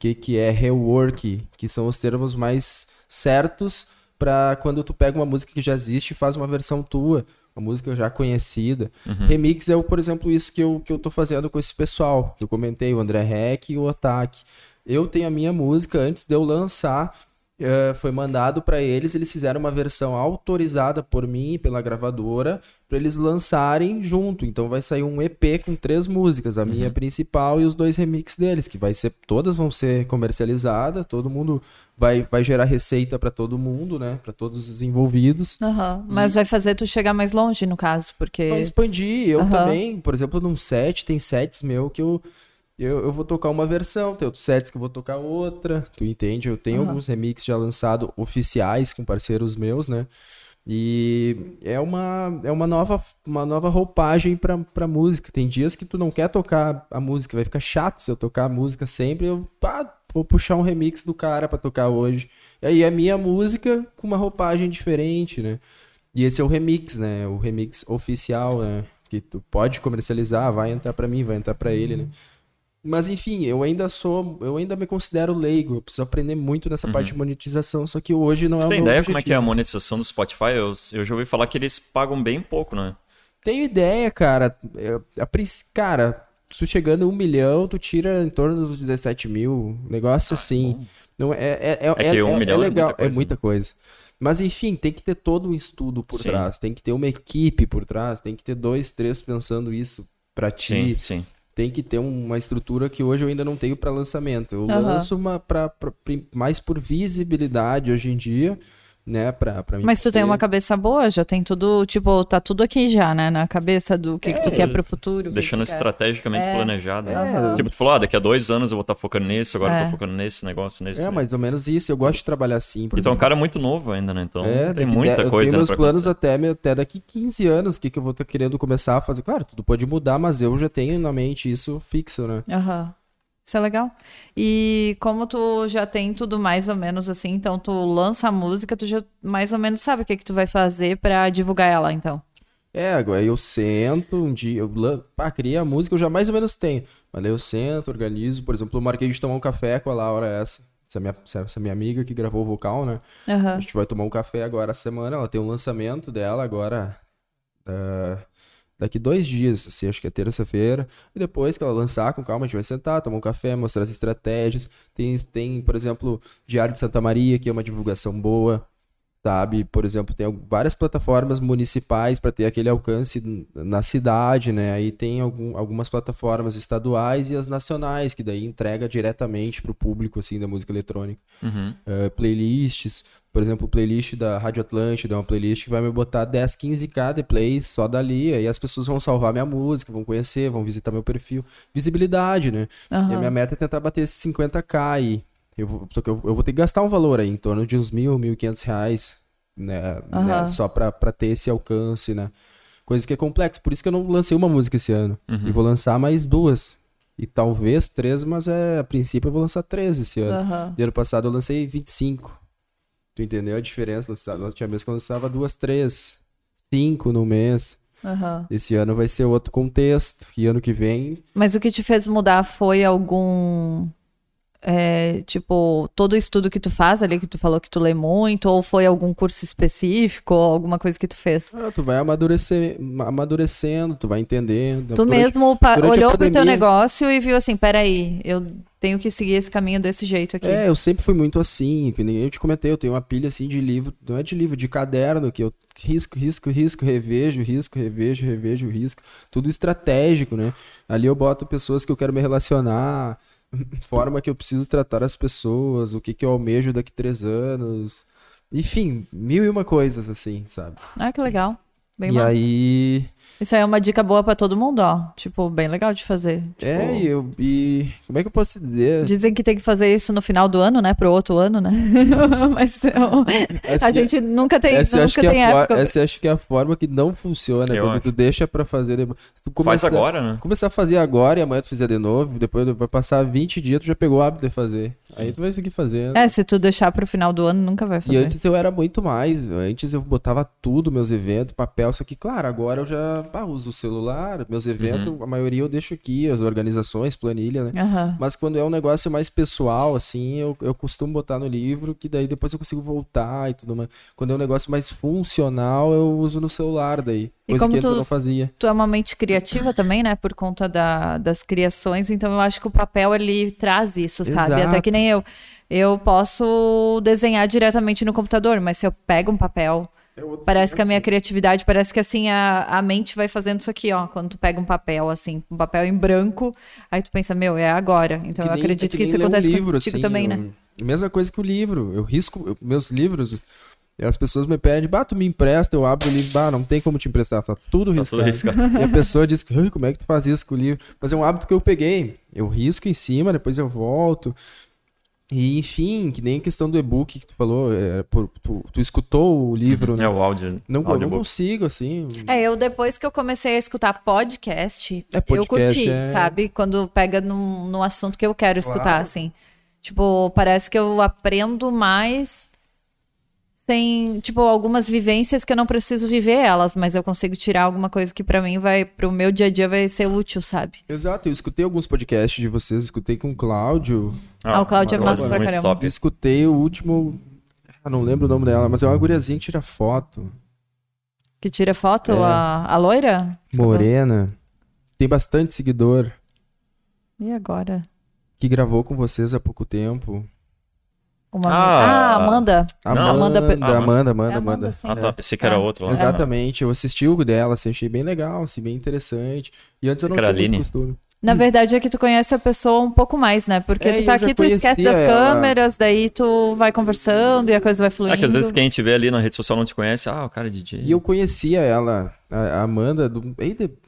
que, que é rework, que são os termos mais certos para quando tu pega uma música que já existe e faz uma versão tua, uma música já conhecida. Uhum. Remix é, por exemplo, isso que eu, que eu tô fazendo com esse pessoal, que eu comentei, o André Heck e o Otak. Eu tenho a minha música antes de eu lançar, uh, foi mandado para eles, eles fizeram uma versão autorizada por mim, pela gravadora, para eles lançarem junto. Então vai sair um EP com três músicas, a uhum. minha principal e os dois remixes deles, que vai ser todas vão ser comercializadas, todo mundo vai, vai gerar receita para todo mundo, né, para todos os envolvidos. Uhum. Mas e... vai fazer tu chegar mais longe no caso, porque vai expandir. Eu uhum. também, por exemplo, num set tem sets meu que eu eu, eu vou tocar uma versão, tem outros sets que eu vou tocar outra, tu entende? Eu tenho alguns remixes já lançados oficiais com parceiros meus, né? E é uma, é uma, nova, uma nova roupagem pra, pra música. Tem dias que tu não quer tocar a música, vai ficar chato se eu tocar a música sempre. Eu pá, vou puxar um remix do cara pra tocar hoje. E aí é minha música com uma roupagem diferente, né? E esse é o remix, né? O remix oficial, né? que tu pode comercializar, vai entrar para mim, vai entrar para ele, né? Mas enfim, eu ainda sou, eu ainda me considero leigo, eu preciso aprender muito nessa uhum. parte de monetização, só que hoje não é tu o tem ideia objetivo. como é que é a monetização do Spotify? Eu, eu já ouvi falar que eles pagam bem pouco, né? Tenho ideia, cara. Eu, a, cara, tu chegando a um milhão, tu tira em torno dos 17 mil. Negócio ah, assim. Bom. Não, é, é, é, é, que um é, milhão é legal, é muita, coisa, é muita coisa. Mas enfim, tem que ter todo um estudo por sim. trás, tem que ter uma equipe por trás, tem que ter dois, três pensando isso para ti. Sim, sim tem que ter uma estrutura que hoje eu ainda não tenho para lançamento. Eu uhum. lanço uma pra, pra, mais por visibilidade hoje em dia né, pra, pra mim. Mas tu tem uma cabeça boa, já tem tudo, tipo, tá tudo aqui já, né, na cabeça do que, é, que tu quer pro futuro. Deixando estrategicamente é. planejado. É. Tipo, tu falou, ah, daqui a dois anos eu vou estar tá focando nisso, agora eu tô é. focando nesse negócio, nesse. É, mais ou menos isso, eu gosto de trabalhar assim. Então, é um cara muito novo ainda, né, então é, tem muita coisa. Eu tenho meus planos até, até daqui 15 anos, o que, que eu vou estar querendo começar a fazer. Claro, tudo pode mudar, mas eu já tenho na mente isso fixo, né. Aham. Uhum. Isso é legal. E como tu já tem tudo mais ou menos assim, então tu lança a música, tu já mais ou menos sabe o que, que tu vai fazer para divulgar ela, então. É, agora eu sento um dia, eu pá, criei a música, eu já mais ou menos tenho. Mas eu sento, organizo, por exemplo, eu marquei de tomar um café com a Laura essa. Essa minha, essa minha amiga que gravou o vocal, né? Uhum. A gente vai tomar um café agora a semana. Ela tem um lançamento dela agora. Uh, daqui dois dias, assim, acho que é terça-feira. E depois que ela lançar, com calma, a gente vai sentar, tomar um café, mostrar as estratégias. Tem, tem por exemplo, Diário de Santa Maria, que é uma divulgação boa, sabe? Por exemplo, tem várias plataformas municipais para ter aquele alcance na cidade, né? Aí tem algum, algumas plataformas estaduais e as nacionais, que daí entrega diretamente para o público, assim, da música eletrônica. Uhum. Uh, playlists. Por exemplo, playlist da Rádio Atlântida é uma playlist que vai me botar 10, 15k de plays só dali. Aí as pessoas vão salvar minha música, vão conhecer, vão visitar meu perfil. Visibilidade, né? Uhum. E a minha meta é tentar bater esses 50k aí. Eu, só que eu, eu, vou ter que gastar um valor aí, em torno de uns mil, mil e quinhentos reais, né? Uhum. né? Só pra, pra ter esse alcance, né? Coisa que é complexa. Por isso que eu não lancei uma música esse ano. Uhum. E vou lançar mais duas. E talvez três, mas é, a princípio eu vou lançar três esse ano. Uhum. ano passado eu lancei 25. Tu entendeu a diferença? Tinha mês que eu lançava duas, três, cinco no mês. Uhum. Esse ano vai ser outro contexto. E ano que vem. Mas o que te fez mudar foi algum é, tipo, todo o estudo que tu faz ali, que tu falou que tu lê muito, ou foi algum curso específico, ou alguma coisa que tu fez? Ah, tu vai amadurecer, amadurecendo, tu vai entendendo. Tu mesmo olhou pro teu negócio e viu assim, peraí, eu tenho que seguir esse caminho desse jeito aqui. É, eu sempre fui muito assim, que nem eu te comentei, eu tenho uma pilha assim de livro, não é de livro, de caderno, que eu risco, risco, risco, revejo, risco, revejo, revejo, risco, tudo estratégico, né? Ali eu boto pessoas que eu quero me relacionar, forma que eu preciso tratar as pessoas, o que, que eu almejo daqui três anos. Enfim, mil e uma coisas, assim, sabe? Ah, que legal. Bem e massa. aí. Isso aí é uma dica boa para todo mundo, ó. Tipo, bem legal de fazer. Tipo... É, e, eu, e como é que eu posso dizer? Dizem que tem que fazer isso no final do ano, né? Pro outro ano, né? Mas eu... essa, a gente nunca tem, essa nunca tem é época. Essa eu acho que é a forma que não funciona. Eu quando acho. tu deixa para fazer. Se tu começa, Faz agora, né? Se começar a fazer agora e amanhã tu fizer de novo, depois vai passar 20 dias, tu já pegou o hábito de fazer. Sim. Aí tu vai seguir fazendo. É, se tu deixar pro final do ano, nunca vai fazer. E antes eu era muito mais. Antes eu botava tudo, meus eventos, papel, só que, claro, agora eu já ah, uso o celular, meus eventos, uhum. a maioria eu deixo aqui, as organizações, planilha, né? Uhum. Mas quando é um negócio mais pessoal, assim, eu, eu costumo botar no livro, que daí depois eu consigo voltar e tudo mais. Quando é um negócio mais funcional, eu uso no celular daí. E coisa que antes tu, eu não fazia. Tu é uma mente criativa também, né? Por conta da, das criações, então eu acho que o papel ele traz isso, sabe? Exato. Até que nem eu. Eu posso desenhar diretamente no computador, mas se eu pego um papel Parece que a minha criatividade, parece que assim, a, a mente vai fazendo isso aqui, ó. Quando tu pega um papel, assim, um papel em branco, aí tu pensa, meu, é agora. Então eu acredito é que, que isso acontece um livro, contigo assim, também, né? Mesma coisa que o livro. Eu risco, eu, meus livros, as pessoas me pedem, bah, tu me empresta, eu abro o livro, bah, não tem como te emprestar, tá tudo tá riscado. riscado. E a pessoa diz, como é que tu faz isso com o livro? Mas é um hábito que eu peguei. Eu risco em cima, depois eu volto. E, enfim, que nem a questão do e-book que tu falou, é, por, tu, tu, escutou o livro, uhum. né? É o áudio. Não, eu não consigo, assim. É, eu depois que eu comecei a escutar podcast, é, podcast eu curti, é... sabe? Quando pega num, num assunto que eu quero escutar, claro. assim. Tipo, parece que eu aprendo mais tem, tipo, algumas vivências que eu não preciso viver elas, mas eu consigo tirar alguma coisa que para mim vai, pro meu dia a dia vai ser útil, sabe? Exato, eu escutei alguns podcasts de vocês, escutei com o Cláudio. Ah, ah o Cláudio é massa pra caramba. Top. Escutei o último, ah, não lembro o nome dela, mas é uma guriazinha que tira foto. Que tira foto? É. A, a loira? Morena. Tem bastante seguidor. E agora? Que gravou com vocês há pouco tempo. Uma ah, ah, Amanda. Amanda, Amanda, Amanda, Amanda, Amanda. Amanda ah, tá. Pensei que era é. outra lá. Exatamente. Eu assisti o dela, assim, achei bem legal, assim, bem interessante. E antes eu não tinha costume. Na verdade é que tu conhece a pessoa um pouco mais, né? Porque é, tu tá aqui, tu esquece das ela. câmeras, daí tu vai conversando e a coisa vai fluindo. É que às vezes quem te vê ali na rede social não te conhece, ah, o cara é DJ. E eu conhecia ela, a Amanda, do,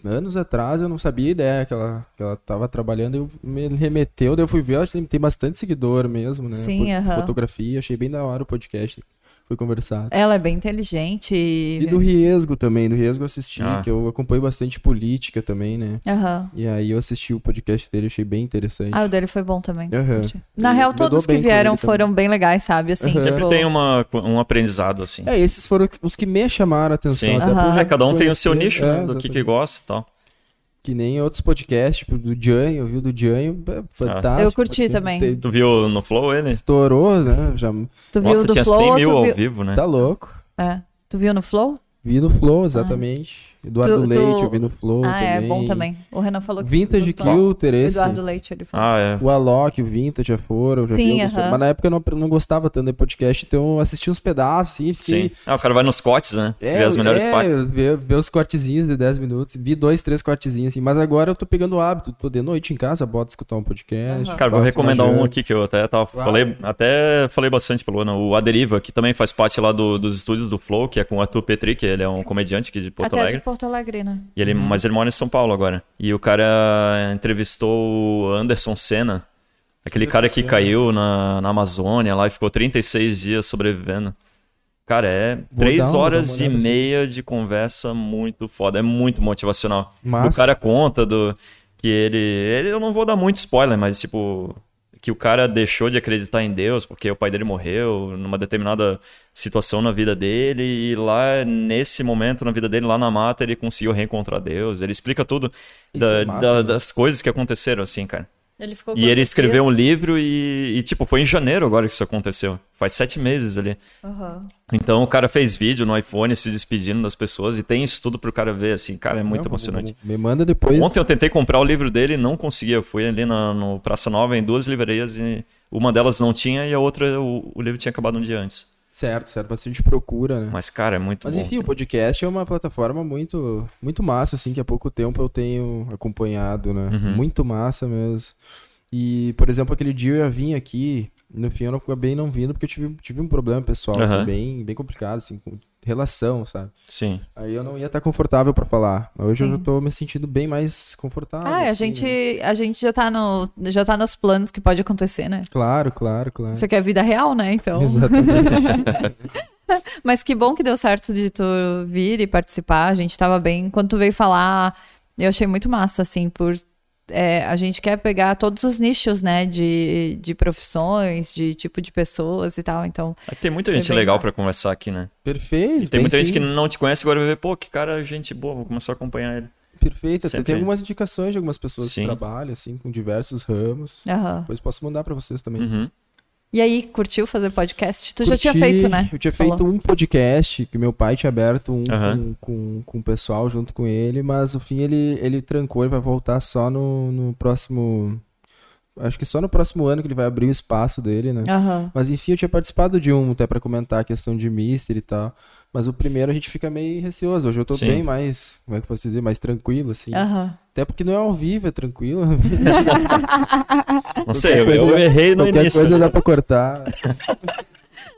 anos atrás, eu não sabia ideia que ela, que ela tava trabalhando, eu me remeteu, daí eu fui ver, ela tem, tem bastante seguidor mesmo, né? Sim, aham. Fotografia, achei bem da hora o podcast foi conversado. Ela é bem inteligente. E do Riesgo também, do Riesgo eu assisti, ah. que eu acompanho bastante política também, né? Uhum. E aí eu assisti o podcast dele, achei bem interessante. Ah, o dele foi bom também. Uhum. Na e real, todos que vieram foram também. bem legais, sabe? Assim, uhum. Sempre tipo... tem uma, um aprendizado, assim. É, esses foram os que me chamaram a atenção. Sim. Até é, cada um tem o seu nicho, né? Do que, que gosta e tal. Que nem outros podcasts, tipo, do Janho, viu? Do Janho, fantástico. Eu curti também. Tu viu no Flow ele? Estourou, né? Já... Tu viu Nossa, do tinha Flow? 100 mil ao viu... vivo, né? Tá louco. É. Tu viu no Flow? Vi no Flow, exatamente. Ah. Eduardo tu, Leite, tu... eu vi no Flow ah, é, também. é bom também. O Renan falou que Vintage Kilter, esse. Eduardo Leite, ele falou. Ah, é. O Alok, o Vintage já foram, já Sim, vi uh -huh. Mas na época eu não, não gostava tanto de podcast, então eu assisti uns pedaços, assim, fiquei... Sim. Ah, o cara vai nos cortes, né? É, Vê as melhores é, partes. Ver, ver os cortezinhos de 10 minutos. Vi dois, três cortezinhos, assim. Mas agora eu tô pegando o hábito. Tô de noite em casa, boto escutar um podcast. Uh -huh. Cara, vou recomendar um aqui que eu até tava... Falei, até falei bastante pelo ano. O Aderiva, que também faz parte lá do, dos estúdios do Flow, que é com o Arthur Petri, que ele é um comediante aqui de Porto até Alegre. de Porto Alegre, né? E ele, uhum. Mas ele mora em São Paulo agora. E o cara entrevistou o Anderson Senna, aquele Anderson cara que Senna. caiu na, na Amazônia lá e ficou 36 dias sobrevivendo. Cara, é Vou três horas e assim. meia de conversa muito foda. É muito motivacional. Massa. O cara conta do que ele, ele. Eu não vou dar muito spoiler, mas tipo que o cara deixou de acreditar em Deus porque o pai dele morreu numa determinada situação na vida dele e lá nesse momento na vida dele lá na mata ele conseguiu reencontrar Deus ele explica tudo da, é massa, da, né? das coisas que aconteceram assim cara ele ficou e ele escreveu um livro e, e, tipo, foi em janeiro agora que isso aconteceu. Faz sete meses ali. Uhum. Então o cara fez vídeo no iPhone se despedindo das pessoas e tem isso tudo pro cara ver, assim, cara, é muito não, emocionante. Me manda depois. Ontem eu tentei comprar o livro dele e não consegui. Eu fui ali na, no Praça Nova em duas livrarias e uma delas não tinha e a outra, o, o livro tinha acabado um dia antes. Certo, certo. Bastante procura, né? Mas, cara, é muito Mas, bom. Mas, enfim, o podcast é uma plataforma muito, muito massa, assim, que há pouco tempo eu tenho acompanhado, né? Uhum. Muito massa mesmo. E, por exemplo, aquele dia eu ia vir aqui, no fim eu acabei não vindo porque eu tive, tive um problema pessoal uhum. bem, bem complicado, assim, com relação, sabe? Sim. Aí eu não ia estar confortável para falar. Hoje Sim. eu já tô me sentindo bem mais confortável. Ah, assim, a gente, né? a gente já tá no já tá nos planos que pode acontecer, né? Claro, claro, claro. Você quer vida real, né? Então. Exatamente. Mas que bom que deu certo de tu vir e participar. A gente tava bem. Quando tu veio falar, eu achei muito massa, assim, por é, a gente quer pegar todos os nichos, né, de, de profissões, de tipo de pessoas e tal, então... É tem muita gente legal para conversar aqui, né? Perfeito. tem, tem muita sim. gente que não te conhece agora vai ver, pô, que cara, gente boa, vou começar a acompanhar ele. Perfeito. Sempre... Tem algumas indicações de algumas pessoas sim. que trabalham, assim, com diversos ramos. Uhum. Depois posso mandar para vocês também. Uhum. E aí, curtiu fazer podcast? Tu Curti, já tinha feito, né? Eu tinha feito um podcast, que meu pai tinha aberto um uhum. com, com, com o pessoal junto com ele, mas no fim ele, ele trancou, ele vai voltar só no, no próximo. Acho que só no próximo ano que ele vai abrir o espaço dele, né? Uhum. Mas enfim, eu tinha participado de um até para comentar a questão de Mister e tal. Mas o primeiro a gente fica meio receoso. Hoje eu tô Sim. bem mais, como é que eu posso dizer, mais tranquilo, assim. Uhum. Até porque não é ao vivo, é tranquilo. não sei, eu, eu errei no qualquer início. coisa dá pra cortar.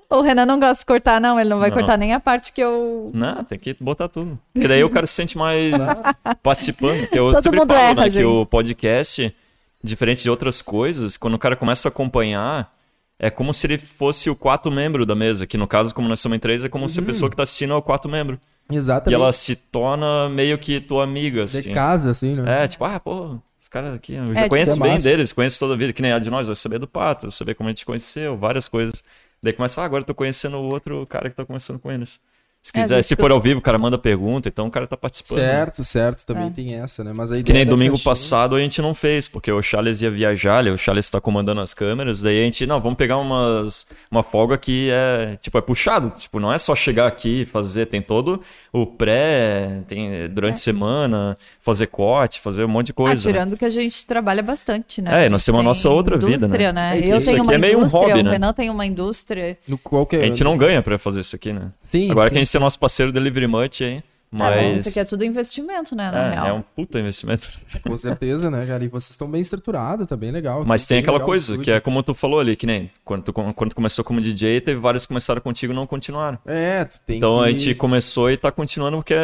O Renan não gosta de cortar, não. Ele não vai não. cortar nem a parte que eu. Não, tem que botar tudo. Porque daí o cara se sente mais participando. Que eu Todo sempre mundo falo, erra, né, gente. que o podcast, diferente de outras coisas, quando o cara começa a acompanhar, é como se ele fosse o quarto membro da mesa, que no caso, como nós somos em três, é como uhum. se a uhum. pessoa que está assistindo é o quarto membro. Exatamente. E ela se torna meio que tua amiga, assim. De casa, assim, né? É, tipo, ah, pô, os caras aqui, eu já é, conheço é bem massa. deles, conheço toda a vida, que nem a de nós, vai saber do Pato, vai saber como a gente conheceu, várias coisas. Daí começa, ah, agora eu tô conhecendo o outro cara que tá conversando com eles. Se é, quiser, é, se for ao vivo, o cara manda pergunta, então o cara tá participando. Certo, né? certo, também é. tem essa, né? Mas a Que nem domingo caixinha... passado a gente não fez, porque o Charles ia viajar, o Charles tá comandando as câmeras, daí a gente, não, vamos pegar umas, uma folga que é, tipo, é puxado, tipo, não é só chegar aqui e fazer, tem todo o pré, tem durante a é. semana, fazer corte, fazer um monte de coisa. Ah, tirando né? que a gente trabalha bastante, né? É, nós temos a nossa outra vida, né? né? Eu isso tenho uma é indústria, um hobby, né? o Renan tem uma indústria. No qualquer... A gente não ganha pra fazer isso aqui, né? Sim. Agora sim. que a gente ser nosso parceiro Delivery Much aí. Mas... É, isso aqui é tudo investimento, né? Na é, real. é um puta investimento. Com certeza, né, cara? E vocês estão bem estruturados, tá bem legal. Mas tem aquela coisa, que é como tu falou ali, que nem quando tu, quando tu começou como DJ, teve vários que começaram contigo e não continuaram. É, tu tem Então que... a gente começou e tá continuando porque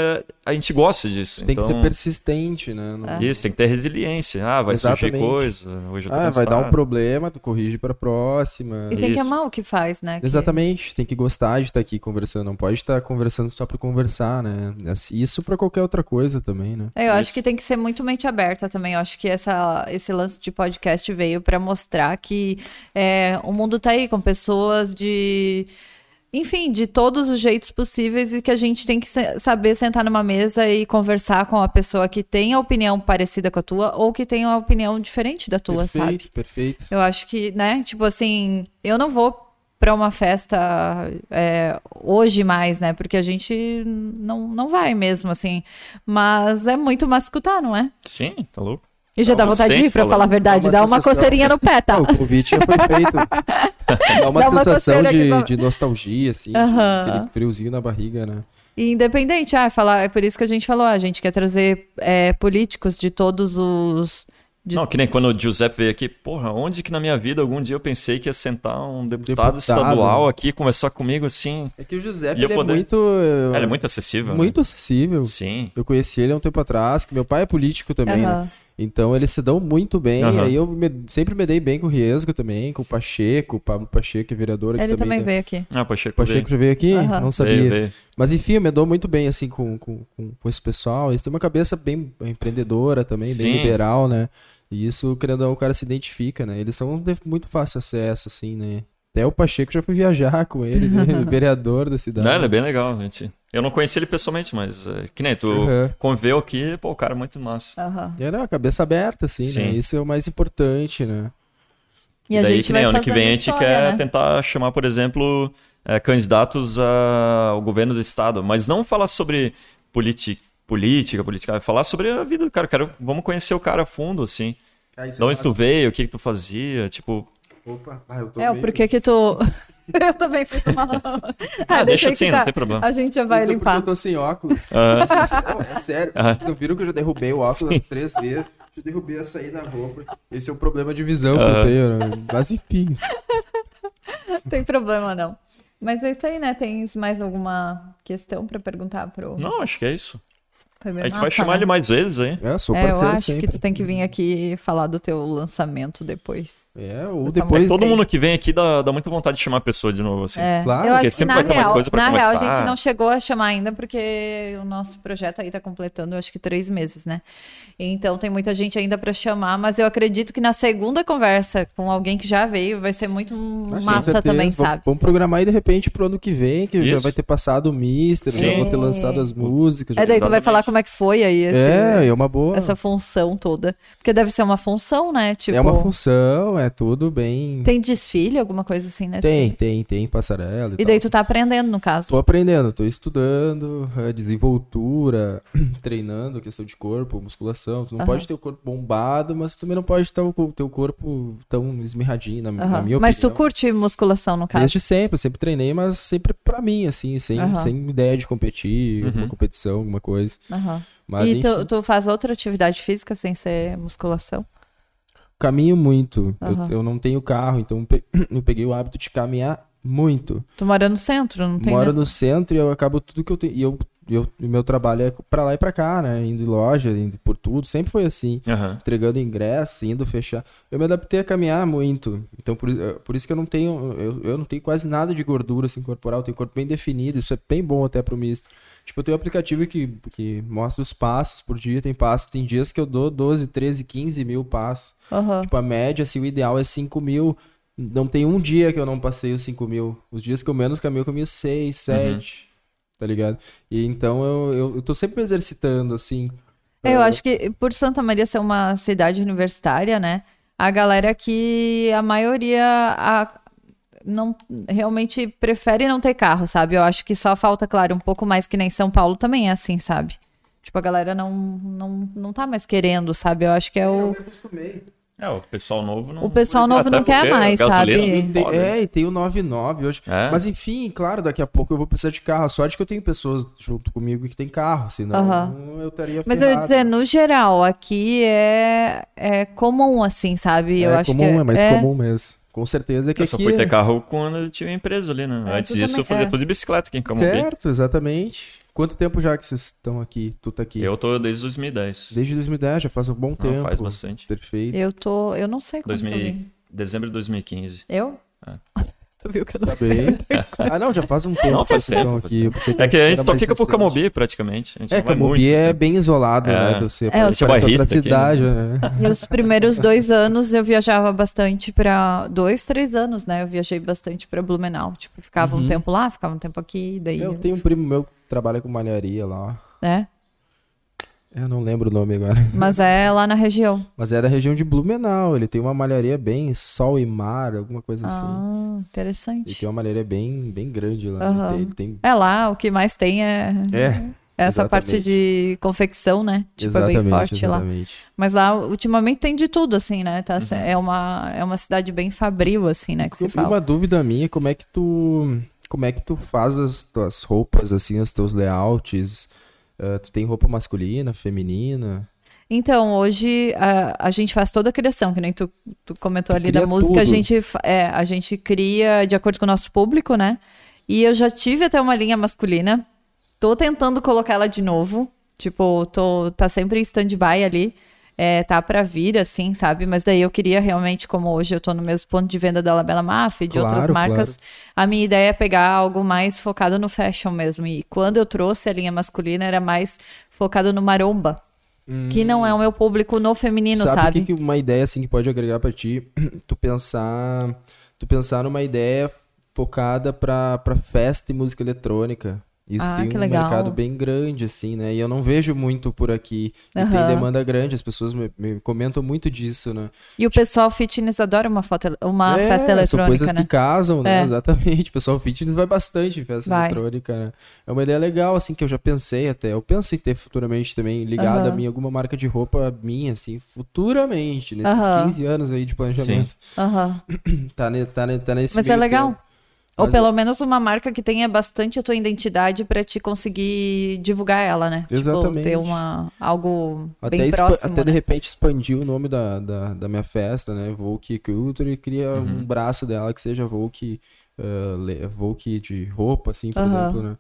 a gente gosta disso. Tem então... que ser persistente, né? No... É. Isso, tem que ter resiliência. Ah, vai Exatamente. surgir coisa, hoje eu tô Ah, vai dar um problema, tu corrige pra próxima. E tem Isso. que amar o que faz, né? Exatamente, tem que gostar de estar aqui conversando, não pode estar conversando só pra conversar, né? Isso pra qualquer outra coisa também, né? É, eu Isso. acho que tem que ser muito mente aberta também. Eu acho que essa, esse lance de podcast veio para mostrar que é, o mundo tá aí com pessoas de enfim, de todos os jeitos possíveis e que a gente tem que saber sentar numa mesa e conversar com a pessoa que tem a opinião parecida com a tua ou que tem uma opinião diferente da tua, perfeito, sabe? Perfeito, perfeito. Eu acho que, né, tipo assim, eu não vou para uma festa é, hoje mais, né? Porque a gente não, não vai mesmo, assim. Mas é muito mais escutar, não é? Sim, tá louco. E já dá vontade de ir, pra falar a verdade. Dá uma, uma costeirinha no pé, tá? o convite já foi feito. Dá uma, dá uma sensação de, de, nostalgia, assim. Uhum. aquele friozinho na barriga, né? E independente, ah, falar, é por isso que a gente falou, ah, a gente quer trazer é, políticos de todos os de... Não, que nem quando o Giuseppe veio aqui, porra, onde que na minha vida algum dia eu pensei que ia sentar um deputado, deputado. estadual aqui, conversar comigo assim. É que o Giuseppe ele é poder... é muito. Ele é muito acessível. Muito né? acessível. Sim. Eu conheci ele há um tempo atrás, que meu pai é político também, uhum. né? Então eles se dão muito bem. Uhum. E aí eu me, sempre me dei bem com o Riesgo também, com o Pacheco, o Pablo Pacheco, que é vereador aqui Ele também. também veio aqui. Ah, Pacheco. Pacheco veio. já veio aqui? Uhum. Não sabia. Veio, veio. Mas enfim, eu me dou muito bem assim com, com, com, com esse pessoal. Eles têm uma cabeça bem empreendedora também, Sim. bem liberal, né? E isso, querendo ou não, o cara se identifica, né? Eles são de muito fácil acesso, assim, né? Até o Pacheco já foi viajar com eles, né? vereador da cidade. Não, ele é bem legal, gente. Eu não conheci ele pessoalmente, mas é, que nem tu uhum. conviveu aqui, pô, o cara é muito massa. Uhum. Era a cabeça aberta, assim, né? Sim. né? Isso é o mais importante, né? E, e a daí, gente que nem ano que vem a gente quer né? tentar chamar, por exemplo, é, candidatos ao governo do estado, mas não falar sobre política política, política, falar sobre a vida do cara. Quero, vamos conhecer o cara a fundo, assim. Ah, de onde tu veio, o que, que tu fazia, tipo. Opa, ah, eu tô É, por que que tu. eu também fui tomar. ah, deixa assim, tá. não tem problema. A gente já vai Isso limpar. eu tô sem óculos. Não, é sério. Não viram que eu já derrubei o óculos Sim. três vezes? Já derrubei a saída da roupa. Esse é o problema de visão que eu tenho, né? Mas enfim. tem problema, não. Mas é isso aí, né? Tens mais alguma questão para perguntar pro. Não, acho que é isso a gente vai chamar né? ele mais vezes, hein? É, sou é, eu acho sempre. que tu tem que vir aqui falar do teu lançamento depois. É, ou depois. Todo mundo que vem aqui dá, dá muita vontade de chamar a pessoa de novo, assim. É. Claro, eu porque sempre vai ter real, mais coisa pra na conversar. Na real, a gente não chegou a chamar ainda, porque o nosso projeto aí tá completando, acho que três meses, né? Então tem muita gente ainda para chamar, mas eu acredito que na segunda conversa com alguém que já veio vai ser muito ah, massa também, sabe? Vamos programar aí de repente pro ano que vem, que Isso. já vai ter passado o Mister, já vão ter lançado as músicas. É, daí tu vai falar como é que foi aí esse, é, é uma boa. Essa função toda. Porque deve ser uma função, né? Tipo... É uma função, é tudo bem. Tem desfile, alguma coisa assim, né? Tem, tem, tem passarela. E, e daí tu tá aprendendo, no caso? Tô aprendendo, tô estudando, é, desenvoltura, treinando questão de corpo, musculação. Tu não uhum. pode ter o corpo bombado, mas tu também não pode ter o teu corpo tão esmirradinho, na, uhum. na minha opinião. Mas tu curte musculação, no caso? Desde sempre, eu sempre treinei, mas sempre pra mim, assim, sem, uhum. sem ideia de competir, alguma uhum. competição, alguma coisa. Uhum. Mas, e tu, tu, faz outra atividade física sem ser musculação? Caminho muito. Uhum. Eu, eu, não tenho carro, então eu peguei o hábito de caminhar muito. Tu mora no centro, não tem? Moro no centro e eu acabo tudo que eu tenho. E eu, eu, meu trabalho é pra lá e pra cá, né? Indo em loja, indo por tudo. Sempre foi assim. Uhum. Entregando ingresso, indo fechar. Eu me adaptei a caminhar muito. Então, por, eh, por isso que eu não tenho. Eu, eu não tenho quase nada de gordura assim, corporal. Eu tenho corpo bem definido. Isso é bem bom até pro misto. Tipo, eu tenho um aplicativo que, que mostra os passos por dia. Tem passos, tem dias que eu dou 12, 13, 15 mil passos. Uhum. Tipo, a média, assim, o ideal é 5 mil Não tem um dia que eu não passei os 5 mil. Os dias que eu menos caminho, eu caminho 6, 7. Uhum. Tá ligado? E então eu, eu, eu tô sempre exercitando, assim. É, eu acho que por Santa Maria ser uma cidade universitária, né? A galera que a maioria a, não realmente prefere não ter carro, sabe? Eu acho que só falta, claro, um pouco mais que nem São Paulo também é assim, sabe? Tipo, a galera não, não, não tá mais querendo, sabe? Eu acho que é, o. Eu me acostumei. É, o pessoal novo não. O pessoal novo não quer mais, sabe? Tem, é, e tem o 99 hoje. É. Mas enfim, claro, daqui a pouco eu vou precisar de carro. A sorte que eu tenho pessoas junto comigo que tem carro, senão uhum. eu estaria Mas eu ia dizer, no geral, aqui é, é comum, assim, sabe? Eu é acho comum, que é, é mais é... comum mesmo. Com certeza que eu aqui... só fui ter carro quando eu tinha uma empresa ali, né? É, Antes disso, eu fazia tudo de bicicleta aqui em Camombi. Certo, exatamente. Quanto tempo já que vocês estão aqui? Tu tá aqui? Eu tô desde 2010. Desde 2010, já faz um bom tempo. faz bastante. Perfeito. Eu tô. Eu não sei quando 2000... Dezembro de 2015. Eu? É. Tu viu que eu não tá sei. ah, não, já faz um tempo. Não, faz tempo. Aqui. é que a gente só fica por Camobi, praticamente. é, Camobi é bem isolado, é. né? Do ser, é, os... pra cidade, né? E os primeiros dois anos eu viajava bastante pra... Dois, três anos, né? Eu viajei bastante pra Blumenau. Tipo, ficava uhum. um tempo lá, ficava um tempo aqui, daí... Eu, eu tenho um primo meu que trabalha com malharia lá. É? Eu não lembro o nome agora. Mas é lá na região. Mas é da região de Blumenau. Ele tem uma malharia bem sol e mar, alguma coisa assim. Ah, interessante. Ele tem uma malharia bem, bem grande lá. Uhum. Ele tem, É lá, o que mais tem é. É. Essa exatamente. parte de confecção, né? Tipo, exatamente, é bem forte exatamente. lá. Mas lá, ultimamente, tem de tudo, assim, né? Tá, uhum. é, uma, é uma cidade bem fabril, assim, né? Que se fala. Uma dúvida minha, como é que tu. Como é que tu faz as tuas roupas, assim, os teus layouts? Uh, tu tem roupa masculina, feminina? Então, hoje a, a gente faz toda a criação, que nem tu, tu comentou tu ali da música, a gente, é, a gente cria de acordo com o nosso público, né? E eu já tive até uma linha masculina, tô tentando colocar ela de novo, tipo, tô, tá sempre em stand-by ali é, tá para vir, assim, sabe? Mas daí eu queria realmente, como hoje eu tô no mesmo ponto de venda da Labela Maf e de claro, outras marcas, claro. a minha ideia é pegar algo mais focado no fashion mesmo. E quando eu trouxe a linha masculina, era mais focado no maromba. Hum. Que não é o meu público no feminino, sabe? Sabe que, que uma ideia assim que pode agregar para ti, tu pensar, tu pensar numa ideia focada para festa e música eletrônica. Isso ah, tem um legal. mercado bem grande, assim, né? E eu não vejo muito por aqui. E uhum. tem demanda grande, as pessoas me, me, comentam muito disso, né? E o pessoal fitness adora uma, foto, uma é, festa eletrônica, são coisas né? que casam, né? É. Exatamente. O pessoal fitness vai bastante em festa vai. eletrônica, né? É uma ideia legal, assim, que eu já pensei até. Eu penso em ter futuramente também ligado uhum. a mim alguma marca de roupa minha, assim, futuramente, nesses uhum. 15 anos aí de planejamento. Sim. tá, tá, tá nesse Mas é legal. Tempo. Ou Mas pelo eu... menos uma marca que tenha bastante a tua identidade para te conseguir divulgar ela, né? Tipo, Exatamente. Tipo, ter uma, algo até bem próximo. Até né? de repente expandir o nome da, da, da minha festa, né? Volk Culture e cria uhum. um braço dela que seja Volk uh, Volk de roupa, assim, por uhum. exemplo, né?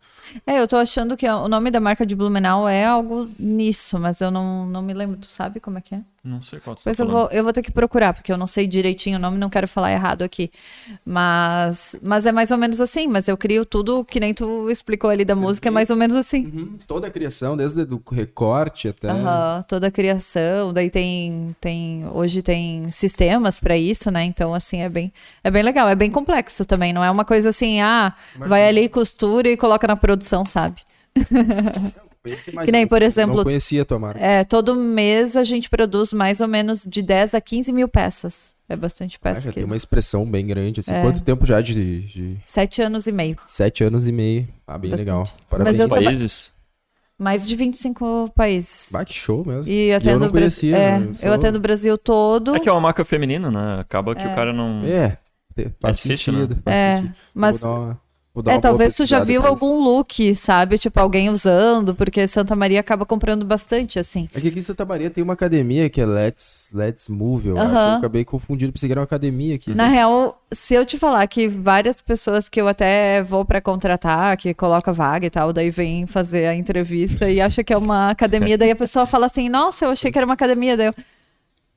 É, eu tô achando que o nome da marca de Blumenau é algo nisso, mas eu não, não me lembro. Tu sabe como é que é? Não sei qual Pois tá eu vou, eu vou ter que procurar, porque eu não sei direitinho o nome, não quero falar errado aqui. Mas, mas é mais ou menos assim, mas eu crio tudo que nem tu explicou ali da música, é mais ou menos assim. Uhum. Toda a criação, desde o recorte até. Uhum. Toda a criação, daí tem, tem. Hoje tem sistemas para isso, né? Então, assim, é bem, é bem legal, é bem complexo também, não é uma coisa assim, ah, vai ali, costura e coloca na produção, sabe? que nem, por exemplo. Não conhecia a tua marca. É, todo mês a gente produz mais ou menos de 10 a 15 mil peças. É bastante peça. Ah, já tem uma expressão bem grande. Assim. É. Quanto tempo já de, de, Sete anos e meio. Sete anos e meio. Ah, bem bastante. legal. Parabéns. Mas eu países? Mais de 25 países. Bah, que show mesmo. E, atendo eu não conhecia. É, né? eu, atendo o Brasil todo. É que é uma marca feminina, né? Acaba que é. o cara não... É, faz é sentido. Né? Faz é, sentido. mas... É, talvez tu já viu algum look, sabe? Tipo, alguém usando, porque Santa Maria acaba comprando bastante, assim. É que aqui em Santa Maria tem uma academia que é Let's, Let's Move, eu acho. Eu acabei confundindo, pensei que era uma academia aqui. Na real, se eu te falar que várias pessoas que eu até vou para contratar, que coloca vaga e tal, daí vem fazer a entrevista e acha que é uma academia, daí a pessoa fala assim, nossa, eu achei que era uma academia, daí eu...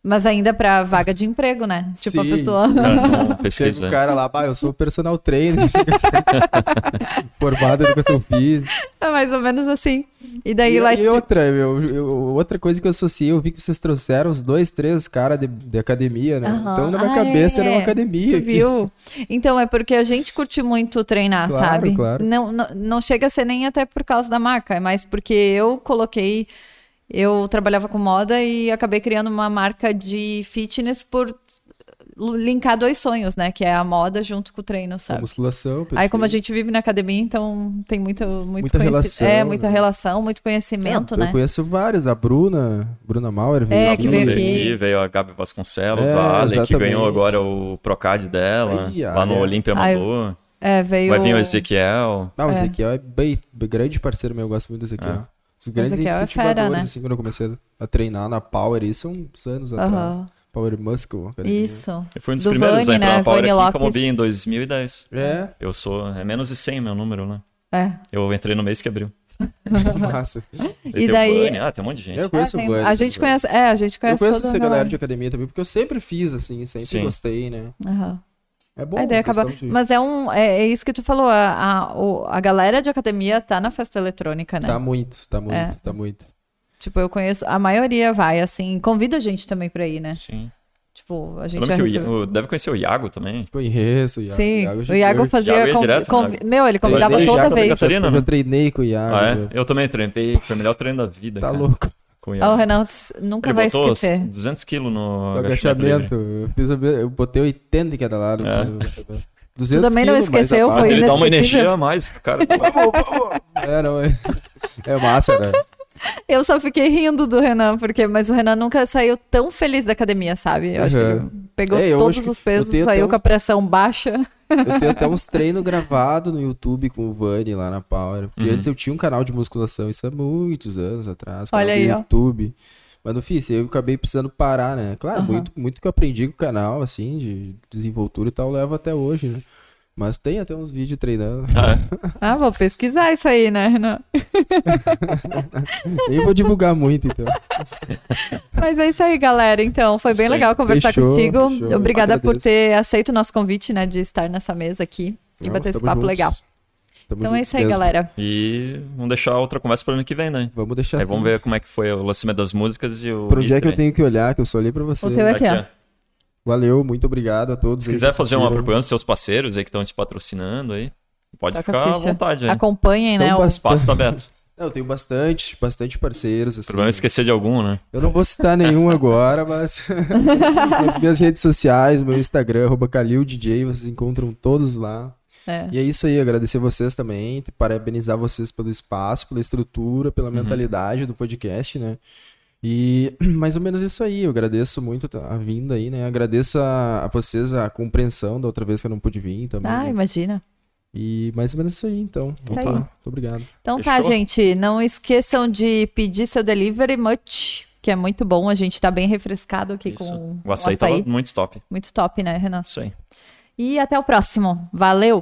Mas ainda pra vaga de emprego, né? Tipo, Sim. a pessoa. Não, pesquisa. o cara lá, ah, eu sou personal trainer. formado em educação física. É mais ou menos assim. E daí e, lá. E outra, eu, eu, outra coisa que eu associei, eu vi que vocês trouxeram os dois, três caras de, de, academia, né? Uhum. Então na minha ah, cabeça é. era uma academia. Tu viu? Então é porque a gente curte muito treinar, claro, sabe? Claro. Não, não, não chega a ser nem até por causa da marca, é mais porque eu coloquei eu trabalhava com moda e acabei criando uma marca de fitness por linkar dois sonhos, né? Que é a moda junto com o treino, sabe? A musculação. Perfeito. Aí, como a gente vive na academia, então tem muito, muito muita relação. É, muita né? relação, muito conhecimento, é, né? Eu conheço vários. A Bruna, Bruna Mauer veio É, que veio aqui. Veio a Gabi Vasconcelos, é, a Ale, que ganhou agora o Procad dela, ai, lá no Olímpia Malu. É, veio... Vai vir o Ezequiel. Ah, o é. Ezequiel é bem, bem grande parceiro meu, eu gosto muito do Ezequiel. Os grandes é incentivadores, né? assim, quando eu comecei a treinar na Power, isso uns anos uhum. atrás. Power Muscle. Isso. Eu fui um dos Do primeiros Vani, a entrar né? na Power Vani aqui Lopes. como bi em 2010. É. Eu sou... É menos de 100 meu número, né? É. Eu entrei no mês que abriu. Massa. E, daí... Ah, tem um monte de gente. Eu conheço é, o Vani. A gente conhece... É, a gente conhece Eu conheço essa galera de academia também, porque eu sempre fiz, assim, sempre Sim. gostei, né? Aham. Uhum. É bom. A ideia acaba... De... Mas é, um, é, é, isso que tu falou. A, a, a galera de academia tá na festa eletrônica, né? Tá muito, tá muito, é. tá muito. Tipo, eu conheço. A maioria vai, assim. Convida a gente também pra ir, né? Sim. Tipo, a gente já recebe... o, deve conhecer o Iago também. Conheço o Iago. Sim, o Iago, o Iago fazia. Iago direto, conv... Né? Meu, ele convidava toda vez. Catarina, eu né? treinei com o Iago. Ah, é? Eu também treinei. Foi o melhor treino da vida. Tá cara. louco. Com o, o Renan nunca ele vai esquecer. 200 quilos no, no agachamento. Eu, fiz, eu botei 80 em cada lado. É. 200 tu também não esqueceu, foi Ele dá uma energia a mais pro cara. é, não, é, é massa, né? Eu só fiquei rindo do Renan, porque mas o Renan nunca saiu tão feliz da academia, sabe? Eu uhum. acho que ele pegou é, todos os pesos, saiu com a pressão baixa. Eu tenho até uns treinos gravados no YouTube com o Vani lá na Power. Porque uhum. antes eu tinha um canal de musculação, isso há muitos anos atrás. Olha aí, YouTube. Ó. Mas não fiz, eu acabei precisando parar, né? Claro, uhum. muito, muito que eu aprendi com o canal, assim, de desenvoltura e tal, levo até hoje, né? Mas tem até uns vídeos treinando. Ah, é? ah vou pesquisar isso aí, né, Renan? Nem vou divulgar muito, então. Mas é isso aí, galera. Então, foi bem legal conversar fechou, contigo. Fechou. Obrigada por ter aceito o nosso convite, né, de estar nessa mesa aqui e Não, bater esse papo juntos. legal. Estamos então é isso aí, mesmo. galera. E vamos deixar outra conversa para ano que vem, né? Vamos deixar Aí assim. vamos ver como é que foi o lançamento das músicas e o. Pra onde é que eu tenho que olhar, que eu só olhei pra você. O teu é aqui, ó. Valeu, muito obrigado a todos. Se quiser fazer uma propaganda dos seus parceiros aí que estão te patrocinando aí, pode Toca ficar à vontade aí. Acompanhem, São né? O espaço tá aberto. Eu tenho bastante, bastante parceiros. Assim. O problema é esquecer de algum, né? Eu não vou citar nenhum agora, mas as minhas redes sociais, meu Instagram, arroba CalilDJ, vocês encontram todos lá. É. E é isso aí, agradecer vocês também, parabenizar vocês pelo espaço, pela estrutura, pela uhum. mentalidade do podcast, né? E mais ou menos isso aí, eu agradeço muito a vinda aí, né? Agradeço a, a vocês a compreensão da outra vez que eu não pude vir também. Ah, né? imagina. E mais ou menos isso aí, então. Isso aí. Muito obrigado. Então tá, Fechou? tá, gente. Não esqueçam de pedir seu delivery much, que é muito bom. A gente tá bem refrescado aqui isso. com o açaí. O açaí tá muito top. Muito top, né, Renan? Isso aí. E até o próximo. Valeu!